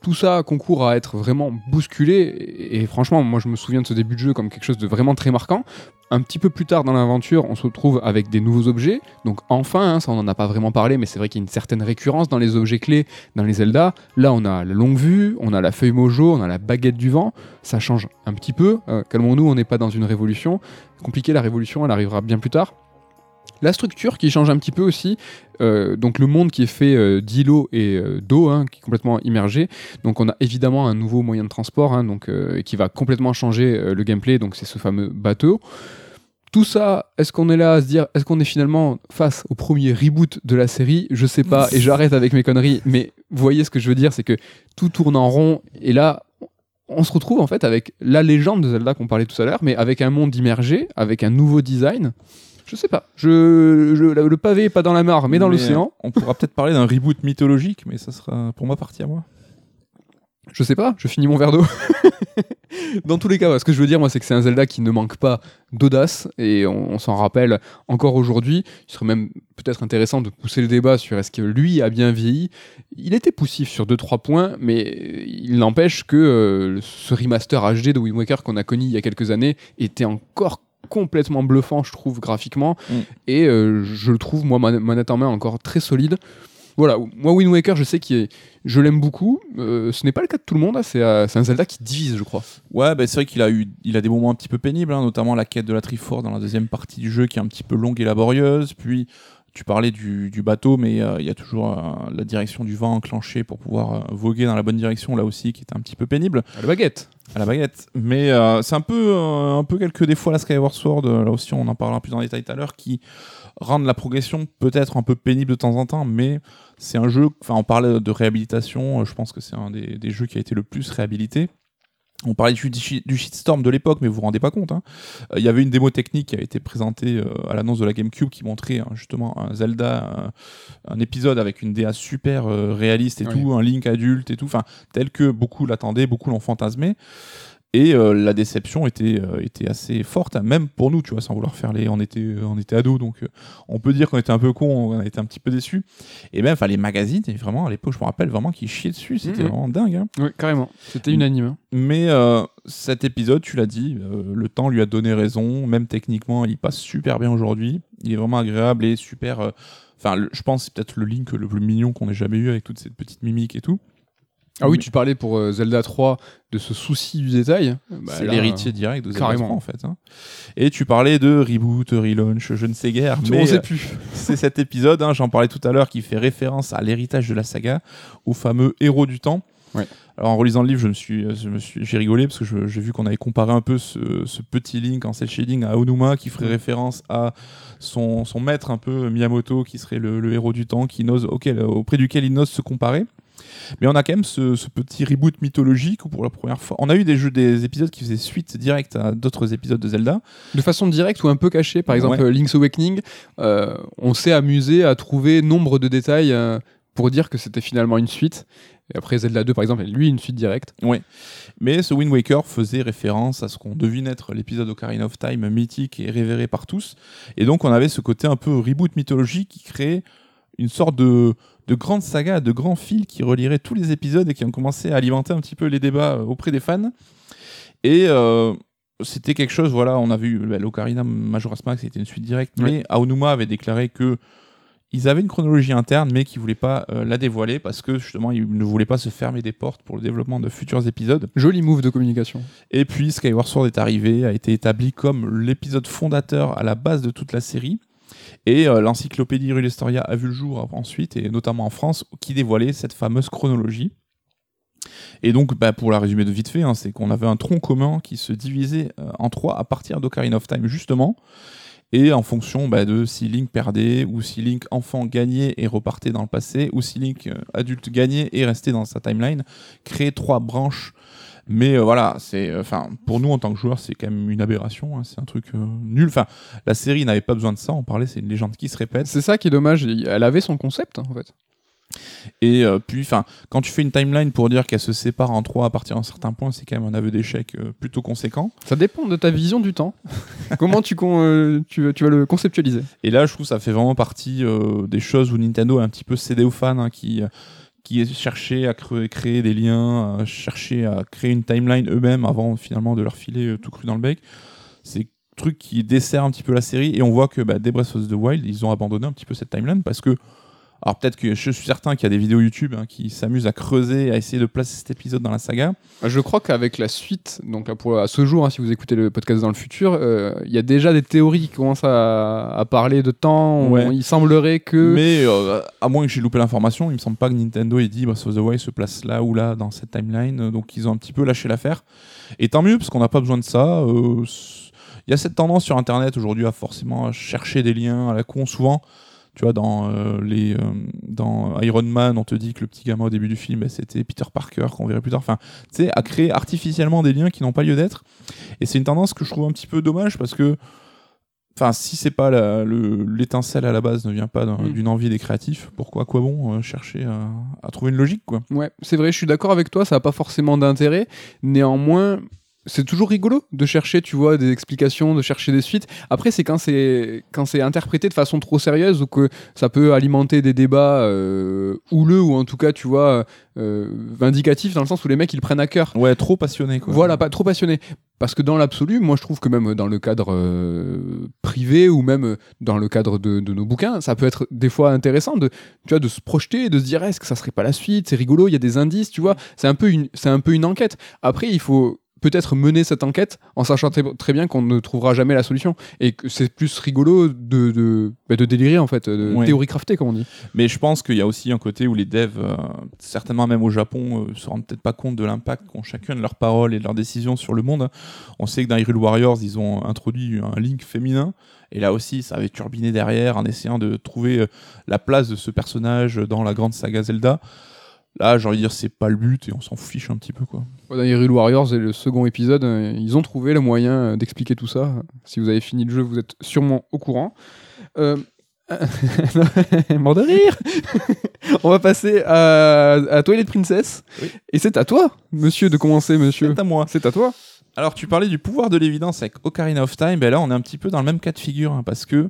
Tout ça concourt à être vraiment bousculé et, franchement moi je me souviens de ce début de jeu comme quelque chose de vraiment très marquant. Un petit peu plus tard dans l'aventure, on se retrouve avec des nouveaux objets. Donc enfin, hein, ça on en a pas vraiment parlé, mais c'est vrai qu'il y a une certaine récurrence dans les objets clés dans les Zelda. Là, on a la longue vue, on a la feuille mojo, on a la baguette du vent. Ça change un petit peu. Euh, Calmons-nous, on n'est pas dans une révolution. Compliqué, la révolution, elle arrivera bien plus tard. La structure qui change un petit peu aussi, euh, donc le monde qui est fait euh, d'îlots et euh, d'eau, hein, qui est complètement immergé. Donc on a évidemment un nouveau moyen de transport, hein, qui va complètement changer le gameplay. Donc c'est ce fameux bateau. Tout ça, est-ce qu'on est là à se dire, est-ce qu'on est finalement face au premier reboot de la série? Je sais pas, et j'arrête avec mes conneries, mais vous voyez ce que je veux dire, c'est que tout tourne en rond, et là, on se retrouve en fait avec la légende de Zelda qu'on parlait tout à l'heure, mais avec un monde immergé, avec un nouveau design. Je sais pas, je, je- le pavé est pas dans la mare, mais dans l'océan. On pourra peut-être parler d'un reboot mythologique, mais ça sera pour moi partie à moi. Je sais pas, je finis mon verre d'eau. Dans tous les cas, ouais, ce que je veux dire, moi, c'est que c'est un Zelda qui ne manque pas d'audace, et on, on s'en rappelle encore aujourd'hui. Il serait même peut-être intéressant de pousser le débat sur est-ce que lui a bien vieilli. Il était poussif sur 2-3 points, mais il n'empêche que euh, ce remaster HD de Wind Waker qu'on a connu il y a quelques années était encore complètement bluffant, je trouve, graphiquement, Mm. et euh, je le trouve, moi, man- manette en main, encore très solide. voilà, moi Wind Waker, je sais que je l'aime beaucoup. Euh, ce n'est pas le cas de tout le monde. hein, C'est euh, c'est un Zelda qui divise, je crois. Ouais, bah, c'est vrai qu'il a eu, il a des moments un petit peu pénibles, hein, notamment la quête de la Triforce dans la deuxième partie du jeu qui est un petit peu longue et laborieuse. Puis tu parlais du, du bateau, mais euh, il y a toujours euh, la direction du vent enclenchée pour pouvoir euh, voguer dans la bonne direction là aussi, qui est un petit peu pénible À la baguette. à la baguette. Mais c'est un peu, un peu quelques défauts à la Skyward Sword. là aussi, on en parlera plus en détail tout à l'heure, qui rendent la progression peut-être un peu pénible de temps en temps, mais c'est un jeu. Enfin, on parlait de réhabilitation. Je pense que c'est un des, des jeux qui a été le plus réhabilité. On parlait du, du shitstorm de l'époque, mais vous vous rendez pas compte. hein. Euh, Il y avait une démo technique qui a été présentée euh, à l'annonce de la GameCube qui montrait hein, justement un Zelda, un, un épisode avec une DA super euh, réaliste et Oui. tout, un Link adulte et tout, enfin tel que beaucoup l'attendaient, beaucoup l'ont fantasmé. Et euh, la déception était, euh, était assez forte, même pour nous, tu vois, sans vouloir faire les. On était, euh, on était ados, donc on peut dire qu'on était un peu cons, on été un petit peu déçus. Et même, enfin, les magazines, et vraiment, à l'époque, je me rappelle vraiment qu'ils chiaient dessus, c'était Mhm. vraiment dingue. hein. Oui, carrément. C'était unanime. hein. Mais cet épisode, tu l'as dit, le temps lui a donné raison, même techniquement, il passe super bien aujourd'hui. Il est vraiment agréable et super. Enfin, je pense que c'est peut-être le Link le plus mignon qu'on ait jamais eu avec toutes ces petites mimiques et tout. Ah oui, Mais- tu parlais pour euh, Zelda 3 de ce souci du détail. Bah, c'est l'héritier direct de Zelda carrément. 3, en fait. hein. Et tu parlais de reboot, relaunch, je ne sais guère, euh, mais on euh, sait plus. c'est cet épisode, hein, j'en parlais tout à l'heure, qui fait référence à l'héritage de la saga, au fameux héros du temps. Ouais. Alors en relisant le livre, je me suis, je me suis, j'ai rigolé parce que j'ai vu qu'on avait comparé un peu ce, ce petit Link en cel shading à Onuma, qui ferait référence à son, son maître un peu Miyamoto, qui serait le, le héros du temps, qui n'ose, auquel, auprès duquel il n'ose se comparer. Mais on a quand même ce, ce petit reboot mythologique où pour la première fois, on a eu des jeux, des épisodes qui faisaient suite directe à d'autres épisodes de Zelda. De façon directe ou un peu cachée, par exemple Ouais. Link's Awakening, euh, on s'est amusé à trouver nombre de détails euh, pour dire que c'était finalement une suite. Et après Zelda 2, par exemple, lui une suite directe. Mais ce Wind Waker faisait référence à ce qu'on devine être l'épisode Ocarina of Time mythique et révéré par tous. Et donc on avait ce côté un peu reboot mythologique qui créait une sorte de, de grande saga, de grands fils qui relierait tous les épisodes et qui ont commencé à alimenter un petit peu les débats euh, auprès des fans. Et euh, c'était quelque chose, voilà, on a vu bah, l'Ocarina Majora's Mask, c'était une suite directe, mais Aonuma avait déclaré que ils avaient une chronologie interne, mais qu'ils voulaient pas euh, la dévoiler parce que justement, ils ne voulaient pas se fermer des portes pour le développement de futurs épisodes. Joli move de communication. Et puis Skyward Sword est arrivé, a été établi comme l'épisode fondateur à la base de toute la série. Et euh, l'encyclopédie Rue Historia a vu le jour ensuite, et notamment en France, qui dévoilait cette fameuse chronologie. Et donc, bah, pour la résumer de vite fait, hein, c'est qu'on avait un tronc commun qui se divisait euh, en trois à partir d'Ocarina of Time, justement. Et en fonction bah, de si Link perdait, ou si Link enfant gagnait et repartait dans le passé, ou si Link euh, adulte gagnait et restait dans sa timeline, créer trois branches mais euh, voilà, c'est, enfin, pour nous en tant que joueurs, c'est quand même une aberration. hein, c'est un truc euh, nul. Enfin, la série n'avait pas besoin de ça. On parlait, c'est une légende qui se répète. C'est ça qui est dommage. Elle avait son concept, en fait. Et euh, puis, enfin, quand tu fais une timeline pour dire qu'elle se sépare en trois à partir d'un certain point, c'est quand même un aveu d'échec euh, plutôt conséquent. Ça dépend de ta vision du temps. Comment tu, con- euh, tu, tu vas le conceptualiser Et là, je trouve que ça fait vraiment partie euh, des choses où Nintendo a un petit peu cédé aux fans hein, qui euh, qui cherchaient à créer des liens, à chercher à créer une timeline eux-mêmes avant finalement de leur filer euh, tout cru dans le bec. C'est truc qui dessert un petit peu la série et on voit que bah, dès Breath of the Wild, ils ont abandonné un petit peu cette timeline parce que alors peut-être que je suis certain qu'il y a des vidéos YouTube hein, qui s'amusent à creuser, à essayer de placer cet épisode dans la saga. Je crois qu'avec la suite, donc là, pour, à ce jour, hein, si vous écoutez le podcast dans le futur, euh, il y a déjà des théories qui commencent à, à parler de temps. On- il semblerait que. Mais euh, à moins que j'ai loupé l'information, il me semble pas que Nintendo ait dit Breath of the Wild se place là ou là dans cette timeline, donc ils ont un petit peu lâché l'affaire. Et tant mieux parce qu'on n'a pas besoin de ça. euh, Il y a cette tendance sur Internet aujourd'hui à forcément chercher des liens à la con souvent. Tu vois, dans, euh, les, euh, dans Iron Man, on te dit que le petit gamin au début du film, bah, c'était Peter Parker, qu'on verrait plus tard. Enfin, tu sais, à créer artificiellement des liens qui n'ont pas lieu d'être. Et c'est une tendance que je trouve un petit peu dommage parce que Enfin, si c'est pas l'étincelle à la base ne vient pas Mm. d'une envie des créatifs, pourquoi quoi bon euh, chercher à, à trouver une logique quoi? Ouais, c'est vrai, je suis d'accord avec toi, ça n'a pas forcément d'intérêt. Néanmoins, c'est toujours rigolo de chercher, tu vois, des explications, de chercher des suites. Après, c'est quand c'est quand c'est interprété de façon trop sérieuse ou que ça peut alimenter des débats euh, houleux ou en tout cas, tu vois, euh, vindicatifs dans le sens où les mecs ils prennent à cœur. Ouais, trop passionné quoi. Voilà, pas trop passionné. Parce que dans l'absolu, moi je trouve que même dans le cadre euh, privé ou même dans le cadre de, de nos bouquins, ça peut être des fois intéressant de, tu vois, de se projeter, de se dire est-ce que ça serait pas la suite, c'est rigolo, il y a des indices, tu vois. C'est un peu une, c'est un peu une enquête. Après, il faut peut-être mener cette enquête en sachant très, très bien qu'on ne trouvera jamais la solution et que c'est plus rigolo de, de, bah, de délirer en fait, de Ouais. théorie crafter comme on dit. Mais je pense qu'il y a aussi un côté où les devs, euh, certainement même au Japon, euh, se rendent peut-être pas compte de l'impact qu'ont chacun de leurs paroles et de leurs décisions sur le monde. On sait que dans Hyrule Warriors, ils ont introduit un Link féminin. Et là aussi, ça avait turbiné derrière en essayant de trouver euh, la place de ce personnage dans la grande saga Zelda. Là, j'ai envie de dire, c'est pas le but et on s'en fiche un petit peu, quoi. Dans Hyrule Warriors et le second épisode, euh, ils ont trouvé le moyen euh, d'expliquer tout ça. Si vous avez fini le jeu, vous êtes sûrement au courant. Euh... Mort de rire On va passer à, à Twilight Princess. Oui. Et c'est à toi, monsieur, de commencer, monsieur. C'est à moi. C'est à toi. Alors, tu parlais du pouvoir de l'évidence avec Ocarina of Time. Ben là, on est un petit peu dans le même cas de figure hein, parce que,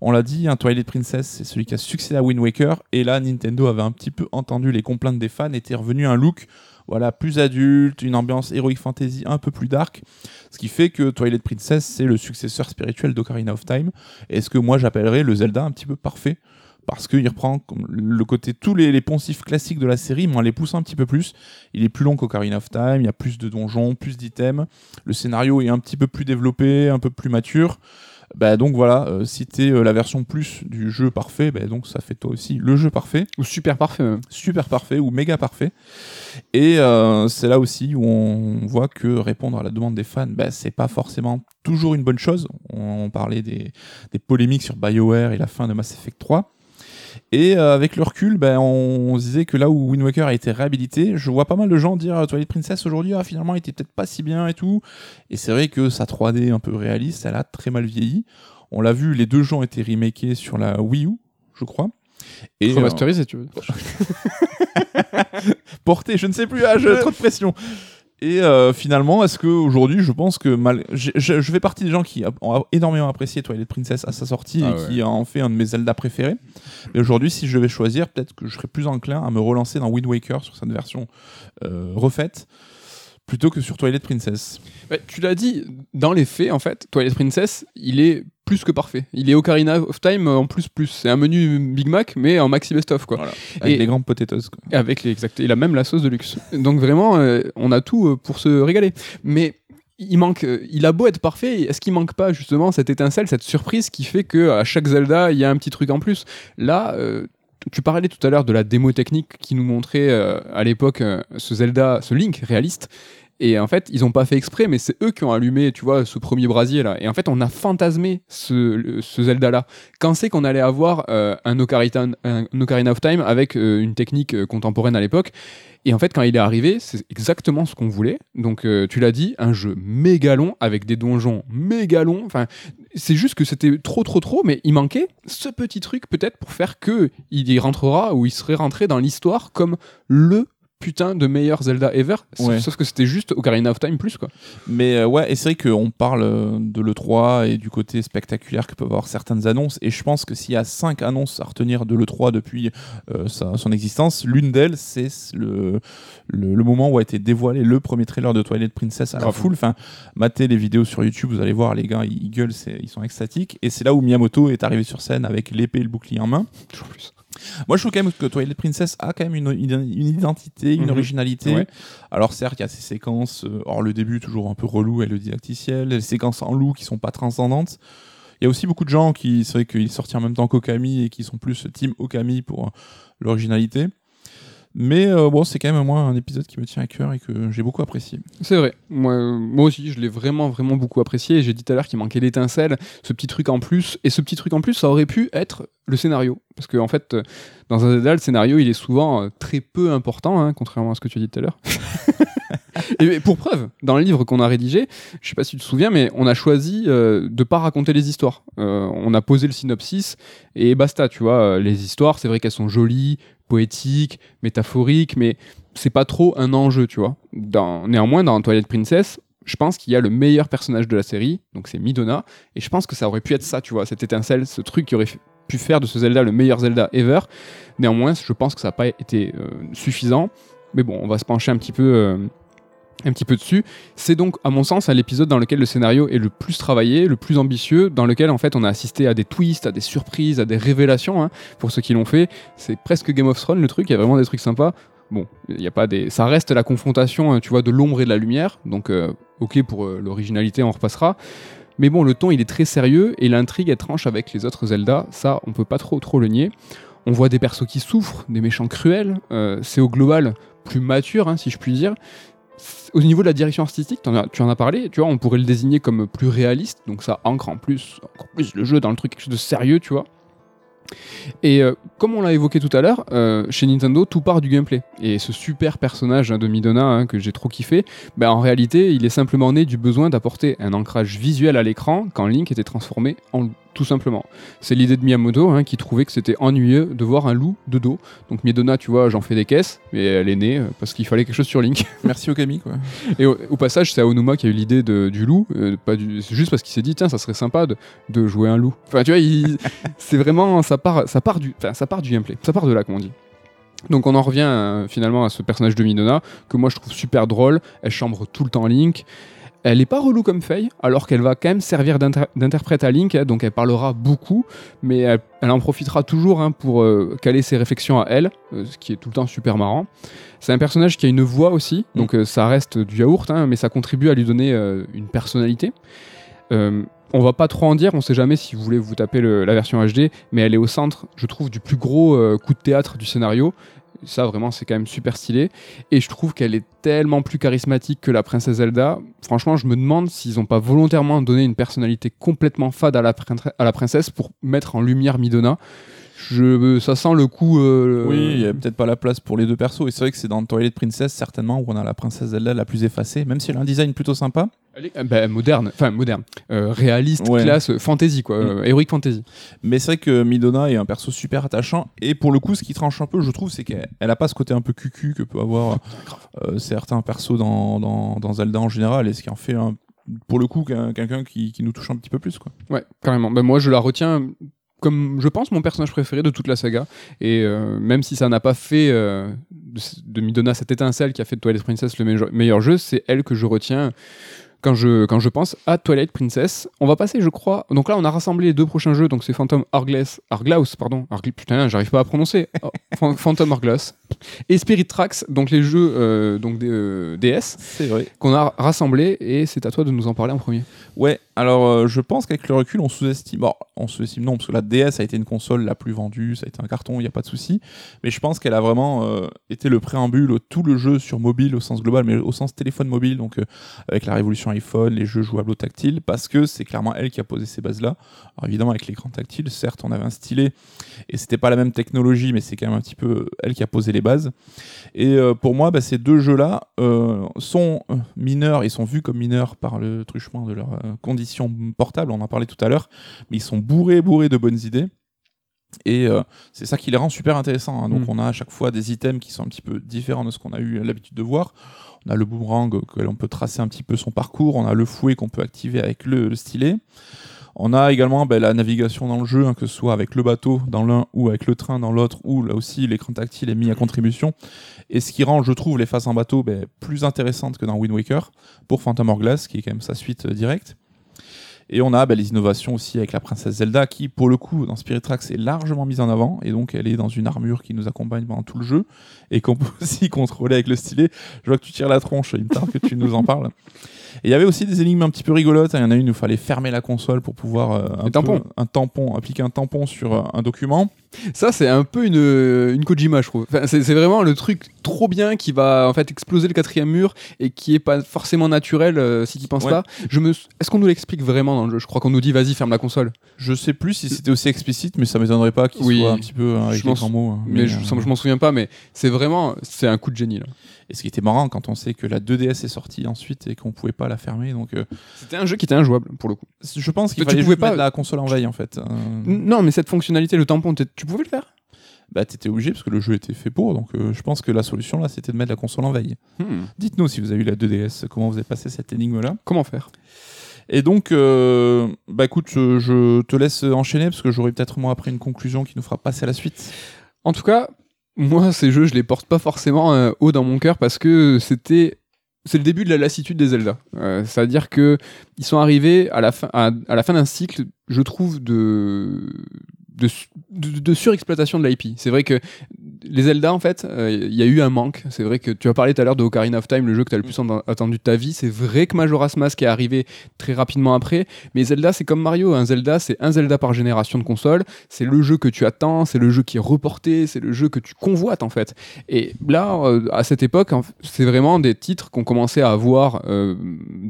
on l'a dit, un Twilight Princess, c'est celui qui a succédé à Wind Waker. Et là, Nintendo avait un petit peu entendu les complaintes des fans, était revenu un look voilà, plus adulte, une ambiance Heroic Fantasy un peu plus dark. Ce qui fait que Twilight Princess, c'est le successeur spirituel d'Ocarina of Time. Et ce que moi, j'appellerais le Zelda un petit peu parfait. Parce qu'il reprend le côté, tous les, les poncifs classiques de la série, mais en les poussant un petit peu plus. Il est plus long qu'Ocarina of Time, il y a plus de donjons, plus d'items. Le scénario est un petit peu plus développé, un peu plus mature. Bah donc voilà, euh, si t'es euh, la version plus du jeu parfait, bah donc ça fait toi aussi le jeu parfait, Ou super parfait. même. super parfait ou méga parfait. Et euh, c'est là aussi où on voit que répondre à la demande des fans, bah, c'est pas forcément toujours une bonne chose. On, on parlait des, des polémiques sur BioWare et la fin de Mass Effect 3. Et euh, avec le recul, ben, on, on se disait que là où Wind Waker a été réhabilité, je vois pas mal de gens dire euh, Twilight Princess aujourd'hui, ah, finalement, il était peut-être pas si bien et tout. Et c'est vrai que sa 3D un peu réaliste, elle a très mal vieilli. On l'a vu, les deux jeux ont été remakés sur la Wii U, je crois. Et euh, Remasterisé, tu veux. porté, je ne sais plus, ah, j'ai trop de pression. Et euh, finalement, est-ce que aujourd'hui, je pense que mal... je, je- je fais partie des gens qui ont énormément apprécié Twilight Princess à sa sortie Ah et ouais. qui en fait un de mes Zelda préférés. Mais aujourd'hui, si je devais choisir, peut-être que je serais plus enclin à me relancer dans Wind Waker sur cette version euh, refaite plutôt que sur Twilight Princess. Ouais, tu l'as dit, dans les faits, en fait, Twilight Princess, il est plus que parfait. Il est Ocarina of Time en plus plus. C'est un menu Big Mac, mais en maxi best-of, quoi. Voilà. Avec Et- les grandes potatoes. quoi. Avec les exact. Il a même la sauce de luxe. Donc vraiment, euh, on a tout euh, pour se régaler. Mais il manque, euh, il a beau être parfait, est-ce qu'il manque pas justement cette étincelle, cette surprise qui fait que à chaque Zelda, il y a un petit truc en plus? Là. euh, tu parlais tout à l'heure de la démo technique qui nous montrait euh, à l'époque euh, ce Zelda, ce Link réaliste. Et en fait, ils n'ont pas fait exprès, mais c'est eux qui ont allumé, tu vois, ce premier brasier là. Et en fait, on a fantasmé ce, Zelda là. Quand c'est qu'on allait avoir euh, un, Ocarina, un Ocarina of Time avec une technique contemporaine à l'époque et en fait, quand il est arrivé, c'est exactement ce qu'on voulait. Donc, tu l'as dit, un jeu méga long avec des donjons méga longs. Enfin, c'est juste que c'était trop, trop, trop, mais il manquait ce petit truc peut-être pour faire que il y rentrera ou il serait rentré dans l'histoire comme le putain de meilleur Zelda ever. Sauf- Ouais. Sauf que c'était juste Ocarina of Time plus quoi. Mais euh, ouais, et c'est vrai qu'on parle euh, de l'E3 et du côté spectaculaire que peuvent avoir certaines annonces. Et je pense que s'il y a cinq annonces à retenir de l'E3 depuis euh, sa- son existence, l'une d'elles, c'est le, le, le moment où a été dévoilé le premier trailer de Twilight Princess à la foule. Enfin, matez les vidéos sur YouTube, vous allez voir, les gars, ils gueulent, ils sont extatiques. Et c'est là où Miyamoto est arrivé sur scène avec l'épée et le bouclier en main. Toujours plus. Moi, je trouve quand même que Twilight Princess a quand même une, une- une identité, une Mhm. originalité. Ouais. Alors certes, il y a ces séquences, euh, or le début toujours un peu relou et le didacticiel, les séquences en loup qui sont pas transcendantes. Il y a aussi beaucoup de gens qui, c'est vrai qu'il est sorti en même temps qu'Okami et qui sont plus team Okami pour euh, l'originalité. Mais euh, bon, c'est quand même moi un épisode qui me tient à cœur et que j'ai beaucoup apprécié. C'est vrai. Moi, euh, moi aussi, je l'ai vraiment, vraiment beaucoup apprécié. J'ai dit tout à l'heure qu'il manquait l'étincelle, ce petit truc en plus. Et ce petit truc en plus, ça aurait pu être le scénario. Parce qu'en en fait, euh, dans un Zelda, le scénario, il est souvent très peu important, hein, contrairement à ce que tu as dit tout à l'heure. Et pour preuve, dans le livre qu'on a rédigé, je sais pas si tu te souviens, mais on a choisi euh, de pas raconter les histoires. Euh, on a posé le synopsis et basta, tu vois. Les histoires, c'est vrai qu'elles sont jolies, poétiques, métaphoriques, mais c'est pas trop un enjeu, tu vois. Dans, néanmoins, dans Twilight Princess, je pense qu'il y a le meilleur personnage de la série, donc c'est Midona, et je pense que ça aurait pu être ça, tu vois, cette étincelle, ce truc qui aurait pu faire de ce Zelda le meilleur Zelda ever. Néanmoins, je pense que ça n'a pas été euh, suffisant. Mais bon, on va se pencher un petit peu euh, un petit peu dessus. C'est donc, à mon sens, l'épisode dans lequel le scénario est le plus travaillé, le plus ambitieux, dans lequel en fait on a assisté à des twists, à des surprises, à des révélations. hein, pour ceux qui l'ont fait, c'est presque Game of Thrones le truc. Il y a vraiment des trucs sympas. Bon, il y a pas des, ça reste la confrontation, hein, tu vois, de l'ombre et de la lumière. Donc, euh, ok pour euh, l'originalité, on repassera. Mais bon, le ton il est très sérieux et l'intrigue est tranche avec les autres Zelda. Ça, on peut pas trop trop le nier. On voit des persos qui souffrent, des méchants cruels. euh, c'est au global plus mature, hein, si je puis dire. Au niveau de la direction artistique, t'en as- tu en as parlé, tu vois, on pourrait le désigner comme plus réaliste, donc ça ancre en plus, encore plus le jeu dans le truc, quelque chose de sérieux, tu vois. Et euh, comme on l'a évoqué tout à l'heure, euh, chez Nintendo, tout part du gameplay. Et ce super personnage hein, de Midona hein, que j'ai trop kiffé, ben, en réalité, il est simplement né du besoin d'apporter un ancrage visuel à l'écran quand Link était transformé en loup, tout simplement. C'est l'idée de Miyamoto hein, qui trouvait que c'était ennuyeux de voir un loup de dos. Donc Midona, tu vois, j'en fais des caisses, mais elle est née euh, parce qu'il fallait quelque chose sur Link. Merci Okami, quoi. Et au, au passage, c'est Aonuma qui a eu l'idée du loup, euh, pas du, c'est juste parce qu'il s'est dit tiens, ça serait sympa de, de jouer un loup. Enfin, tu vois, c'est vraiment ça part, ça part du, ça part du gameplay, ça part de là, comme on dit. Donc on en revient euh, finalement à ce personnage de Midona que moi je trouve super drôle. Elle chambre tout le temps Link. Elle est pas relou comme Faye, alors qu'elle va quand même servir d'inter- d'interprète à Link, hein, donc elle parlera beaucoup, mais elle, elle en profitera toujours hein, pour euh, caler ses réflexions à elle, euh, ce qui est tout le temps super marrant. C'est un personnage qui a une voix aussi, donc euh, ça reste du yaourt, hein, mais ça contribue à lui donner une personnalité. Euh, on va pas trop en dire, on sait jamais si vous voulez vous taper la version HD, mais elle est au centre, je trouve, du plus gros euh, coup de théâtre du scénario. Ça, vraiment, c'est quand même super stylé. Et je trouve qu'elle est tellement plus charismatique que la princesse Zelda. Franchement, je me demande s'ils n'ont pas volontairement donné une personnalité complètement fade à la, princesse pour mettre en lumière Midona. Je, ça sent le coup. euh, Oui, il y a peut-être pas la place pour les deux persos. Et c'est vrai que c'est dans Twilight Princess, certainement, où on a la princesse Zelda la plus effacée, même si elle a un design plutôt sympa. Elle est, bah, moderne, enfin moderne, Euh, réaliste, Ouais. classe, euh, fantasy quoi, Mm. euh, heroic fantasy. Mais c'est vrai que Midona est un perso super attachant. Et pour le coup, ce qui tranche un peu, je trouve, c'est qu'elle elle a pas ce côté un peu cucu que peut avoir euh, certains persos dans, dans, dans Zelda en général. Et ce qui en fait, un- pour le coup, qu'un- quelqu'un qui, qui nous touche un petit peu plus. Quoi. Ouais, carrément. Ben, moi, je la retiens comme, je pense, mon personnage préféré de toute la saga. Et euh, même si ça n'a pas fait euh, de, de Midona cette étincelle qui a fait de Twilight Princess le meilleur, meilleur jeu, c'est elle que je retiens quand je, quand je pense à Twilight Princess. On va passer, je crois. Donc là, on a rassemblé les deux prochains jeux. Donc c'est Phantom Hourglass, Hourglass, pardon. Hourgl- putain, j'arrive pas à prononcer. Oh, Phan- Phantom Hourglass. Et Spirit Tracks, donc les jeux euh, donc des, euh, DS C'est vrai. qu'on a rassemblés. Et c'est à toi de nous en parler en premier. Ouais, alors euh, je pense qu'avec le recul, on sous-estime. Bon, on sous-estime non, parce que la DS a été une console la plus vendue, ça a été un carton, il n'y a pas de souci. Mais je pense qu'elle a vraiment été le préambule, tout le jeu sur mobile au sens global, mais au sens téléphone mobile, donc avec la révolution iPhone, les jeux jouables au tactile, parce que c'est clairement elle qui a posé ces bases-là. Alors évidemment, avec l'écran tactile, certes, on avait un stylet, et c'était pas la même technologie, mais c'est quand même un petit peu euh, elle qui a posé les bases. Et euh, pour moi, bah, ces deux jeux-là euh, sont mineurs, ils sont vus comme mineurs par le truchement de leurs conditions portables, on en parlait tout à l'heure, mais ils sont bourrés, bourrés de bonnes idées. Et euh, c'est ça qui les rend super intéressants. hein. Donc Mm. on a à chaque fois des items qui sont un petit peu différents de ce qu'on a eu l'habitude de voir. On a le boomerang auquel on peut tracer un petit peu son parcours. On a le fouet qu'on peut activer avec le, le stylet. On a également ben, la navigation dans le jeu, hein, que ce soit avec le bateau dans l'un ou avec le train dans l'autre, où là aussi l'écran tactile est mis à contribution. Et ce qui rend, je trouve, les phases en bateau ben, plus intéressantes que dans Wind Waker pour Phantom Hourglass, qui est quand même sa suite euh, directe. Et on a ben, les innovations aussi avec la princesse Zelda, qui pour le coup dans Spirit Tracks est largement mise en avant, et donc elle est dans une armure qui nous accompagne pendant tout le jeu, et qu'on peut aussi contrôler avec le stylet. Je vois que tu tires la tronche, il me tarde que tu nous en parles. Et il y avait aussi des énigmes un petit peu rigolotes. hein. Il y en a une où il fallait fermer la console pour pouvoir euh, un, Les tampons. peu- un tampon, appliquer un tampon sur euh, un document. Ça, c'est un peu une, une Kojima, je trouve. Enfin, c'est c'est vraiment le truc trop bien qui va en fait exploser le quatrième mur et qui est pas forcément naturel euh, si tu penses Ouais. pas. Je me... Est-ce qu'on nous l'explique vraiment dans le jeu? Je crois qu'on nous dit vas-y, ferme la console. Je sais plus si c'était aussi explicite, mais ça m'étonnerait pas qu'il Oui. soit un petit peu hein, avec Je les grands mots. hein. Mais, je, euh, je m'en souviens pas, mais c'est vraiment c'est un coup de génie là. Et ce qui était marrant quand on sait que la 2DS est sortie ensuite et qu'on pouvait pas la fermer. Donc euh, C'était un jeu qui était injouable pour le coup. je pense qu'il Tu fallait pouvais juste pas- la console en veille en fait. Euh, Non, mais cette fonctionnalité, le tampon, tu pouvais le faire? Bah t'étais obligé parce que le jeu était fait pour. Donc euh, je pense que la solution là c'était de mettre la console en veille. Hmm. Dites-nous si vous avez eu la 2DS, comment vous avez passé cette énigme là. Comment faire? Et donc, euh, bah écoute, je, je te laisse enchaîner parce que j'aurai peut-être moi après une conclusion qui nous fera passer à la suite. En tout cas, moi, ces jeux, je les porte pas forcément euh, haut dans mon cœur parce que c'était c'est le début de la lassitude des Zelda. Euh, C'est-à-dire que ils sont arrivés à la fin, à, à la fin d'un cycle, je trouve, de, de, de, de surexploitation de l'IP. C'est vrai que les Zelda, en fait, euh, il y a eu un manque. C'est vrai que tu as parlé tout à l'heure de Ocarina of Time, le jeu que tu as le plus en- attendu de ta vie. C'est vrai que Majora's Mask est arrivé très rapidement après. Mais Zelda, c'est comme Mario. Un Zelda, c'est un Zelda par génération de console. C'est le jeu que tu attends, c'est le jeu qui est reporté, c'est le jeu que tu convoites, en fait. Et là, euh, à cette époque, c'est vraiment des titres qu'on commençait à voir euh,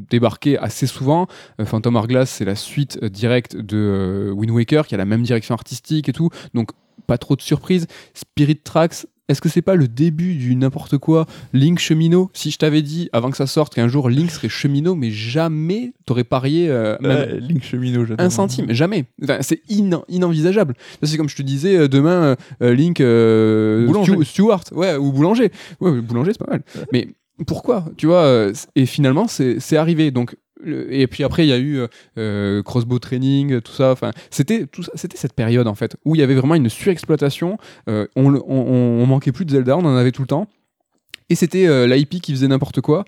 débarquer assez souvent. Euh, Phantom Hourglass, c'est la suite directe de Wind Waker, qui a la même direction artistique et tout. Donc, pas trop de surprises. Spirit Tracks, est-ce que c'est pas le début du n'importe quoi? Link cheminot Si je t'avais dit avant que ça sorte qu'un jour Link serait cheminot, mais jamais t'aurais parié euh, même Euh, Link cheminot, j'adore. un centime, jamais. Enfin, c'est inenvisageable. C'est comme je te disais euh, demain, euh, Link. Stu- Stewart, ouais, ou boulanger. Ouais, boulanger, c'est pas mal. Mais pourquoi? Tu vois Et finalement, c'est arrivé. Donc, et puis après, il y a eu euh, euh, crossbow training, tout ça. Enfin, c'était tout c'était cette période en fait où il y avait vraiment une surexploitation. Euh, on, on, manquait plus de Zelda, on en avait tout le temps. Et c'était l'IP qui faisait n'importe quoi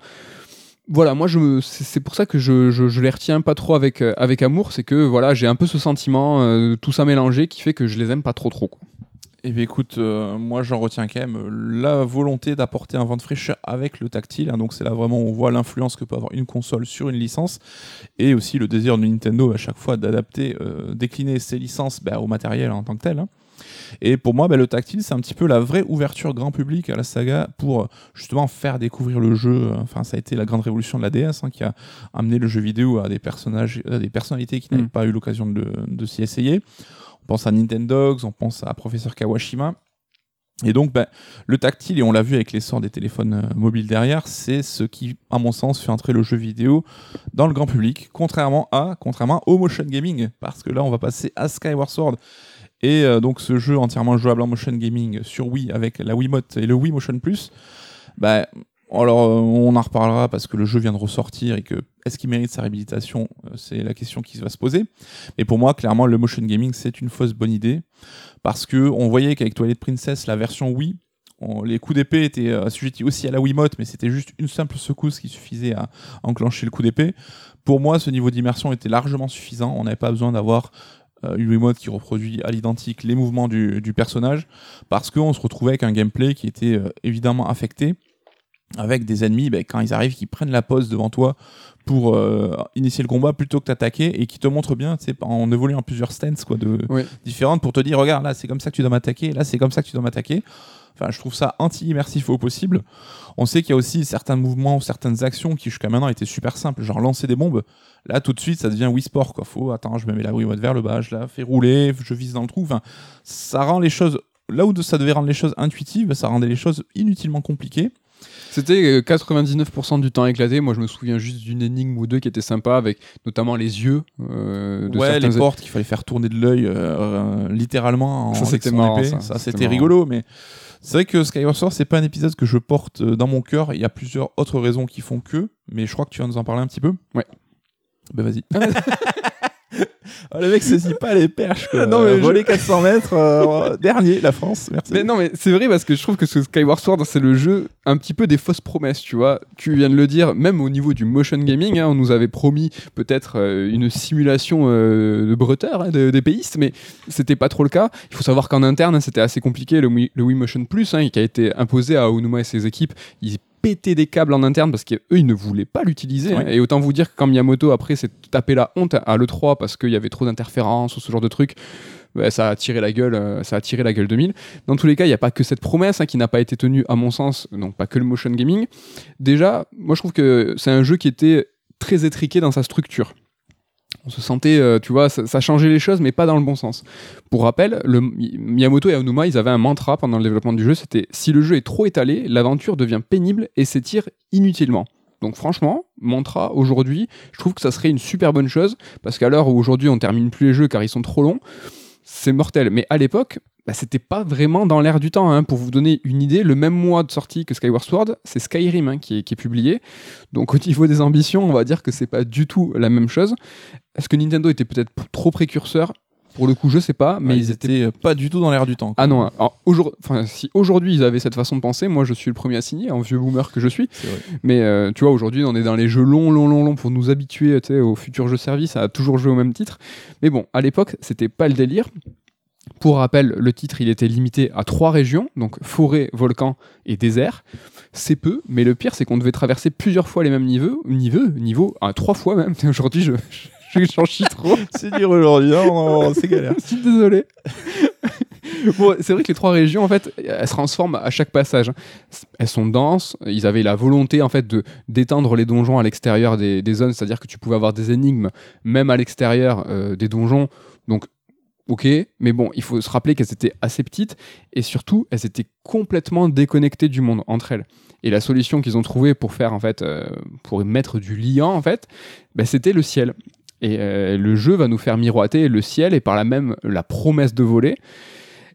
voilà, moi je c'est pour ça que je, je, les retiens pas trop avec, avec amour, c'est que voilà, j'ai un peu ce sentiment, tout ça mélangé, qui fait que je les aime pas trop trop. Eh bien écoute, euh, moi j'en retiens quand même euh, la volonté d'apporter un vent de fraîcheur avec le tactile. hein. donc c'est là vraiment où on voit l'influence que peut avoir une console sur une licence. Et aussi le désir de Nintendo à chaque fois d'adapter, euh, décliner ses licences bah, au matériel en tant que tel. hein. Et pour moi, bah, le tactile, c'est un petit peu la vraie ouverture grand public à la saga pour justement faire découvrir le jeu. Enfin, ça a été la grande révolution de la DS hein, qui a amené le jeu vidéo à des personnages, à des personnalités qui n'avaient Mm. pas eu l'occasion de, de s'y essayer. On pense à Nintendogs, on pense à Professeur Kawashima. Et donc, bah, le tactile, et on l'a vu avec l'essor des téléphones euh, mobiles derrière, c'est ce qui, à mon sens, fait entrer le jeu vidéo dans le grand public, contrairement à, contrairement au motion gaming, parce que là, on va passer à Skyward Sword. Et euh, donc, ce jeu entièrement jouable en motion gaming sur Wii avec la Wiimote et le Wii Motion Plus, bah, alors, euh, on en reparlera parce que le jeu vient de ressortir et que est-ce qu'il mérite sa réhabilitation Euh, C'est la question qui va se poser. Mais pour moi, clairement, le motion gaming, c'est une fausse bonne idée parce que on voyait qu'avec Twilight Princess, la version Wii, les coups d'épée étaient euh, assujettis aussi à la Wiimote, mais c'était juste une simple secousse qui suffisait à enclencher le coup d'épée. Pour moi, ce niveau d'immersion était largement suffisant. On n'avait pas besoin d'avoir une Wiimote qui reproduit à l'identique les mouvements du, du personnage, parce qu'on se retrouvait avec un gameplay qui était évidemment affecté avec des ennemis, ben, quand ils arrivent, qui prennent la pose devant toi pour euh, initier le combat plutôt que t'attaquer et qui te montrent bien, en évoluant en plusieurs stances quoi, de, Oui. différentes pour te dire, regarde, là c'est comme ça que tu dois m'attaquer, là c'est comme ça que tu dois m'attaquer. Enfin, je trouve ça anti-immersif au possible. On sait qu'il y a aussi certains mouvements ou certaines actions qui jusqu'à maintenant étaient super simples, genre lancer des bombes. Là, tout de suite, ça devient Wii Sport. Quoi. Faut, attends, je me mets la Wiimote vers le bas, je la fais rouler, je vise dans le trou. Enfin, ça rend les choses. Là où ça devait rendre les choses intuitives, ça rendait les choses inutilement compliquées. C'était euh, 99% du temps éclaté. Moi, je me souviens juste d'une énigme ou deux qui était sympa, avec notamment les yeux. euh, de ouais, certains- les portes qu'il fallait faire tourner de l'œil euh, euh, littéralement en Ça, c'était son marrant, épée. ça. Ça, C'était rigolo, mais c'est vrai que Skyward Sword, c'est pas un épisode que je porte euh, dans mon cœur. Il y a plusieurs autres raisons qui font que, mais je crois que tu vas nous en parler un petit peu. Ouais. Ben vas-y. Ah, le mec saisit pas les perches. Quoi. Non, mais je- Voler 400 mètres, euh, dernier, la France. Merci. Mais non, mais c'est vrai parce que je trouve que ce Skyward Sword, c'est le jeu un petit peu des fausses promesses, tu vois. Tu viens de le dire, même au niveau du motion gaming, hein, on nous avait promis peut-être euh, une simulation euh, de breteurs, hein, de- d'épéistes, mais c'était pas trop le cas. Il faut savoir qu'en interne, hein, c'était assez compliqué. Le Wii, le Wii Motion Plus, hein, qui a été imposé à Onuma et ses équipes, ils pétaient des câbles en interne parce qu'eux, ils ne voulaient pas l'utiliser. hein. Ouais. Et autant vous dire que quand Miyamoto, après, s'est tapé la honte à l'E3 parce qu'il y avait trop d'interférences ou ce genre de trucs, ouais, ça a tiré la gueule, euh, ça a tiré la gueule 2000. Dans tous les cas, il n'y a pas que cette promesse hein, qui n'a pas été tenue, à mon sens, donc pas que le motion gaming. Déjà, moi je trouve que c'est un jeu qui était très étriqué dans sa structure. On se sentait, euh, tu vois, ça, changeait les choses, mais pas dans le bon sens. Pour rappel, Miyamoto et Aonuma, ils avaient un mantra pendant le développement du jeu, c'était si le jeu est trop étalé, l'aventure devient pénible et s'étire inutilement. Donc franchement, mantra aujourd'hui, je trouve que ça serait une super bonne chose parce qu'à l'heure où aujourd'hui on termine plus les jeux car ils sont trop longs, c'est mortel. Mais à l'époque, bah, c'était pas vraiment dans l'air du temps. hein. Pour vous donner une idée, le même mois de sortie que Skyward Sword, c'est Skyrim hein, qui, est, qui est publié. Donc au niveau des ambitions, on va dire que c'est pas du tout la même chose. Est-ce que Nintendo était peut-être trop précurseur? Pour le coup, je sais pas, mais Ouais, ils étaient. étaient pas du tout dans l'air du temps. quoi. Ah non, alors, aujourd- enfin, si aujourd'hui ils avaient cette façon de penser, moi je suis le premier à signer, en vieux boomer que je suis. Mais euh, tu vois, aujourd'hui on est dans les jeux longs, longs, longs, longs pour nous habituer aux futurs jeux services à toujours jouer au même titre. Mais bon, à l'époque, c'était pas le délire. Pour rappel, le titre il était limité à trois régions, donc forêt, volcan et désert. C'est peu, mais le pire c'est qu'on devait traverser plusieurs fois les mêmes niveaux, niveaux, niveaux, ah, trois fois même. Aujourd'hui, je, je, j'en chie trop. C'est dur aujourd'hui, hein, c'est galère. Je suis désolé. bon, c'est vrai que les trois régions, en fait, elles se transforment à chaque passage. Elles sont denses. Ils avaient la volonté, en fait, de d'étendre les donjons à l'extérieur des, des zones, c'est-à-dire que tu pouvais avoir des énigmes même à l'extérieur euh, des donjons. Donc, ok, mais bon, il faut se rappeler qu'elles étaient assez petites et surtout, elles étaient complètement déconnectées du monde entre elles. Et la solution qu'ils ont trouvée pour faire, en fait, euh, pour mettre du liant, en fait, ben, c'était le ciel. Et euh, le jeu va nous faire miroiter le ciel et par là même la promesse de voler.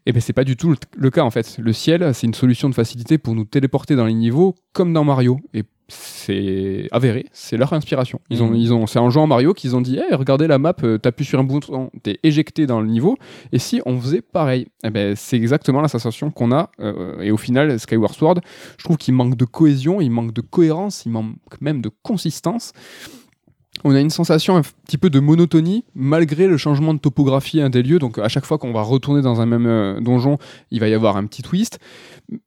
Et ben c'est pas du tout le, le cas en fait. Le ciel, c'est une solution de facilité pour nous téléporter dans les niveaux comme dans Mario. Et c'est avéré, c'est leur inspiration. Ils ont, Mhm. ils ont, c'est en jouant à Mario qu'ils ont dit, hey, regardez la map, euh, t'appuies sur un bouton, t'es éjecté dans le niveau. Et si on faisait pareil, Eh ben c'est exactement la sensation qu'on a. euh, et au final, Skyward Sword, je trouve qu'il manque de cohésion, il manque de cohérence, il manque même de consistance on a une sensation un petit peu de monotonie malgré le changement de topographie hein, des lieux. Donc à chaque fois qu'on va retourner dans un même euh, donjon, il va y avoir un petit twist.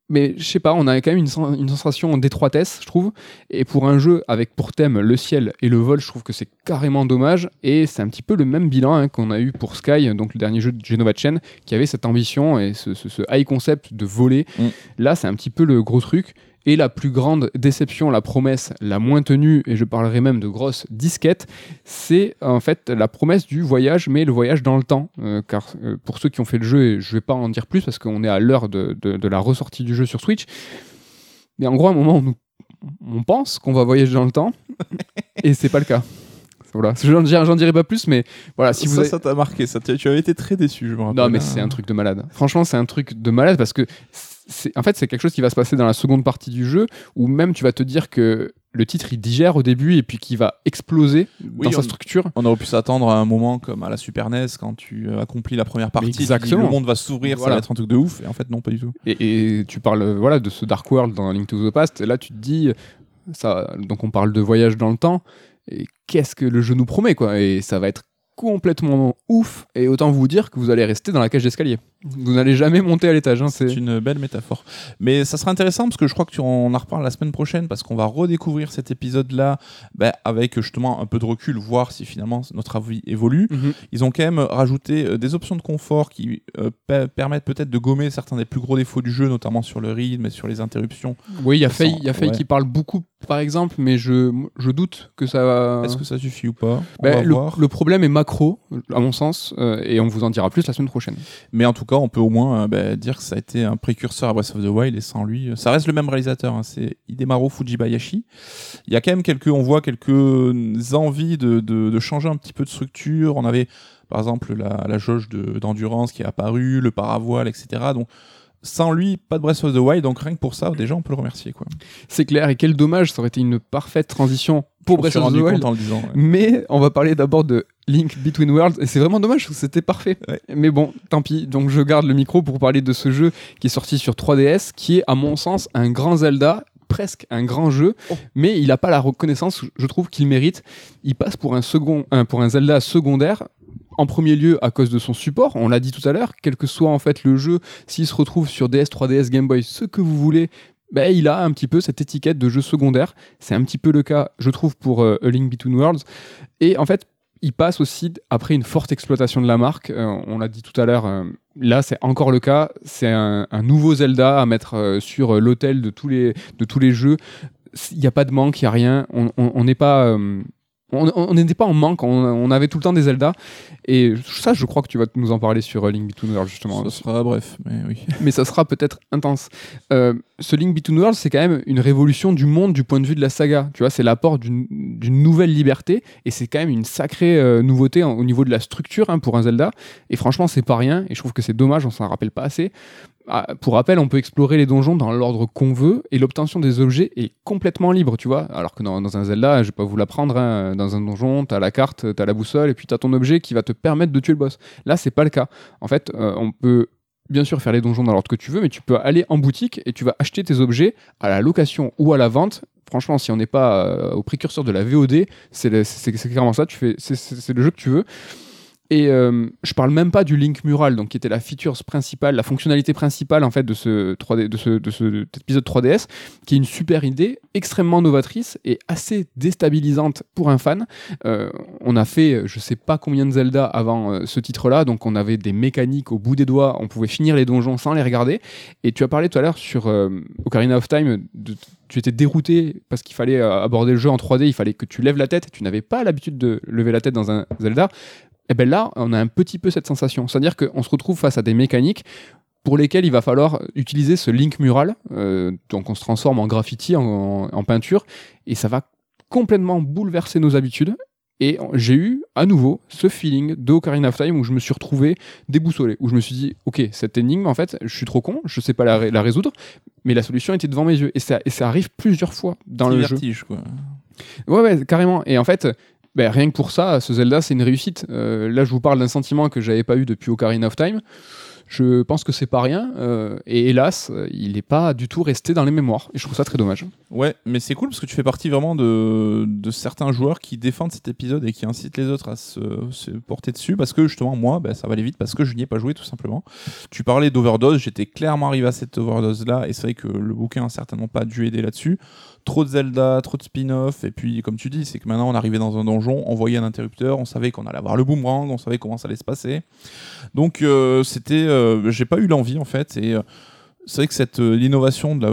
Mais je sais pas, on a quand même une, sen- une sensation d'étroitesse, je trouve. Et pour un jeu avec pour thème le ciel et le vol, je trouve que c'est carrément dommage. Et c'est un petit peu le même bilan hein, qu'on a eu pour Sky, donc le dernier jeu de Genova Chen, qui avait cette ambition et ce, ce- ce high concept de voler. Mm. Là, c'est un petit peu le gros truc. Et la plus grande déception, la promesse la moins tenue, et je parlerai même de grosse disquette, c'est en fait la promesse du voyage, mais le voyage dans le temps. Euh, car euh, pour ceux qui ont fait le jeu, et je vais pas en dire plus parce qu'on est à l'heure de, de- de la ressortie du jeu sur Switch, mais en gros, à un moment, on, pense qu'on va voyager dans le temps, et c'est pas le cas. Voilà, j'en dirai, pas plus, mais voilà, si vous ça, avez- ça t'a marqué, ça, tu avais été très déçu, je me rappelle. non, mais c'est un truc de malade. Franchement, c'est un truc de malade parce que, en fait, c'est quelque chose qui va se passer dans la seconde partie du jeu où même tu vas te dire que le titre il digère au début et puis qu'il va exploser Oui, dans sa on- structure. On aurait pu s'attendre à un moment comme à la Super NES quand tu euh, accomplis la première partie, tu dis, Exactement. le monde va s'ouvrir, ça Voilà. va être un truc de ouf, et en fait non pas du tout. Et, et tu parles euh, voilà de ce Dark World dans Link to the Past. Et là, tu te dis, ça, donc on parle de voyage dans le temps. Et qu'est-ce que le jeu nous promet quoi Et ça va être complètement ouf. Et autant vous dire que vous allez rester dans la cage d'escalier. Vous n'allez jamais monter à l'étage. hein, c'est une belle métaphore. Mais ça sera intéressant parce que je crois que tu en reparles la semaine prochaine parce qu'on va redécouvrir cet épisode-là bah, avec justement un peu de recul, voir si finalement notre avis évolue. Mhm. Ils ont quand même rajouté euh, des options de confort qui euh, pe- permettent peut-être de gommer certains des plus gros défauts du jeu, notamment sur le rythme et sur les interruptions. Oui, il y a Faye, y a Faye ouais. qui parle beaucoup, par exemple, mais je, je doute que ça va. Est-ce que ça suffit ou pas? Ben, le, problème est macro, à mon sens, euh, et on vous en dira plus la semaine prochaine. Mais en tout cas, on peut au moins euh, bah, dire que ça a été un précurseur à Breath of the Wild et sans lui, euh, ça reste le même réalisateur. hein, c'est Hidemaru Fujibayashi. Il y a quand même quelques, on voit quelques envies de, de- de changer un petit peu de structure. On avait par exemple la, la jauge de- d'endurance qui est apparue, le paravoile, etc. Donc sans lui, pas de Breath of the Wild. Donc rien que pour ça, déjà, on peut le remercier. Quoi. C'est clair, et quel dommage, ça aurait été une parfaite transition pour Breath of the Wild. en le disant. ouais. Mais on va parler d'abord de Link Between Worlds, et c'est vraiment dommage, c'était parfait. Ouais. Mais bon, tant pis, donc je garde le micro pour parler de ce jeu qui est sorti sur 3DS, qui est à mon sens un grand Zelda, presque un grand jeu, Oh. mais il n'a pas la reconnaissance, je trouve, qu'il mérite. Il passe pour un, second, un- pour un Zelda secondaire, en premier lieu à cause de son support, on l'a dit tout à l'heure, quel que soit en fait le jeu, s'il se retrouve sur DS, 3DS, Game Boy, ce que vous voulez, ben, il a un petit peu cette étiquette de jeu secondaire. C'est un petit peu le cas, je trouve, pour euh, A Link Between Worlds. Et en fait, il passe aussi après une forte exploitation de la marque. Euh, on l'a dit tout à l'heure, euh, là c'est encore le cas. C'est un, nouveau Zelda à mettre sur l'hôtel de, tous les- de tous les jeux. Il n'y a pas de manque, il n'y a rien. On n'est pas. On n'était pas en manque, on, on avait tout le temps des Zelda. Et ça, je crois que tu vas nous en parler sur euh, Link Between Worlds, justement. Ça sera bref, mais oui. mais ça sera peut-être intense. Euh, ce Link Between Worlds, c'est quand même une révolution du monde du point de vue de la saga. Tu vois, c'est l'apport d'une d'une nouvelle liberté et c'est quand même une sacrée euh, nouveauté en- au niveau de la structure hein, pour un Zelda. Et franchement, c'est pas rien et je trouve que c'est dommage, on s'en rappelle pas assez. Ah, pour rappel, on peut explorer les donjons dans l'ordre qu'on veut et l'obtention des objets est complètement libre, tu vois. Alors que dans, un Zelda, je vais pas vous l'apprendre, hein, dans un donjon, tu as la carte, tu as la boussole et puis tu as ton objet qui va te permettre de tuer le boss. Là, c'est pas le cas. En fait, euh, on peut bien sûr faire les donjons dans l'ordre que tu veux, mais tu peux aller en boutique et tu vas acheter tes objets à la location ou à la vente. Franchement, si on n'est pas euh, au précurseur de la VOD, c'est clairement ça. C'est le jeu que tu veux. Et euh, je parle même pas du Link Mural, donc qui était la feature principale, la fonctionnalité principale en fait de ce 3D, de ce, cet épisode 3DS, qui est une super idée, extrêmement novatrice et assez déstabilisante pour un fan. Euh, on a fait, je sais pas combien de Zelda avant euh, ce titre-là, donc on avait des mécaniques au bout des doigts, on pouvait finir les donjons sans les regarder. Et tu as parlé tout à l'heure sur euh, Ocarina of Time, tu étais dérouté parce qu'il fallait aborder le jeu en 3D, il fallait que tu lèves la tête, et tu n'avais pas l'habitude de lever la tête dans un Zelda. Et bien là, on a un petit peu cette sensation. C'est-à-dire qu'on se retrouve face à des mécaniques pour lesquelles il va falloir utiliser ce link mural. Euh, donc on se transforme en graffiti, en, en peinture, et ça va complètement bouleverser nos habitudes. Et j'ai eu à nouveau ce feeling de Ocarina of Time où je me suis retrouvé déboussolé, où je me suis dit, ok, cette énigme, en fait, je suis trop con, je sais pas la, ré- la résoudre, mais la solution était devant mes yeux. Et ça, et ça arrive plusieurs fois dans le jeu. quoi. Ouais, ouais, carrément. Et en fait, ben, rien que pour ça, ce Zelda, c'est une réussite. Euh, là, je vous parle d'un sentiment que j'avais pas eu depuis Ocarina of Time. Je pense que c'est pas rien. euh, et hélas, euh, il n'est pas du tout resté dans les mémoires. Et je trouve ça très dommage. Ouais, mais c'est cool parce que tu fais partie vraiment de, certains joueurs qui défendent cet épisode et qui incitent les autres à se, porter dessus parce que justement, moi, ben, ça va aller vite parce que je n'y ai pas joué tout simplement. Tu parlais d'overdose, j'étais clairement arrivé à cette overdose là et c'est vrai que le bouquin a certainement pas dû aider là-dessus. Trop de Zelda, trop de spin-off et puis comme tu dis, c'est que maintenant on arrivait dans un donjon, on voyait un interrupteur, on savait qu'on allait avoir le boomerang, on savait comment ça allait se passer. Donc euh, c'était, euh, j'ai pas eu l'envie en fait et euh, c'est vrai que cette l'innovation de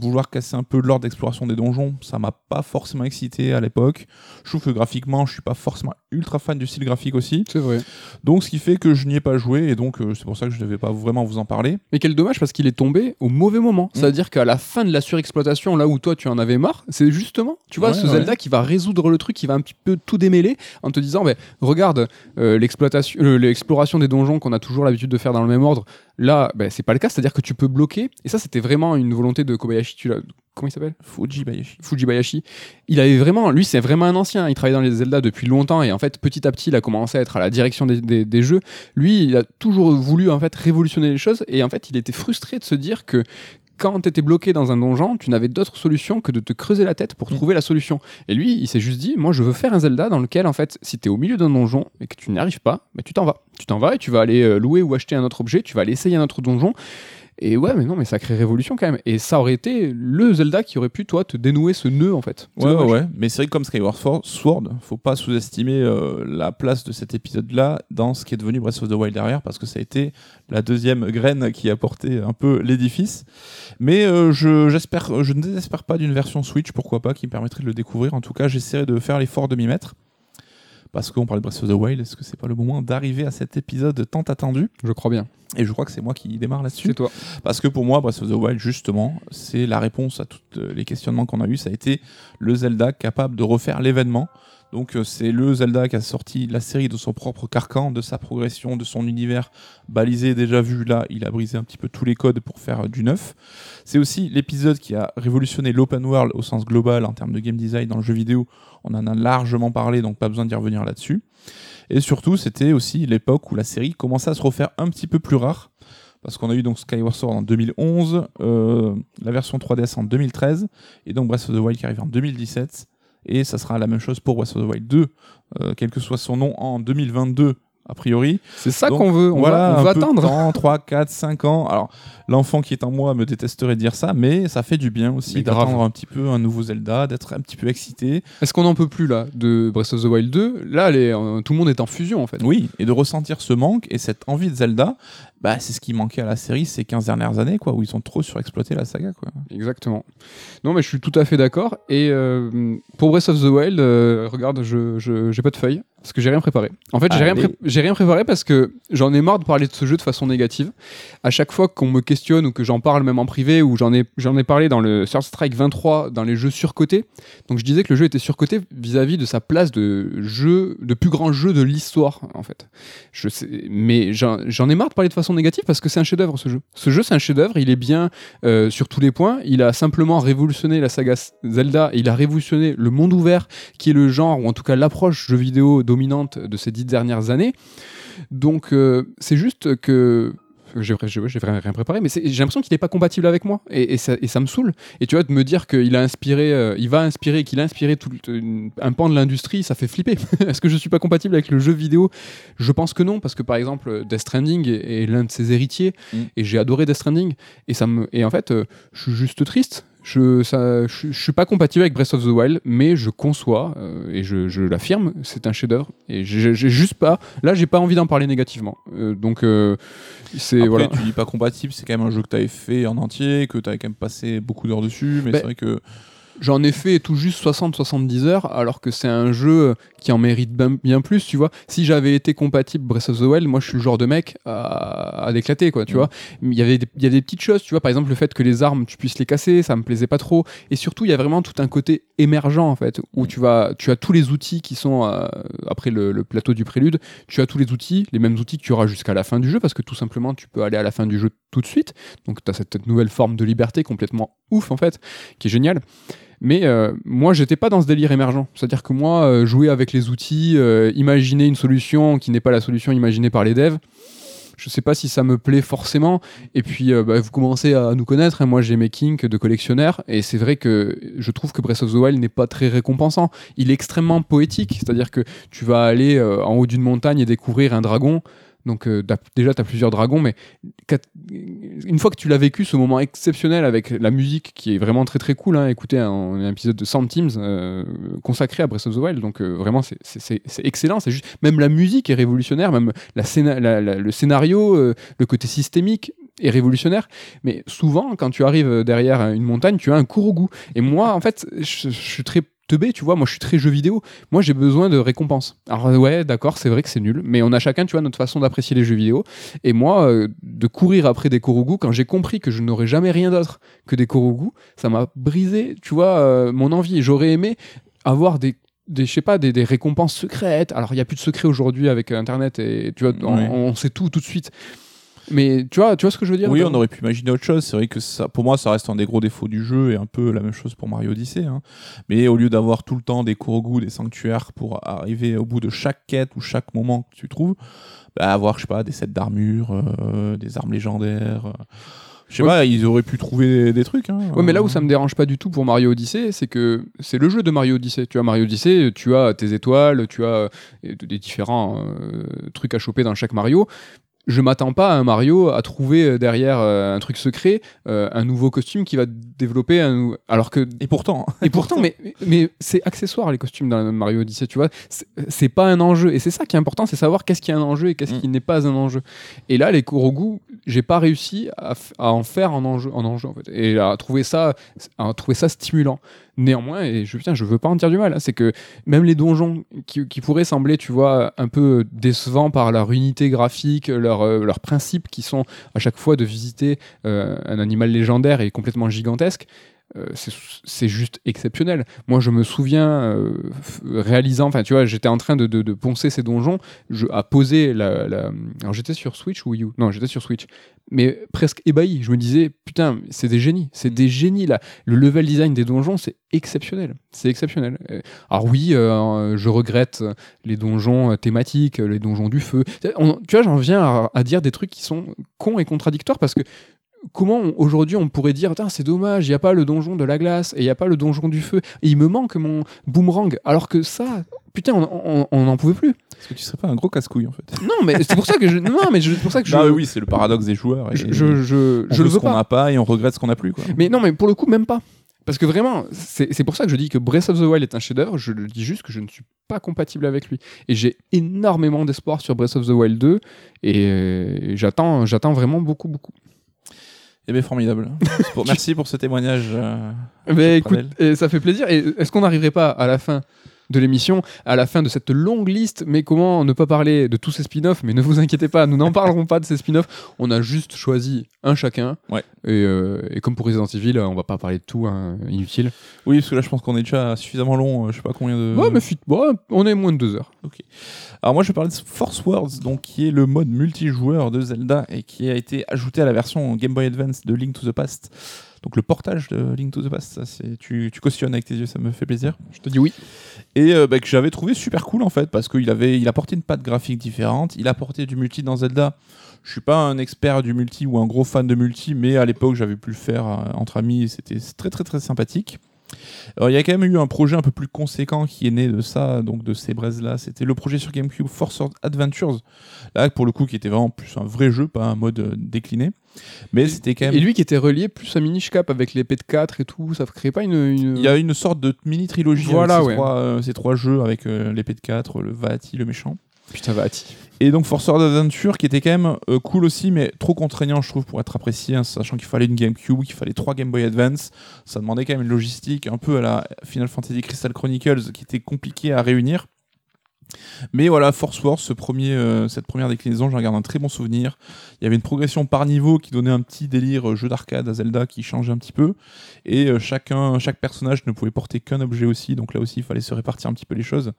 vouloir casser un peu l'ordre d'exploration des donjons, ça m'a pas forcément excité à l'époque. Je trouve que graphiquement, je suis pas forcément ultra fan du style graphique aussi. C'est vrai. Donc ce qui fait que je n'y ai pas joué et donc euh, c'est pour ça que je devais pas vraiment vous en parler. Mais quel dommage parce qu'il est tombé au mauvais moment. Mm. C'est-à-dire qu'à la fin de la surexploitation, là où toi tu en avais marre, c'est justement, tu vois, Ouais, ce ouais. Zelda qui va résoudre le truc, qui va un petit peu tout démêler en te disant, ben, regarde, euh, l'exploitation, euh, l'exploration des donjons qu'on a toujours l'habitude de faire dans le même ordre. Là, ben, c'est pas le cas. C'est-à-dire que tu peux bloquer. Et ça, c'était vraiment une volonté de Kobayashi. Tu l'as- Comment il s'appelle Fujibayashi. Fujibayashi. Il avait vraiment, lui, c'est vraiment un ancien. Il travaille dans les Zelda depuis longtemps et en fait, petit à petit, il a commencé à être à la direction des, des- des jeux. Lui, il a toujours voulu en fait révolutionner les choses et en fait, il était frustré de se dire que quand tu étais bloqué dans un donjon, tu n'avais d'autre solution que de te creuser la tête pour Mm. trouver la solution. Et lui, il s'est juste dit, moi, je veux faire un Zelda dans lequel, en fait, si tu es au milieu d'un donjon et que tu n'y arrives pas, bah, tu t'en vas. Tu t'en vas et tu vas aller euh, louer ou acheter un autre objet, tu vas aller essayer un autre donjon. Et ouais, mais non, mais ça crée révolution quand même. Et ça aurait été le Zelda qui aurait pu, toi, te dénouer ce nœud, en fait. Ouais, ouais, dommage. ouais. Mais c'est vrai que comme Skyward Sword, faut pas sous-estimer euh, la place de cet épisode-là dans ce qui est devenu Breath of the Wild derrière, parce que ça a été la deuxième graine qui a porté un peu l'édifice. Mais euh, je, j'espère, je ne désespère pas d'une version Switch, pourquoi pas, qui me permettrait de le découvrir. En tout cas, j'essaierai de faire l'effort de m'y mettre. Parce qu'on parle de Breath of the Wild, est-ce que c'est pas le moment d'arriver à cet épisode tant attendu? Je crois bien. Et je crois que c'est moi qui démarre là-dessus. C'est toi. Parce que pour moi, Breath of the Wild, justement, c'est la réponse à tous les questionnements qu'on a eus. Ça a été le Zelda capable de refaire l'événement. Donc, euh, c'est le Zelda qui a sorti la série de son propre carcan, de sa progression, de son univers balisé, déjà vu. Là, il a brisé un petit peu tous les codes pour faire euh, du neuf. C'est aussi l'épisode qui a révolutionné l'open world au sens global en termes de game design dans le jeu vidéo. On en a largement parlé, donc pas besoin d'y revenir là-dessus. Et surtout, c'était aussi l'époque où la série commençait à se refaire un petit peu plus rare. Parce qu'on a eu donc Skyward Sword en 2011, euh, la version 3DS en 2013, et donc Breath of the Wild qui arrive en 2017. Et ça sera la même chose pour Breath of the Wild 2, euh, quel que soit son nom, en 2022 a priori. C'est ça qu'on veut. On voilà, va, on de attendre. temps, 3, 4, 5 ans. Alors, l'enfant qui est en moi me détesterait de dire ça, mais ça fait du bien aussi d'attendre un petit peu un nouveau Zelda, d'être un petit peu excité. Est-ce qu'on n'en peut plus là de Breath of the Wild 2 Là, les- euh, tout le monde est en fusion en fait. Oui, et de ressentir ce manque et cette envie de Zelda, bah, c'est ce qui manquait à la série ces 15 dernières années, quoi, où ils ont trop surexploité la saga. Quoi. Exactement. Non, mais je suis tout à fait d'accord. Et euh, pour Breath of the Wild, euh, regarde, je je- j'ai pas de feuille. Parce que j'ai rien préparé. En fait, j'ai rien, pré- rien préparé parce que j'en ai marre de parler de ce jeu de façon négative. À chaque fois qu'on me questionne ou que j'en parle même en privé ou j'en ai, parlé dans le Third Strike 23 dans les jeux surcotés. Donc je disais que le jeu était surcoté vis-à-vis de sa place de jeu, de plus grand jeu de l'histoire en fait. Je sais, mais j'en, ai marre de parler de façon négative parce que c'est un chef-d'œuvre ce jeu. Ce jeu c'est un chef-d'œuvre, il est bien euh, sur tous les points. Il a simplement révolutionné la saga Zelda et il a révolutionné le monde ouvert qui est le genre ou en tout cas l'approche jeu vidéo dominante de ces dix dernières années. Donc euh, c'est juste que j'ai rien préparé, mais j'ai l'impression qu'il n'est pas compatible avec moi et, et ça, et ça me saoule. Et tu vois, de me dire qu'il a inspiré, euh, il va inspirer, qu'il a inspiré tout, une- un pan de l'industrie, ça fait flipper. Est-ce que je suis pas compatible avec le jeu vidéo? Je pense que non, parce que par exemple, Death Stranding est, est l'un de ses héritiers Mm. et j'ai adoré Death Stranding et ça me, et en fait, euh, je suis juste triste. Je, ça, je, je suis pas compatible avec Breath of the Wild, mais je conçois euh, et je, je l'affirme, c'est un chef-d'œuvre. Et j'ai juste pas, là, j'ai pas envie d'en parler négativement. Euh, donc, euh, c'est voilà. tu dis pas compatible, c'est quand même un jeu que tu avais fait en entier, que tu avais quand même passé beaucoup d'heures dessus, mais Ben, c'est vrai que J'en ai fait tout juste 60-70 heures, alors que c'est un jeu qui en mérite bien plus, tu vois. Si j'avais été compatible Breath of the Wild, moi je suis le genre de mec à, à d'éclater, quoi, tu Mm. vois. Il y avait des- il y a des petites choses, tu vois. Par exemple, le fait que les armes, tu puisses les casser, ça me plaisait pas trop. Et surtout, il y a vraiment tout un côté émergent, en fait, où tu, vas, tu as tous les outils qui sont, euh, après le, le plateau du prélude, tu as tous les outils, les mêmes outils que tu auras jusqu'à la fin du jeu, parce que tout simplement, tu peux aller à la fin du jeu tout de suite. Donc, tu as cette nouvelle forme de liberté complètement ouf, en fait, qui est géniale. Mais euh, moi, j'étais pas dans ce délire émergent. C'est-à-dire que moi, euh, jouer avec les outils, euh, imaginer une solution qui n'est pas la solution imaginée par les devs, je sais pas si ça me plaît forcément. Et puis, bah, vous commencez à nous connaître. hein. Moi, j'ai mes kinks de collectionneur. Et c'est vrai que je trouve que Breath of the Wild n'est pas très récompensant. Il est extrêmement poétique. C'est-à-dire que tu vas aller en haut d'une montagne et découvrir un dragon. Donc euh, déjà, tu as plusieurs dragons, mais une fois que tu l'as vécu, ce moment exceptionnel avec la musique qui est vraiment très très cool, hein, écoutez un, un épisode de Sound Teams euh, consacré à Breath of the donc euh, vraiment c'est- excellent, c'est juste même la musique est révolutionnaire, même le scénario, le côté systémique est révolutionnaire, mais souvent quand tu arrives derrière une montagne, tu as un Kurogu, et moi en fait je suis très teubé, tu vois, moi je suis très jeu vidéo, moi j'ai besoin de récompenses. Alors ouais, d'accord, c'est vrai que c'est nul, mais on a chacun, tu vois, notre façon d'apprécier les jeux vidéo. Et moi, euh, de courir après des Korogu, quand j'ai compris que je n'aurais jamais rien d'autre que des Korogu, ça m'a brisé, tu vois, euh, mon envie. J'aurais aimé avoir des des, je sais pas, des, des récompenses secrètes. Alors, il n'y a plus de secret aujourd'hui avec Internet et tu vois, on, Oui. on sait tout tout de suite. Mais tu vois, tu vois ce que je veux dire Oui, on aurait pu imaginer autre chose. C'est vrai que ça, pour moi, ça reste un des gros défauts du jeu et un peu la même chose pour Mario Odyssey. hein. Mais au lieu d'avoir tout le temps des Korogu, des sanctuaires pour arriver au bout de chaque quête ou chaque moment que tu trouves, bah, avoir, je sais pas, des sets d'armure, euh, des armes légendaires. euh, je sais Ouais. pas, ils auraient pu trouver des, trucs. Hein, Ouais, mais là où ça me dérange pas du tout pour Mario Odyssey, c'est que c'est le jeu de Mario Odyssey. Tu as Mario Odyssey, tu as tes étoiles, tu as euh, des différents euh, trucs à choper dans chaque Mario. Je m'attends pas à un Mario à trouver euh, derrière euh, un truc secret euh, un nouveau costume qui va développer un alors que Et pourtant, et pourtant mais mais c'est accessoire les costumes dans Mario Odyssey tu vois. C'est- pas un enjeu. Et c'est ça qui est important c'est savoir qu'est-ce qui est un enjeu et qu'est-ce Mm. qui n'est pas un enjeu. Et là les Korogu j'ai pas réussi à, en faire un enjeu en enjeu en fait et à trouver ça à trouver ça stimulant. Néanmoins et je putain je veux pas en dire du mal hein, c'est que même les donjons qui, qui pourraient sembler tu vois un peu décevants par leur unité graphique leur euh, leurs principes qui sont à chaque fois de visiter euh, un animal légendaire et complètement gigantesque euh, c'est- juste exceptionnel. Moi, je me souviens euh, réalisant, enfin, tu vois, j'étais en train de, poncer ces donjons, je, à poser la. Alors, j'étais sur Switch ou Wii U? Non, j'étais sur Switch. Mais presque ébahi. Je me disais, putain, c'est des génies. C'est des génies, là. Le level design des donjons, c'est exceptionnel. C'est exceptionnel. Euh, Alors, oui, je regrette les donjons thématiques, les donjons du feu. Tu vois, j'en viens à dire des trucs qui sont cons et contradictoires parce que comment aujourd'hui on pourrait dire c'est dommage, il n'y a pas le donjon de la glace et il n'y a pas le donjon du feu. Et il me manque mon boomerang. Alors que ça putain on- n'en pouvait plus. Est-ce que tu serais pas un gros casse-couille en fait. Non mais c'est pour ça que je non mais c'est pour ça que je Bah oui, c'est le paradoxe des joueurs. et- je, je, je, on je veut le ce qu'on n'a pas et on regrette ce qu'on n'a plus. Quoi. mais non mais pour le coup même pas. Parce que vraiment c'est pour ça que je dis que Breath of the Wild est un chef-d'œuvre. Je le dis juste que je ne suis pas compatible avec lui. Et j'ai énormément d'espoir sur Breath of the Wild 2 et euh, j'attends j'attends vraiment beaucoup beaucoup Eh bien, formidable. Merci pour ce témoignage. euh, Mais écoute, et ça fait plaisir. Et est-ce qu'on n'arriverait pas à la fin de l'émission, à la fin de cette longue liste. Mais comment ne pas parler de tous ces spin-offs? Mais ne vous inquiétez pas, nous n'en parlerons pas de ces spin-offs. On a juste choisi un chacun. Ouais. Et, euh, et comme pour Resident Evil, on va pas parler de tout, hein, inutile. Oui, parce que là, je pense qu'on est déjà suffisamment long. euh, je sais pas combien de. Ouais, mais bon, on est moins de deux heures. Alors moi je vais parler de Force Wars, donc qui est le mode multijoueur de Zelda et qui a été ajouté à la version Game Boy Advance de Link to the Past. Donc le portage de Link to the Past, ça c'est tu, tu cautionnes avec tes yeux, ça me fait plaisir. Je te dis oui. Et euh, bah, que j'avais trouvé super cool en fait parce qu'il avait il apportait une patte graphique différente, il apportait du multi dans Zelda. Je suis pas un expert du multi ou un gros fan de multi, mais à l'époque j'avais pu le faire euh, entre amis et c'était très très très sympathique. Alors, il y a quand même eu un projet un peu plus conséquent qui est né de ça, donc de ces braises là. C'était le projet sur GameCube Force Adventures, là pour le coup qui était vraiment plus un vrai jeu, pas un mode euh, décliné. Mais c'était quand même. Et lui qui était relié plus à Minish Cap avec l'épée de 4 et tout, ça créait pas une. une- Il y a une sorte de mini trilogie Voilà, avec ces, ouais. trois, euh, ces trois jeux avec euh, l'épée de 4, le Vati, le méchant. Putain, Vati. Et donc Force Wars Adventure qui était quand même euh, cool aussi, mais trop contraignant, je trouve, pour être apprécié, hein, sachant qu'il fallait une GameCube, qu'il fallait trois Game Boy Advance. Ça demandait quand même une logistique un peu à la Final Fantasy Crystal Chronicles qui était compliqué à réunir. Mais voilà, Force Wars, ce premier, euh, cette première déclinaison, j'en garde un très bon souvenir. Il y avait une progression par niveau qui donnait un petit délire euh, jeu d'arcade à Zelda qui changeait un petit peu. Et euh, chacun, chaque personnage ne pouvait porter qu'un objet aussi, donc là aussi il fallait se répartir un petit peu les choses.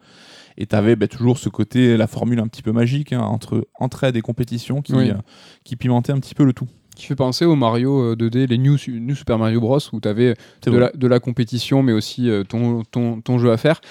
Et tu avais toujours ce côté, la formule un petit peu magique hein, entre entraide et compétition qui, Oui. euh, qui pimentait un petit peu le tout. Qui fait penser au Mario euh, 2D, les New, New Super Mario Bros, où tu avais de la, de la compétition, mais aussi ton, ton, ton jeu à faire.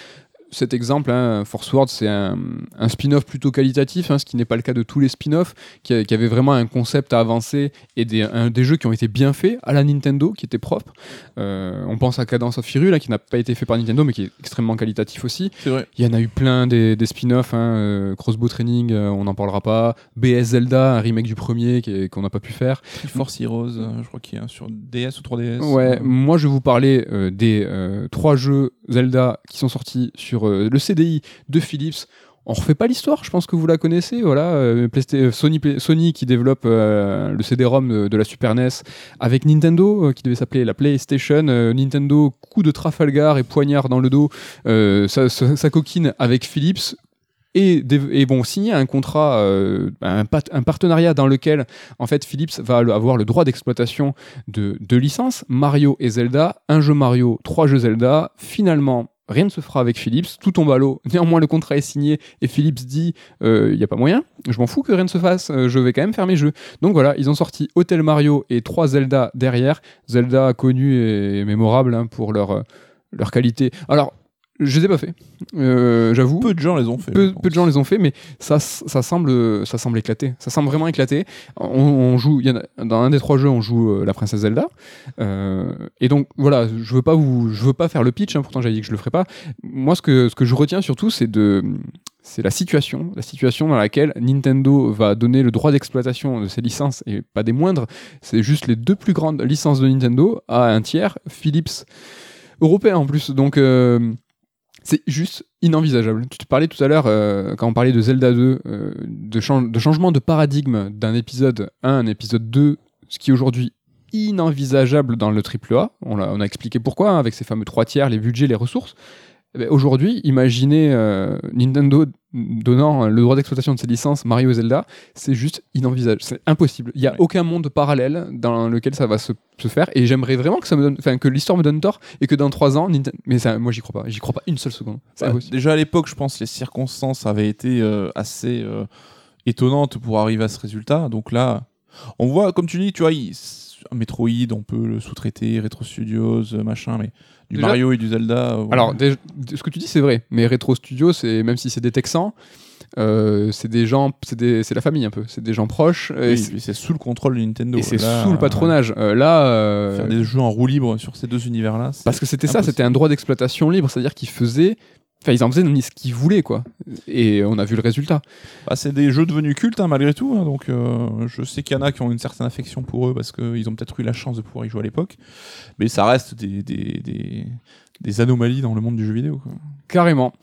Cet exemple, hein, Force Wars, c'est un, un spin-off plutôt qualitatif, hein, ce qui n'est pas le cas de tous les spin-offs, qui, qui avait vraiment un concept à avancer et des, un- des jeux qui ont été bien faits à la Nintendo, qui étaient propres. Euh, on pense à Cadence of Hyrule, là, qui n'a pas été fait par Nintendo, mais qui est extrêmement qualitatif aussi. Vrai. Il y en a eu plein des, des spin-offs, hein, euh, Crossbow Training, euh, on n'en parlera pas. BS Zelda, un remake du premier est- qu'on n'a pas pu faire. Force Heroes, je crois qu'il y a sur DS ou 3DS. Ouais, moi je vais vous parler des trois jeux Zelda qui sont sortis sur euh, le CDI de Philips. On refait pas l'histoire, je pense que vous la connaissez. Voilà, euh, euh, Sony, Sony qui développe le CD-ROM de, la Super NES avec Nintendo qui devait s'appeler la PlayStation. Nintendo, coup de Trafalgar et poignard dans le dos, sa coquine avec Philips. Et, bon, signer un contrat, euh, un, partenariat dans lequel en fait Philips va avoir le droit d'exploitation de deux licences, Mario et Zelda, un jeu Mario, trois jeux Zelda. Finalement, rien ne se fera avec Philips, tout tombe à l'eau. Néanmoins, le contrat est signé et Philips dit il n'y a pas moyen, je m'en fous que rien ne se fasse, euh, je vais quand même faire mes jeux. Donc voilà, ils ont sorti Hotel Mario et trois Zelda derrière. Zelda connu et mémorable hein, pour leur, euh, leur qualité. Alors, je les ai pas fait, euh, j'avoue. Peu de gens les ont fait. Peu, de gens les ont fait, mais ça, ça, semble, ça semble éclater. Ça semble vraiment éclater. On, on joue, y en a- dans un des trois jeux, on joue euh, la princesse Zelda. Euh, et donc voilà, je veux pas vous, je veux pas faire le pitch. hein, pourtant, j'avais dit que je le ferais pas. Moi, ce que, ce que je retiens surtout, c'est de, c'est la situation, la situation dans laquelle Nintendo va donner le droit d'exploitation de ses licences et pas des moindres. C'est juste les deux plus grandes licences de Nintendo à un tiers, Philips européen en plus. Donc euh, c'est juste inenvisageable. Tu te parlais tout à l'heure, euh, quand on parlait de Zelda 2, euh, de, chan- de changement de paradigme d'un épisode 1 à un épisode 2, ce qui est aujourd'hui inenvisageable dans le AAA. On a, on a expliqué pourquoi, hein, avec ces fameux trois tiers, les budgets, les ressources. Eh ben, Aujourd'hui, imaginez euh, Nintendo donnant le droit d'exploitation de ses licences Mario et Zelda, c'est juste inenvisageable, c'est impossible. Il n'y a Ouais. aucun monde parallèle dans lequel ça va se, se faire, et j'aimerais vraiment que ça me donne, enfin que l'histoire me donne tort et que dans trois ans, Ninten- mais ça, moi j'y crois pas, j'y crois pas une seule seconde. Bah, déjà à l'époque, je pense, les circonstances avaient été euh, assez euh, étonnantes pour arriver à ce résultat. Donc là, on voit, comme tu dis, tu vois, il- un Metroid, on peut le sous-traiter, Retro Studios, euh, machin, mais du Déjà- Mario et du Zelda. euh. Alors, ce que tu dis, c'est vrai, mais Retro Studio, c'est même si c'est des Texans, euh, c'est des gens, c'est la famille un peu, c'est des gens proches, et Oui, c'est- sous le contrôle de Nintendo. et c'est sous le patronage. Euh, là, euh, Faire des jeux en roue libre sur ces deux univers-là. parce que c'était ça, c'était un droit d'exploitation libre, c'est-à-dire qu'ils faisaient, enfin ils en faisaient ce qu'ils voulaient, quoi. Et on a vu le résultat. Bah, c'est des jeux devenus cultes hein, malgré tout. hein, donc euh, je sais qu'il y en a qui ont une certaine affection pour eux parce qu'ils ont peut-être eu la chance de pouvoir y jouer à l'époque. Mais ça reste des, des, des- des anomalies dans le monde du jeu vidéo. quoi. Carrément.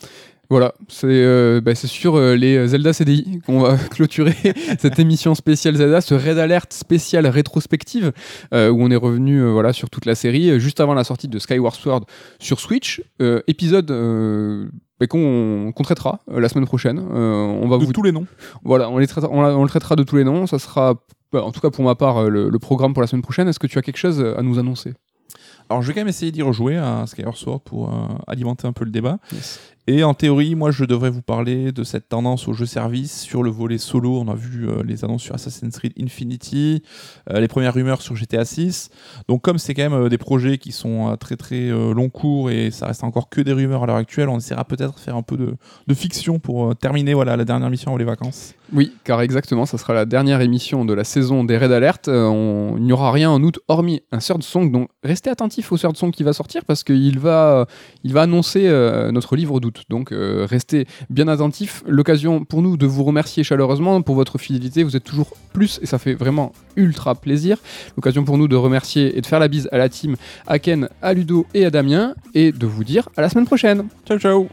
Voilà, c'est euh, bah, sur euh, les Zelda CDI qu'on va clôturer cette émission spéciale Zelda, ce Red Alert spécial rétrospective, euh, où on est revenu euh, voilà, sur toute la série, juste avant la sortie de Skyward Sword sur Switch. Épisode bah, qu'on qu'on traitera la semaine prochaine. On va De vous tous les noms. voilà, on, les traitera- on, le traitera de tous les noms. Ça sera, bah, en tout cas pour ma part, le, le programme pour la semaine prochaine. Est-ce que tu as quelque chose à nous annoncer? Alors je vais quand même essayer d'y rejouer à Skyward Sword pour euh, alimenter un peu le débat. Et en théorie, moi, je devrais vous parler de cette tendance au jeu service sur le volet solo. On a vu euh, les annonces sur Assassin's Creed Infinity, euh, les premières rumeurs sur GTA 6. Donc, comme c'est quand même euh, des projets qui sont à très très long cours et ça reste encore que des rumeurs à l'heure actuelle, on essaiera peut-être de faire un peu de, fiction pour terminer voilà, la dernière mission avant les vacances. Oui, car exactement, ça sera la dernière émission de la saison des Red Alert. Euh, on- il n'y aura rien en août hormis un third song. Donc restez attentifs au third song qui va sortir parce qu'il va, il va annoncer euh, notre livre d'août. Donc euh, restez bien attentifs. L'occasion pour nous de vous remercier chaleureusement pour votre fidélité. Vous êtes toujours plus et ça fait vraiment ultra plaisir. L'occasion pour nous de remercier et de faire la bise à la team, à Ken, à Ludo et à Damien et de vous dire à la semaine prochaine. Ciao ciao